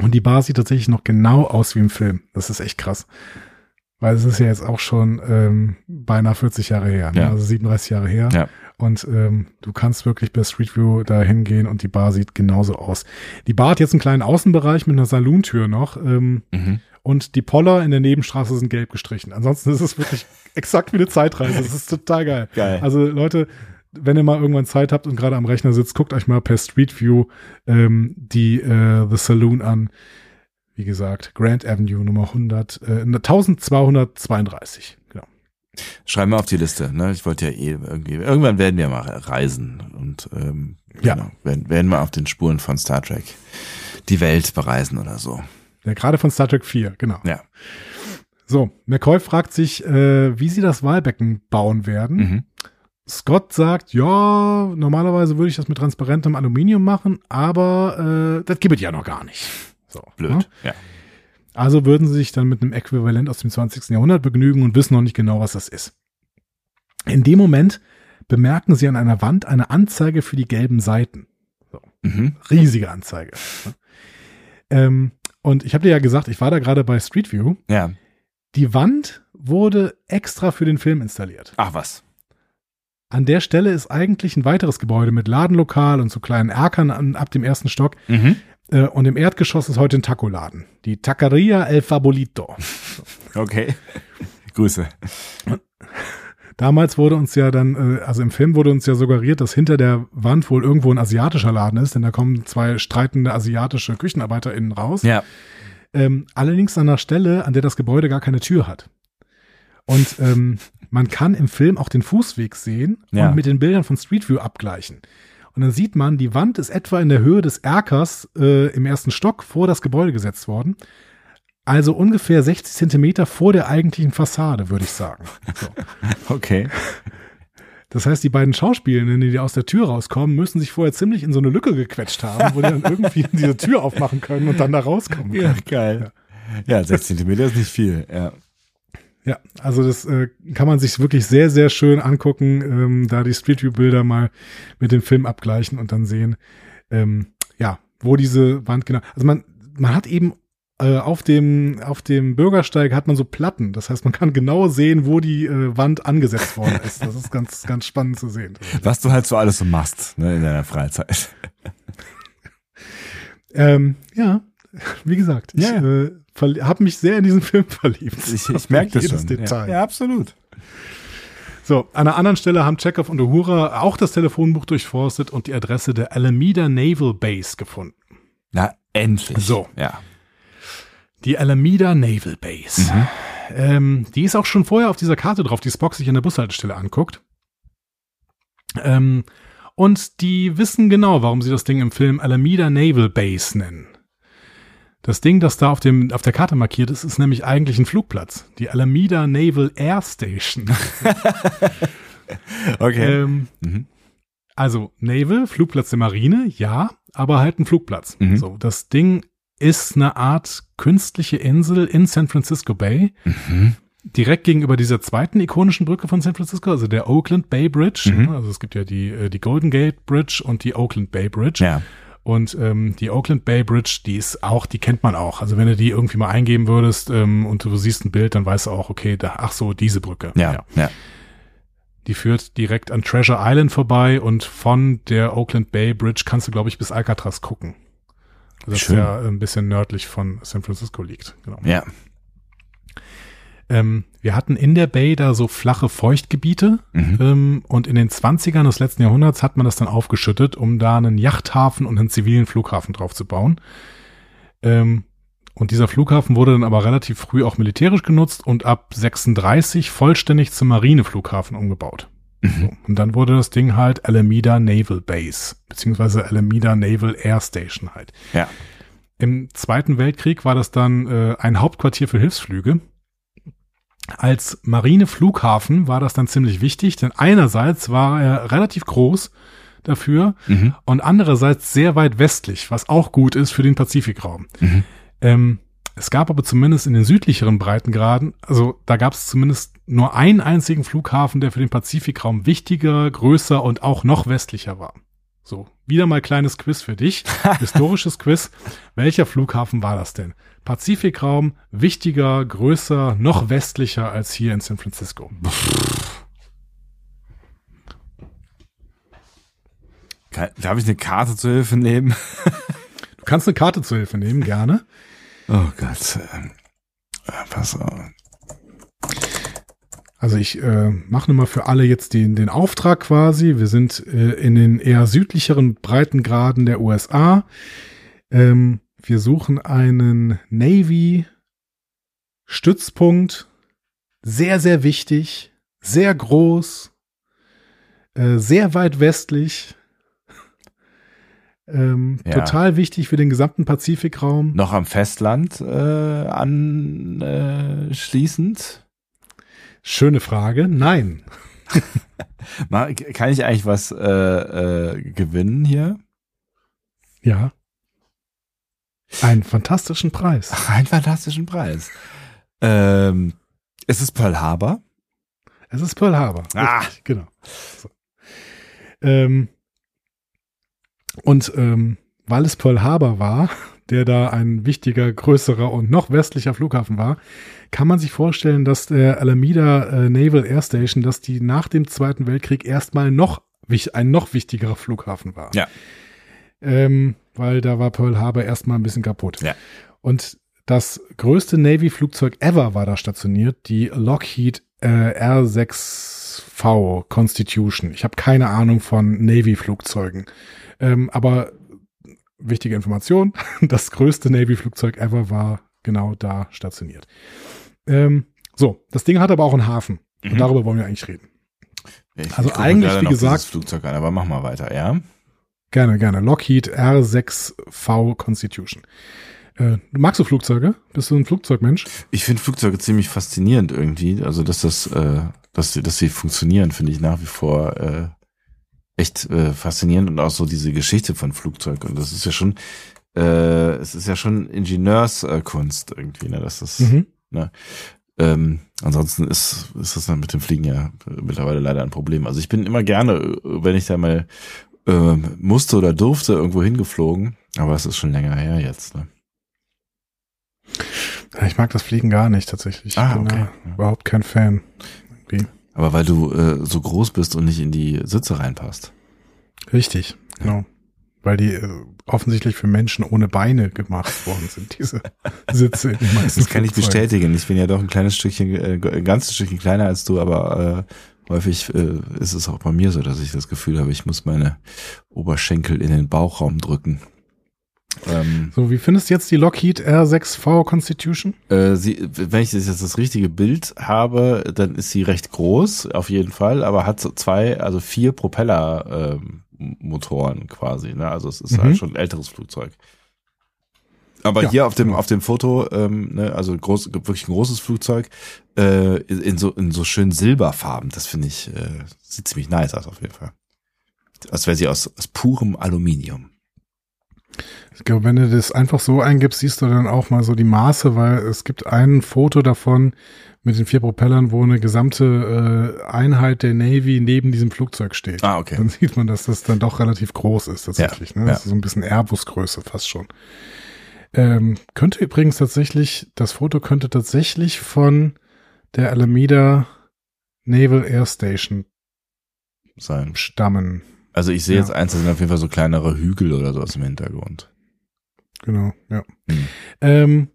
Und die Bar sieht tatsächlich noch genau aus wie im Film. Das ist echt krass. Weil es ist ja jetzt auch schon ähm, beinahe 40 Jahre her, ne? Ja. also 37 Jahre her. Ja. Und ähm, du kannst wirklich bei Street View da hingehen und die Bar sieht genauso aus. Die Bar hat jetzt einen kleinen Außenbereich mit einer Salontür noch. Ähm, Mhm. und die Poller in der Nebenstraße sind gelb gestrichen. Ansonsten ist es wirklich exakt wie eine Zeitreise. Das ist total geil. Geil. Also Leute, wenn ihr mal irgendwann Zeit habt und gerade am Rechner sitzt, guckt euch mal per Street View ähm, die äh, The Saloon an. Wie gesagt, Grand Avenue Nummer 100, äh, 1232. Genau. Schreib mal auf die Liste, ne? Ich wollte ja eh irgendwie. Irgendwann werden wir mal reisen und ähm, Ja. genau, werden, werden wir auf den Spuren von Star Trek die Welt bereisen oder so. Ja, gerade von Star Trek 4, genau. Ja. So, McCoy fragt sich, äh, wie sie das Wahlbecken bauen werden. Mhm. Scott sagt, ja, normalerweise würde ich das mit transparentem Aluminium machen, aber äh, das gibt es ja noch gar nicht. So, Blöd. ne? Ja. Also würden sie sich dann mit einem Äquivalent aus dem 20. Jahrhundert begnügen und wissen noch nicht genau, was das ist. In dem Moment bemerken sie an einer Wand eine Anzeige für die gelben Seiten. Mhm. Riesige Anzeige. ne? ähm, und ich habe dir ja gesagt, ich war da gerade bei Street View. Ja. Die Wand wurde extra für den Film installiert. Ach was. An der Stelle ist eigentlich ein weiteres Gebäude mit Ladenlokal und so kleinen Erkern ab dem ersten Stock. Mhm. Äh, und im Erdgeschoss ist heute ein Tacoladen. Die Taqueria El Fabolito. Okay. Grüße. Damals wurde uns ja dann, äh, also im Film wurde uns ja suggeriert, dass hinter der Wand wohl irgendwo ein asiatischer Laden ist, denn da kommen zwei streitende asiatische KüchenarbeiterInnen raus. Ja. Ähm, allerdings an einer Stelle, an der das Gebäude gar keine Tür hat. Und ähm, man kann im Film auch den Fußweg sehen Ja. und mit den Bildern von Street View abgleichen. Und dann sieht man, die Wand ist etwa in der Höhe des Erkers äh, im ersten Stock vor das Gebäude gesetzt worden. Also ungefähr 60 Zentimeter vor der eigentlichen Fassade, würde ich sagen. So. Okay. Das heißt, die beiden Schauspielenden, die aus der Tür rauskommen, müssen sich vorher ziemlich in so eine Lücke gequetscht haben, wo die dann irgendwie diese Tür aufmachen können und dann da rauskommen können. geil. Ja, 6 Zentimeter ist nicht viel. Ja. Ja, also das äh, kann man sich wirklich sehr, sehr schön angucken, ähm, da die Street View Bilder mal mit dem Film abgleichen und dann sehen, ähm, ja, wo diese Wand genau, also man, man hat eben äh, auf dem, auf dem Bürgersteig hat man so Platten. Das heißt, man kann genau sehen, wo die äh, Wand angesetzt worden ist. Das ist ganz, ganz spannend zu sehen. Was du halt so alles so machst, ne, in deiner Freizeit. ähm, ja, wie gesagt, ich Ja. äh, habe mich sehr in diesen Film verliebt. Ich, ich merke das Jedes schon. Detail. Ja, ja, absolut. So, an einer anderen Stelle haben Chekhov und Uhura auch das Telefonbuch durchforstet und die Adresse der Alameda Naval Base gefunden. Na, endlich. So. Ja. Die Alameda Naval Base. Ähm, die ist auch schon vorher auf dieser Karte drauf, die Spock sich an der Bushaltestelle anguckt. Ähm, und die wissen genau, warum sie das Ding im Film Alameda Naval Base nennen. Das Ding, das da auf, dem, auf der Karte markiert ist, ist nämlich eigentlich ein Flugplatz. Die Alameda Naval Air Station. Okay. ähm, Mhm. also Naval, Flugplatz der Marine, ja, aber halt ein Flugplatz. Mhm. So, das Ding ist eine Art künstliche Insel in San Francisco Bay, Mhm. direkt gegenüber dieser zweiten ikonischen Brücke von San Francisco, also der Oakland Bay Bridge. Mhm. Also es gibt ja die, äh, die Golden Gate Bridge und die Oakland Bay Bridge. Ja. Und ähm, die Oakland Bay Bridge, die ist auch, die kennt man auch. Also wenn du die irgendwie mal eingeben würdest ähm, und du siehst ein Bild, dann weißt du auch, okay, da, ach so, diese Brücke. Ja. Ja. Die führt direkt an Treasure Island vorbei und von der Oakland Bay Bridge kannst du, glaube ich, bis Alcatraz gucken. Das Schön. ja ein bisschen nördlich von San Francisco liegt. Genau. Ja. Ähm, wir hatten in der Bay da so flache Feuchtgebiete Mhm. ähm, und in den 20ern des letzten Jahrhunderts hat man das dann aufgeschüttet, um da einen Yachthafen und einen zivilen Flughafen drauf zu bauen. Ähm, und dieser Flughafen wurde dann aber relativ früh auch militärisch genutzt und ab 36 vollständig zum Marineflughafen umgebaut. So, und dann wurde das Ding halt Alameda Naval Base, beziehungsweise Alameda Naval Air Station halt. Ja. Im Zweiten Weltkrieg war das dann äh, ein Hauptquartier für Hilfsflüge. Als Marineflughafen war das dann ziemlich wichtig, denn einerseits war er relativ groß dafür Mhm. und andererseits sehr weit westlich, was auch gut ist für den Pazifikraum. Mhm. Ähm, es gab aber zumindest in den südlicheren Breitengraden, also da gab es zumindest nur einen einzigen Flughafen, der für den Pazifikraum wichtiger, größer und auch noch westlicher war. So, wieder mal kleines Quiz für dich, historisches Quiz. Welcher Flughafen war das denn? Pazifikraum, wichtiger, größer, noch westlicher als hier in San Francisco. Kann, darf ich eine Karte zur Hilfe nehmen? Du kannst eine Karte zur Hilfe nehmen, gerne. Oh Gott. ähm, äh, Pass auf. Also ich äh, mache nur mal für alle jetzt den, den Auftrag quasi. Wir sind äh, in den eher südlicheren Breitengraden der USA. Ähm, wir suchen einen Navy-Stützpunkt. Sehr, sehr wichtig. Sehr groß. Äh, sehr weit westlich. Ähm, Ja. Total wichtig für den gesamten Pazifikraum. Noch am Festland äh, anschließend. Schöne Frage. Nein. Kann ich eigentlich was äh, äh, gewinnen hier? Ja. Einen fantastischen Preis. Ach, einen fantastischen Preis. Ähm, ist es Pearl Harbor? Es ist Pearl Harbor. Ah. Richtig, genau. So. Ähm, und ähm, weil es Pearl Harbor war, der da ein wichtiger, größerer und noch westlicher Flughafen war, kann man sich vorstellen, dass der Alameda äh, Naval Air Station, dass die nach dem Zweiten Weltkrieg erstmal noch ein noch wichtigerer Flughafen war. Ja. Ähm, weil da war Pearl Harbor erstmal ein bisschen kaputt. Ja. Und das größte Navy-Flugzeug ever war da stationiert, die Lockheed äh, R6V Constitution. Ich habe keine Ahnung von Navy-Flugzeugen. Ähm, aber wichtige Information, das größte Navy-Flugzeug ever war genau da stationiert. Ähm, so, das Ding hat aber auch einen Hafen. Und Mhm. darüber wollen wir eigentlich reden. Ich Also eigentlich, wie gesagt- Flugzeug an, aber mach mal weiter, ja? Gerne, gerne. Lockheed R6V Constitution. Äh, magst du Flugzeuge? Bist du ein Flugzeugmensch? Ich finde Flugzeuge ziemlich faszinierend irgendwie. Also, dass das, äh, dass, sie- dass sie funktionieren, finde ich nach wie vor äh, echt äh, faszinierend und auch so diese Geschichte von Flugzeug. Und das ist ja schon, äh, es ist ja schon Ingenieurskunst irgendwie, ne? Das ist, Mhm. Ähm, ansonsten ist, ist das dann mit dem Fliegen ja mittlerweile leider ein Problem. Also ich bin immer gerne, wenn ich da mal äh, musste oder durfte, irgendwo hingeflogen, aber es ist schon länger her jetzt. Ne? Ja, Ich mag das Fliegen gar nicht tatsächlich. Ich Ah, bin okay. da überhaupt kein Fan. Irgendwie. Aber weil du äh, so groß bist und nicht in die Sitze reinpasst. Richtig, genau. Weil die äh, offensichtlich für Menschen ohne Beine gemacht worden sind, diese Sitze in den meisten Das kann ich bestätigen. Ich bin ja doch ein kleines Stückchen, äh, ein ganzes Stückchen kleiner als du, aber äh, häufig äh, ist es auch bei mir so, dass ich das Gefühl habe, ich muss meine Oberschenkel in den Bauchraum drücken. Ähm, So, wie findest du jetzt die Lockheed R6V Constitution? äh, sie, wenn ich jetzt das richtige Bild habe, dann ist sie recht groß, auf jeden Fall, aber hat so zwei, also vier Propeller ähm, Motoren quasi. Ne? Also es ist Mhm. halt schon ein älteres Flugzeug. Aber Ja, hier auf dem genau. auf dem Foto, ähm, ne, also groß, wirklich ein großes Flugzeug äh, in so in so schönen Silberfarben. Das finde ich äh, sieht ziemlich nice aus auf jeden Fall. Als wäre sie aus, aus purem Aluminium. Ich glaube, wenn du das einfach so eingibst, siehst du dann auch mal so die Maße, weil es gibt ein Foto davon mit den vier Propellern, wo eine gesamte äh, Einheit der Navy neben diesem Flugzeug steht. Ah, okay. Dann sieht man, dass das dann doch relativ groß ist tatsächlich. Ja, ne? Das ist so ein bisschen Airbus-Größe fast schon. Ähm, könnte übrigens tatsächlich, das Foto könnte tatsächlich von der Alameda Naval Air Station Sein. stammen. Also ich sehe Ja. jetzt eins, das sind auf jeden Fall so kleinere Hügel oder sowas im Hintergrund. Genau, ja. Hm. Ähm,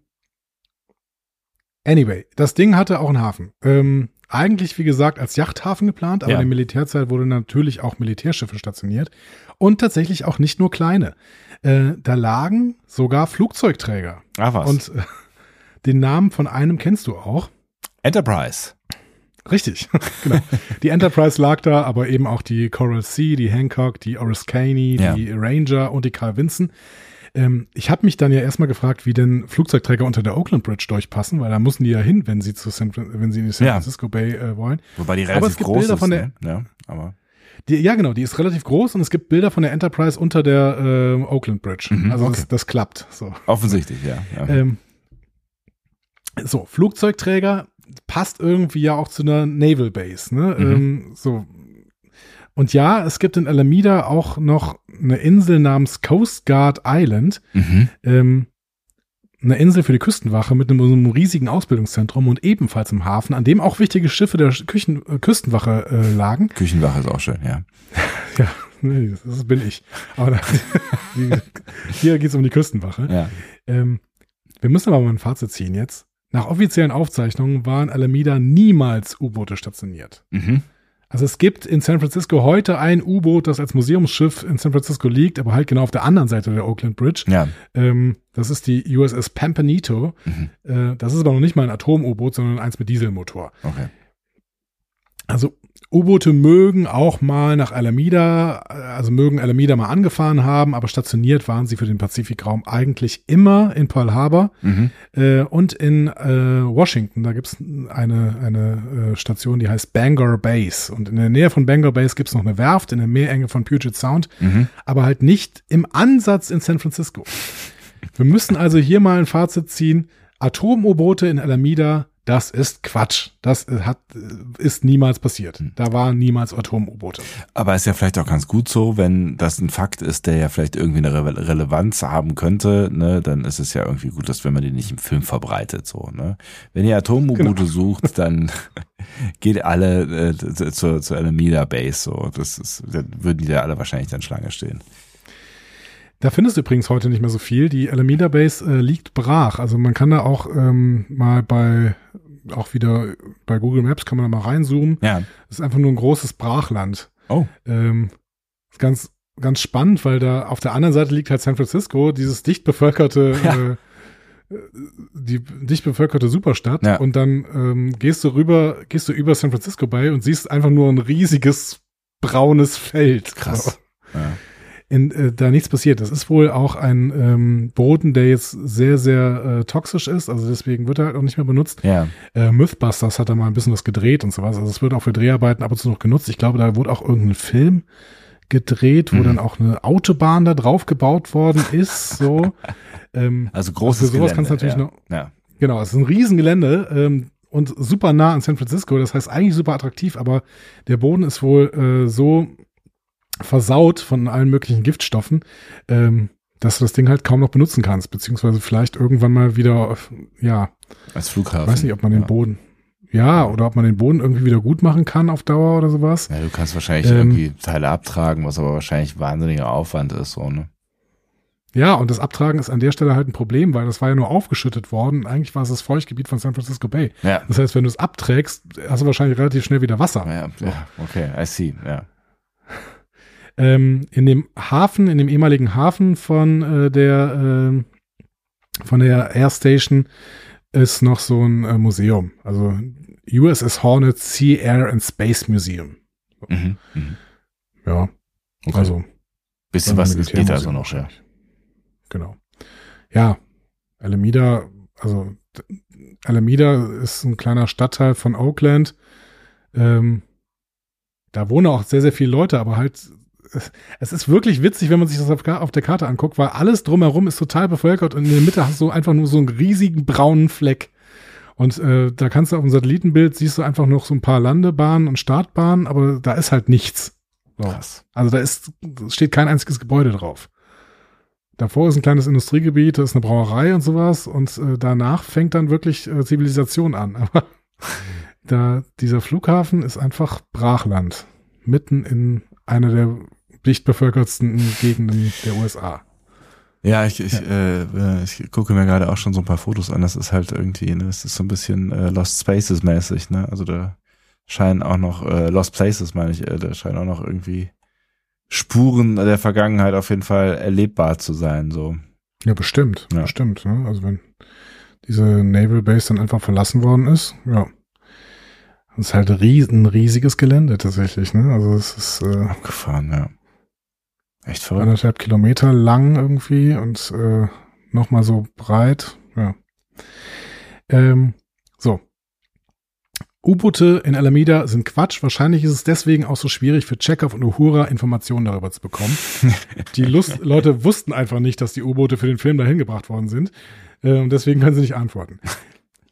anyway, das Ding hatte auch einen Hafen. Ähm, eigentlich, wie gesagt, als Yachthafen geplant, aber Ja. in der Militärzeit wurde natürlich auch Militärschiffe stationiert und tatsächlich auch nicht nur kleine. Äh, da lagen sogar Flugzeugträger. Ah, was? Und äh, den Namen von einem kennst du auch. Enterprise. Richtig, genau. Die Enterprise lag da, aber eben auch die Coral Sea, die Hancock, die Oriskany, Ja. die Ranger und die Carl Vinson. Ähm, ich habe mich dann ja erstmal gefragt, wie denn Flugzeugträger unter der Oakland Bridge durchpassen, weil da müssen die ja hin, wenn sie zu San, wenn sie in die San Ja. Francisco Bay äh, wollen. Wobei die Aber relativ es gibt groß Bilder ist. von der- ne? Ja, aber Die, ja, genau, die ist relativ groß und es gibt Bilder von der Enterprise unter der äh, Oakland Bridge. Mhm, also okay. das, das klappt. So. offensichtlich, ja. ja. Ähm, so, Flugzeugträger passt irgendwie ja auch zu einer Naval Base, ne? Mhm. Ähm, so. Und ja, es gibt in Alameda auch noch eine Insel namens Coast Guard Island, mhm. ähm, eine Insel für die Küstenwache mit einem, riesigen Ausbildungszentrum und ebenfalls im Hafen, an dem auch wichtige Schiffe der Küchen, äh, Küstenwache äh, lagen. Küchenwache ist auch schön, ja. Ja, nee, das, bin ich. Aber da, hier geht's um die Küstenwache. Ja. Ähm, wir müssen aber mal ein Fazit ziehen jetzt. Nach offiziellen Aufzeichnungen waren Alameda niemals U-Boote stationiert. Mhm. Also es gibt in San Francisco heute ein U-Boot, das als Museumsschiff in San Francisco liegt, aber halt genau auf der anderen Seite der Oakland Bridge. Ja. Ähm, das ist die USS Pampanito. Mhm. Äh, das ist aber noch nicht mal ein Atom-U-Boot, sondern eins mit Dieselmotor. Okay. Also U-Boote mögen auch mal nach Alameda, äh, also mögen Alameda mal angefahren haben, aber stationiert waren sie für den Pazifikraum eigentlich immer in Pearl Harbor Mhm. äh, und in äh, Washington. Da gibt's eine, eine äh, Station, die heißt Bangor Base. Und in der Nähe von Bangor Base gibt's noch eine Werft in der Meerenge von Puget Sound, Mhm. aber halt nicht im Ansatz in San Francisco. Wir müssen also hier mal ein Fazit ziehen. Atom-U-Boote in Alameda, das ist Quatsch. Das hat, ist niemals passiert. Hm. Da waren niemals Atom-U-Boote. Aber ist ja vielleicht auch ganz gut so, wenn das ein Fakt ist, der ja vielleicht irgendwie eine Re Relevanz haben könnte, ne, dann ist es ja irgendwie gut, dass wenn man den nicht im Film verbreitet, so, ne. Wenn ihr Atom-U-Boote Genau. sucht, dann geht alle äh, zu- zur, zur Alameda Base, so. Das ist, dann würden die da alle wahrscheinlich dann Schlange stehen. Da findest du übrigens heute nicht mehr so viel. Die Alameda Base äh, liegt brach. Also man kann da auch ähm, mal bei, auch wieder bei Google Maps kann man da mal reinzoomen. Ja. Das ist einfach nur ein großes Brachland. Oh. Ähm, ist ganz, ganz spannend, weil da auf der anderen Seite liegt halt San Francisco, dieses dicht bevölkerte, Ja. äh, die dicht bevölkerte Superstadt. Ja. Und dann ähm, gehst du rüber, gehst du über San Francisco bei und siehst einfach nur ein riesiges braunes Feld. Krass. Ja. In, äh, da nichts passiert. Das ist wohl auch ein ähm, Boden, der jetzt sehr, sehr äh, toxisch ist. Also deswegen wird er halt auch nicht mehr benutzt. Ja. Äh, Mythbusters hat da mal ein bisschen was gedreht und sowas. Also es wird auch für Dreharbeiten ab und zu noch genutzt. Ich glaube, da wurde auch irgendein Film gedreht, wo Mhm. dann auch eine Autobahn da drauf gebaut worden ist. So. ähm, Also großes für sowas Gelände, kannst du natürlich ja. noch. Ja. Genau, es ist ein Riesengelände. Ähm, und super nah an San Francisco. Das heißt eigentlich super attraktiv, aber der Boden ist wohl äh, so versaut von allen möglichen Giftstoffen, ähm, dass du das Ding halt kaum noch benutzen kannst, beziehungsweise vielleicht irgendwann mal wieder, ja, Als Flughafen. weiß nicht, ob man den ja. Boden, ja, oder ob man den Boden irgendwie wieder gut machen kann auf Dauer oder sowas. Ja, du kannst wahrscheinlich Ähm, irgendwie Teile abtragen, was aber wahrscheinlich wahnsinniger Aufwand ist, so, ne? Ja, und das Abtragen ist an der Stelle halt ein Problem, weil das war ja nur aufgeschüttet worden. Eigentlich war es das Feuchtgebiet von San Francisco Bay. Ja. Das heißt, wenn du es abträgst, hast du wahrscheinlich relativ schnell wieder Wasser. Ja, ja, okay, I see, ja. Ähm, in dem Hafen, in dem ehemaligen Hafen von äh, der ähm, von der Air Station ist noch so ein äh, Museum. Also USS Hornet Sea Air and Space Museum. Mhm. Mhm. Ja, Okay. also bisschen was es geht also noch, ja. Genau. Ja, Alameda, also Alameda ist ein kleiner Stadtteil von Oakland. Ähm, da wohnen auch sehr, sehr viele Leute, aber halt, es- ist wirklich witzig, wenn man sich das auf, der Karte anguckt, weil alles drumherum ist total bevölkert und in der Mitte hast du einfach nur so einen riesigen braunen Fleck. Und äh, da kannst du auf dem Satellitenbild siehst du einfach noch so ein paar Landebahnen und Startbahnen, aber da ist halt nichts. So. Krass. Also da ist, steht kein einziges Gebäude drauf. Davor ist ein kleines Industriegebiet, da ist eine Brauerei und sowas und äh, danach fängt dann wirklich äh, Zivilisation an. Aber da dieser Flughafen ist einfach Brachland, mitten in einer der dicht bevölkertsten Gegenden der USA. Ja, ich, ich, Äh, äh, ich gucke mir gerade auch schon so ein paar Fotos an. Das ist halt irgendwie, ne, das ist so ein bisschen äh, Lost Spaces mäßig, ne? Also da scheinen auch noch, äh, Lost Places meine ich, äh, da scheinen auch noch irgendwie Spuren der Vergangenheit auf jeden Fall erlebbar zu sein, so. Ja, bestimmt, Ja. bestimmt. Ne? Also wenn diese Naval Base dann einfach verlassen worden ist, ja. Das ist halt ries ein riesiges Gelände tatsächlich, ne? Also es ist äh, Abgefahren, ja. Echt verrückt. anderthalb Kilometer lang irgendwie und äh, nochmal so breit. Ja. Ähm, so. U-Boote in Alameda sind Quatsch. Wahrscheinlich ist es deswegen auch so schwierig für Chekhov und Uhura Informationen darüber zu bekommen. Die Lust Leute wussten einfach nicht, dass die U-Boote für den Film dahin gebracht worden sind. Und deswegen können sie nicht antworten.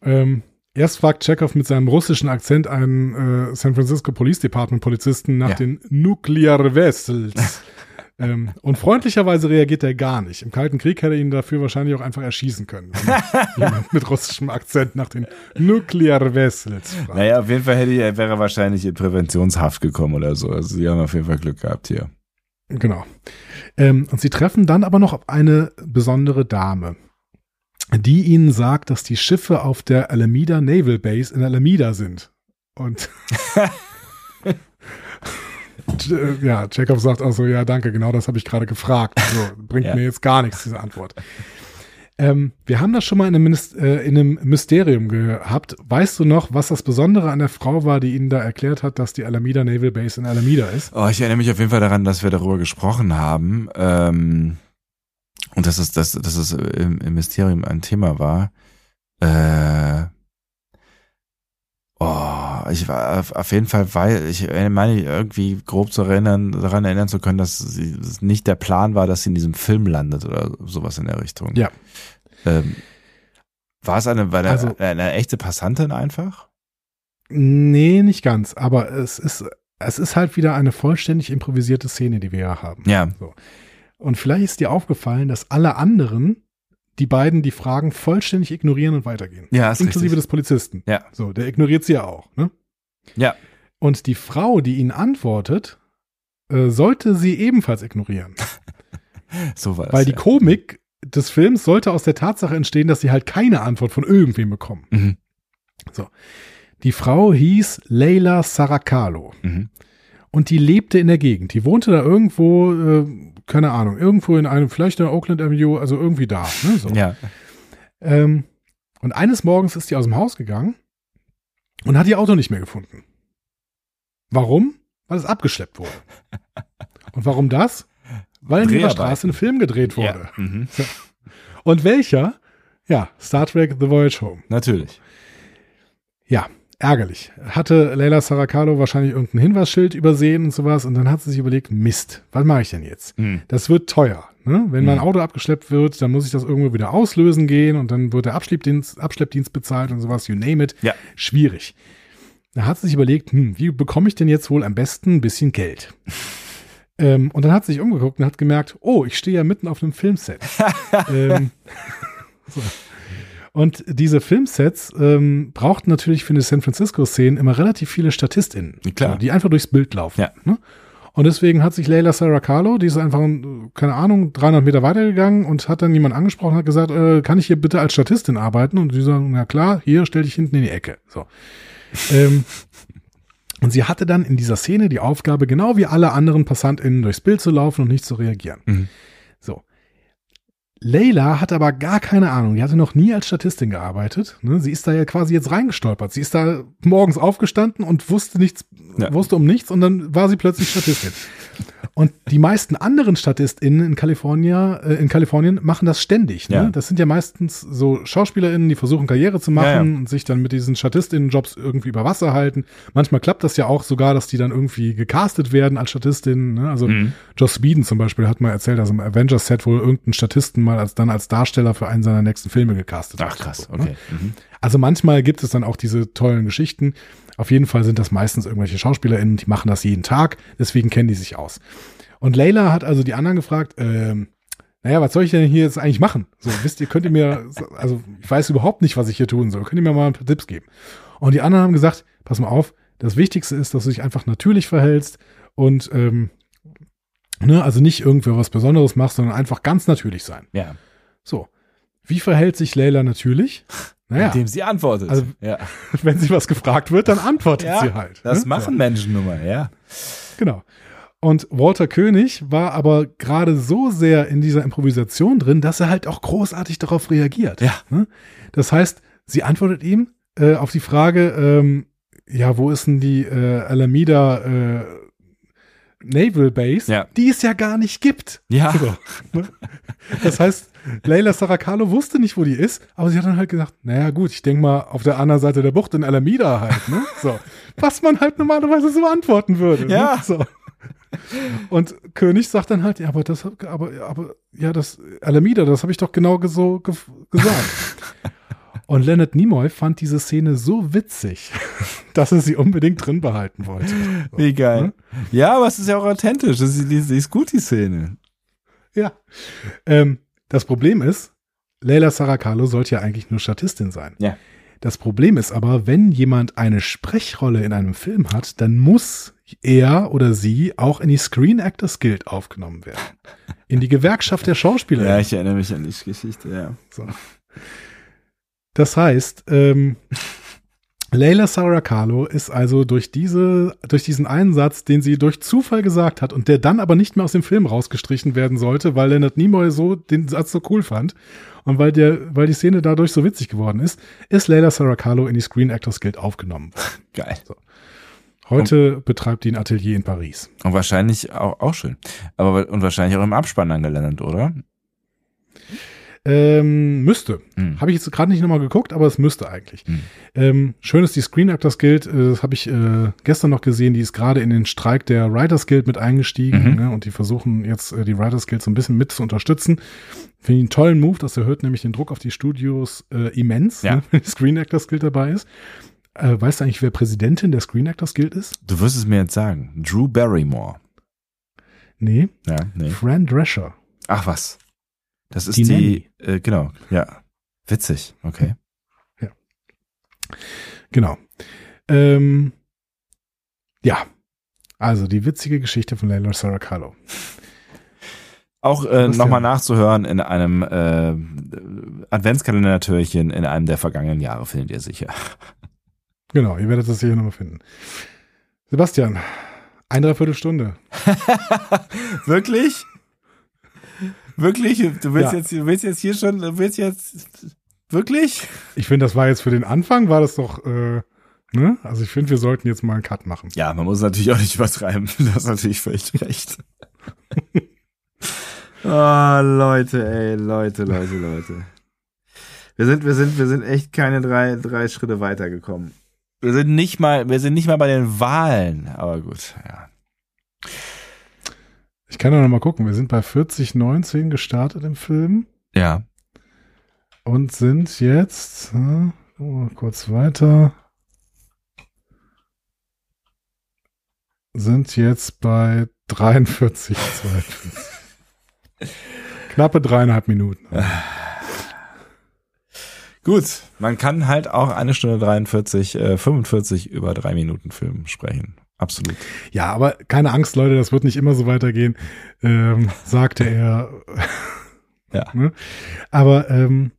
Ähm, erst fragt Chekhov mit seinem russischen Akzent einen äh, San Francisco Police Department Polizisten nach Ja. den Nuclear Vessels. ähm, und freundlicherweise reagiert er gar nicht. Im Kalten Krieg hätte er ihn dafür wahrscheinlich auch einfach erschießen können. Jemand mit russischem Akzent nach den Nuclear Vessels fragt. Naja, auf jeden Fall hätte er, wäre er wahrscheinlich in Präventionshaft gekommen oder so. Also sie haben auf jeden Fall Glück gehabt hier. Genau. Ähm, und sie treffen dann aber noch auf eine besondere Dame, die ihnen sagt, dass die Schiffe auf der Alameda Naval Base in Alameda sind. Und ja, Chekhov sagt auch so, ja, danke, genau das habe ich gerade gefragt. So, bringt Ja. mir jetzt gar nichts, diese Antwort. Ähm, wir haben das schon mal in einem, äh, in einem Mysterium gehabt. Weißt du noch, was das Besondere an der Frau war, die ihnen da erklärt hat, dass die Alameda Naval Base in Alameda ist? Oh, ich erinnere mich auf jeden Fall daran, dass wir darüber gesprochen haben. Ähm, und dass es, dass, dass es im, im Mysterium ein Thema war. Äh, oh, ich war auf, auf jeden Fall, weil ich meine irgendwie grob zu erinnern, daran erinnern zu können, dass sie, es nicht der Plan war, dass sie in diesem Film landet oder sowas in der Richtung. Ja. Ähm, war es eine, war eine, Also- eine echte Passantin einfach? Nee, nicht ganz. Aber es ist, es ist halt wieder eine vollständig improvisierte Szene, die wir ja haben. Ja. Und vielleicht ist dir aufgefallen, dass alle anderen, die beiden, die Fragen vollständig ignorieren und weitergehen. Ja, ist Inklusive richtig. des Polizisten. Ja. So, der ignoriert sie ja auch, ne? Ja. Und die Frau, die ihn antwortet, äh, sollte sie ebenfalls ignorieren. So war. Weil die ja. Komik des Films sollte aus der Tatsache entstehen, dass sie halt keine Antwort von irgendwem bekommen. Mhm. Die Frau hieß Leila Saracalo. Mhm. Und die lebte in der Gegend. Die wohnte da irgendwo, äh, keine Ahnung, irgendwo in einem, vielleicht in der Oakland Avenue, also irgendwie da. Ne, so. Ja. Ähm, und eines Morgens ist die aus dem Haus gegangen und hat ihr Auto nicht mehr gefunden. Warum? Weil es abgeschleppt wurde. Und warum das? Weil in Dreharbeiten. Straße ein Film gedreht wurde. Ja. Mhm. Und welcher? Ja, Star Trek The Voyage Home. Natürlich. Ja, ärgerlich. Hatte Leila Saracalo wahrscheinlich irgendein Hinweisschild übersehen und sowas und dann hat sie sich überlegt, Mist, was mache ich denn jetzt? Mhm. Das wird teuer. Ne? Wenn mein Mhm. Auto abgeschleppt wird, dann muss ich das irgendwo wieder auslösen gehen und dann wird der Abschleppdienst, Abschleppdienst bezahlt und sowas, you name it. Ja. Schwierig. Da hat sie sich überlegt, hm, wie bekomme ich denn jetzt wohl am besten ein bisschen Geld? ähm, und dann hat sie sich umgeguckt und hat gemerkt, oh, ich stehe ja mitten auf einem Filmset. ähm, so. Und diese Filmsets ähm, brauchten natürlich für die San Francisco-Szenen immer relativ viele StatistInnen, Klar. die einfach durchs Bild laufen. Ja. Ne? Und deswegen hat sich Leila Saracalo, die ist einfach, keine Ahnung, 300 Meter weitergegangen und hat dann jemand angesprochen, hat gesagt, äh, kann ich hier bitte als Statistin arbeiten? Und die sagen, na klar, hier stell dich hinten in die Ecke. So. ähm, und sie hatte dann in dieser Szene die Aufgabe, genau wie alle anderen PassantInnen durchs Bild zu laufen und nicht zu reagieren. Mhm. Leila hat aber gar keine Ahnung. Die hatte noch nie als Statistin gearbeitet. Ne? Sie ist da ja quasi jetzt reingestolpert. Sie ist da morgens aufgestanden und wusste nichts, Ja. wusste um nichts und dann war sie plötzlich Statistin. Und die meisten anderen StatistInnen in Kalifornien, äh, in Kalifornien machen das ständig. Ne? Ja. Das sind ja meistens so SchauspielerInnen, die versuchen Karriere zu machen Ja, ja. und sich dann mit diesen StatistInnen-Jobs irgendwie über Wasser halten. Manchmal klappt das ja auch sogar, dass die dann irgendwie gecastet werden als Statistinnen. Ne? Also Mhm. Joss Whedon zum Beispiel hat mal erzählt, dass im Avengers-Set wohl irgendein Statisten mal als dann als Darsteller für einen seiner nächsten Filme gecastet Ach hat. krass, So, ne? okay. Mhm. Also manchmal gibt es dann auch diese tollen Geschichten. Auf jeden Fall sind das meistens irgendwelche SchauspielerInnen, die machen das jeden Tag, deswegen kennen die sich aus. Und Leila hat also die anderen gefragt, ähm, naja, was soll ich denn hier jetzt eigentlich machen? So, wisst ihr, könnt ihr mir, also ich weiß überhaupt nicht, was ich hier tun soll. Könnt ihr mir mal ein paar Tipps geben? Und die anderen haben gesagt, pass mal auf, das Wichtigste ist, dass du dich einfach natürlich verhältst und ähm, ne, also nicht irgendwie was Besonderes machst, sondern einfach ganz natürlich sein. Ja. So. Wie verhält sich Leila natürlich? Naja, Indem sie antwortet. Also- ja. wenn sie was gefragt wird, dann antwortet ja, sie halt. Das ne? machen Menschen nun mal, ja. Genau. Und Walter König war aber gerade so sehr in dieser Improvisation drin, dass er halt auch großartig darauf reagiert. Ja. Ne? Das heißt, sie antwortet ihm äh, auf die Frage, ähm, ja, wo ist denn die äh, Alameda äh, Naval Base, Ja. die es ja gar nicht gibt. Ja. So, ne? Das heißt, Leila Saracalo wusste nicht, wo die ist, aber sie hat dann halt gesagt, naja gut, ich denke mal auf der anderen Seite der Bucht in Alameda halt, ne? So. Was man halt normalerweise so antworten würde. Ja. Ne? So. Und König sagt dann halt, ja, aber das, aber, aber, ja, das Alameda, das habe ich doch genau so ge gesagt. Und Leonard Nimoy fand diese Szene so witzig, dass er sie unbedingt drin behalten wollte. So. Wie geil. Ne? Ja, aber es ist ja auch authentisch. Das ist, ist gut, die Szene. Ja. Ähm, das Problem ist, Leila Saracalo sollte ja eigentlich nur Statistin sein. Ja. Das Problem ist aber, wenn jemand eine Sprechrolle in einem Film hat, dann muss er oder sie auch in die Screen Actors Guild aufgenommen werden. In die Gewerkschaft der Schauspieler. Ja, ich erinnere mich an die Geschichte, ja. So. Das heißt, ähm, Leila Saracalo ist also durch diese, durch diesen einen Satz, den sie durch Zufall gesagt hat und der dann aber nicht mehr aus dem Film rausgestrichen werden sollte, weil Leonard Nimoy so den Satz so cool fand und weil der, weil die Szene dadurch so witzig geworden ist, ist Leila Saracalo in die Screen Actors Guild aufgenommen. Geil. Heute betreibt die ein Atelier in Paris. Und wahrscheinlich auch, auch schön. Aber und wahrscheinlich auch im Abspann dann gelandet, oder? Ähm, müsste. Hm. Habe ich jetzt gerade nicht nochmal geguckt, aber es müsste eigentlich. Hm. Ähm, schön ist die Screen Actors Guild, äh, das habe ich äh, gestern noch gesehen, die ist gerade in den Streik der Writers Guild mit eingestiegen Mhm. ne, und die versuchen jetzt äh, die Writers Guild so ein bisschen mit zu unterstützen. Finde ich einen tollen Move, das erhöht nämlich den Druck auf die Studios äh, immens, Ja. ne, wenn die Screen Actors Guild dabei ist. Äh, weißt du eigentlich, wer Präsidentin der Screen Actors Guild ist? Du wirst es mir jetzt sagen. Drew Barrymore. Nee, Ja, nee. Fran Drescher. Ach was. Das ist Die die, äh, genau, ja. Witzig, okay. Genau. Ähm, ja, also die witzige Geschichte von Leila Saracalo. Auch äh, nochmal nachzuhören in einem äh, Adventskalender-Türchen in einem der vergangenen Jahre, findet ihr sicher. Genau, ihr werdet das hier nochmal finden. Sebastian, ein Dreiviertelstunde. Wirklich? Wirklich? Du willst Ja. jetzt, du willst jetzt hier schon, du willst jetzt wirklich? Ich finde, das war jetzt für den Anfang, war das doch, äh, ne? Also ich finde, wir sollten jetzt mal einen Cut machen. Ja, man muss natürlich auch nicht übertreiben. Du hast natürlich völlig recht. oh, Leute, ey, Leute, Leute, Leute. Wir sind, wir sind, wir sind echt keine drei, drei Schritte weitergekommen. Wir sind nicht mal, wir sind nicht mal bei den Wahlen. Aber gut, ja. Ich kann ja noch mal gucken. Wir sind bei 4019 gestartet im Film Ja. und sind jetzt oh, kurz weiter. Sind jetzt bei 43, 42. Knappe dreieinhalb Minuten. Gut, man kann halt auch eine Stunde 43, äh, 45 über drei Minuten Film sprechen. Absolut. Ja, aber keine Angst, Leute, das wird nicht immer so weitergehen, ähm, sagte er. Ja. Ne? Aber ähm,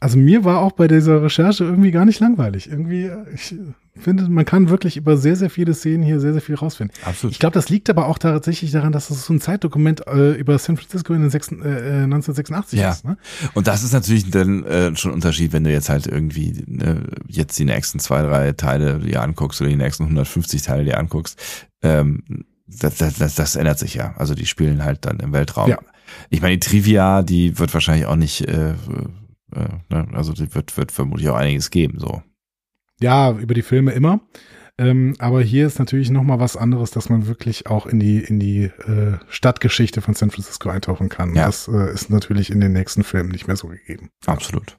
also mir war auch bei dieser Recherche irgendwie gar nicht langweilig. Irgendwie, äh, ich finde, man kann wirklich über sehr, sehr viele Szenen hier sehr, sehr viel rausfinden. Absolut. Ich glaube, das liegt aber auch tatsächlich daran, dass es so ein Zeitdokument äh, über San Francisco in den sechs, äh, äh, 1986 Ja. ist. Ne? Und das ist natürlich dann äh, schon ein Unterschied, wenn du jetzt halt irgendwie äh, jetzt die nächsten zwei, drei Teile dir anguckst oder die nächsten 150 Teile dir anguckst. Ähm, das, das, das, das ändert sich ja. Also die spielen halt dann im Weltraum. Ja. Ich meine, die Trivia, die wird wahrscheinlich auch nicht, äh, äh, ne? also die wird, wird vermutlich auch einiges geben. So. Ja, über die Filme immer. Ähm, aber hier ist natürlich noch mal was anderes, dass man wirklich auch in die in die äh, Stadtgeschichte von San Francisco eintauchen kann. Ja. Das äh, ist natürlich in den nächsten Filmen nicht mehr so gegeben. Absolut.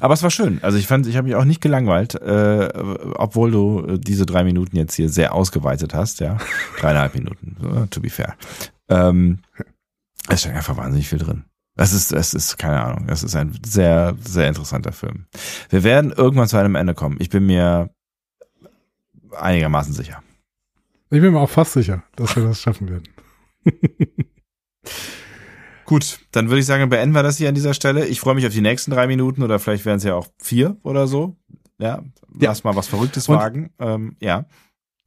Aber es war schön. Also ich fand, ich habe mich auch nicht gelangweilt, äh, obwohl du äh, diese drei Minuten jetzt hier sehr ausgeweitet hast, ja. Dreieinhalb Minuten, to be fair. Ähm, es steckt einfach wahnsinnig viel drin. Es ist, es ist, keine Ahnung, es ist ein sehr, sehr interessanter Film. Wir werden irgendwann zu einem Ende kommen. Ich bin mir einigermaßen sicher. Ich bin mir auch fast sicher, dass wir das schaffen werden. Gut, dann würde ich sagen, beenden wir das hier an dieser Stelle. Ich freue mich auf die nächsten drei Minuten oder vielleicht werden es ja auch vier oder so. Ja, Ja. lass mal was Verrücktes Und- wagen. Ähm, ja.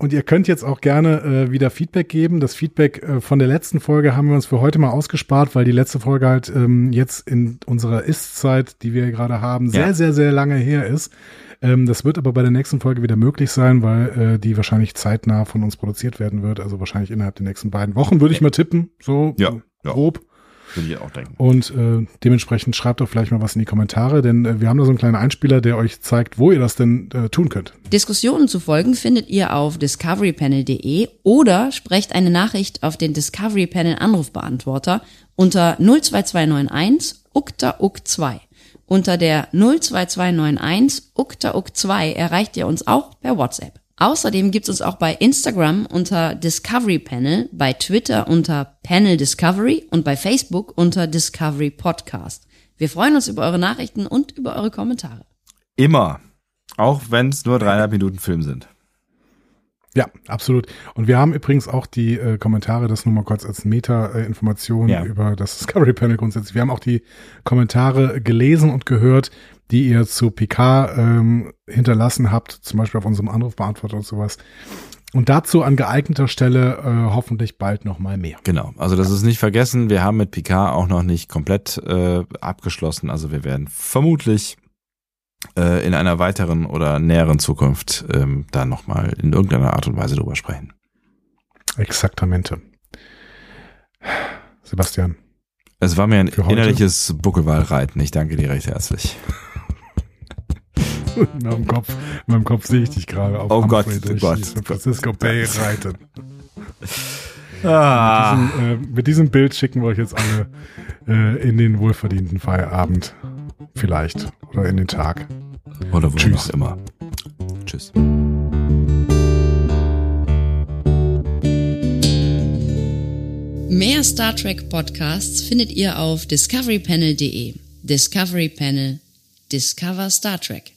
Und ihr könnt jetzt auch gerne äh, wieder Feedback geben. Das Feedback äh, von der letzten Folge haben wir uns für heute mal ausgespart, weil die letzte Folge halt ähm, jetzt in unserer Ist-Zeit, die wir gerade haben, sehr, Ja. sehr, sehr lange her ist. Ähm, das wird aber bei der nächsten Folge wieder möglich sein, weil äh, die wahrscheinlich zeitnah von uns produziert werden wird. Also wahrscheinlich innerhalb der nächsten beiden Wochen, würde ich mal tippen. So Ja, äh, ja. Würde ich auch denken. Und äh, dementsprechend schreibt doch vielleicht mal was in die Kommentare, denn äh, wir haben da so einen kleinen Einspieler, der euch zeigt, wo ihr das denn äh, tun könnt. Diskussionen zu folgen findet ihr auf discoverypanel.de oder sprecht eine Nachricht auf den Discovery Panel Anrufbeantworter unter 02291 ukta uk 2. Unter der 02291 ukta uk 2 erreicht ihr uns auch per WhatsApp. Außerdem gibt's uns auch bei Instagram unter Discovery Panel, bei Twitter unter Panel Discovery und bei Facebook unter Discovery Podcast. Wir freuen uns über eure Nachrichten und über eure Kommentare. Immer. Auch wenn es nur dreieinhalb Minuten Film sind. Ja, absolut. Und wir haben übrigens auch die äh, Kommentare, das nur mal kurz als Meta-Information Ja. über das Discovery Panel grundsätzlich. Wir haben auch die Kommentare gelesen und gehört, die ihr zu Picard ähm, hinterlassen habt, zum Beispiel auf unserem Anrufbeantworter und sowas. Und dazu an geeigneter Stelle äh, hoffentlich bald noch mal mehr. Genau. Also das ist nicht vergessen. Wir haben mit Picard auch noch nicht komplett äh, abgeschlossen. Also wir werden vermutlich äh, in einer weiteren oder näheren Zukunft ähm, da nochmal in irgendeiner Art und Weise drüber sprechen. Exaktamente. Sebastian, Es war mir ein innerliches Buckelwalreiten. Ich danke dir recht herzlich. in meinem Kopf, in meinem Kopf sehe ich dich gerade auf Oh Gott, Humphrey oh Gott, San oh Gott, Francisco oh Bay reiten. Ah. Diesen, äh, mit diesem Bild schicken wir euch jetzt alle äh, in den wohlverdienten Feierabend. Vielleicht. Oder in den Tag. Oder wo Tschüss. auch immer. Tschüss. Mehr Star Trek Podcasts findet ihr auf discoverypanel.de. Discovery Panel. Discover Star Trek.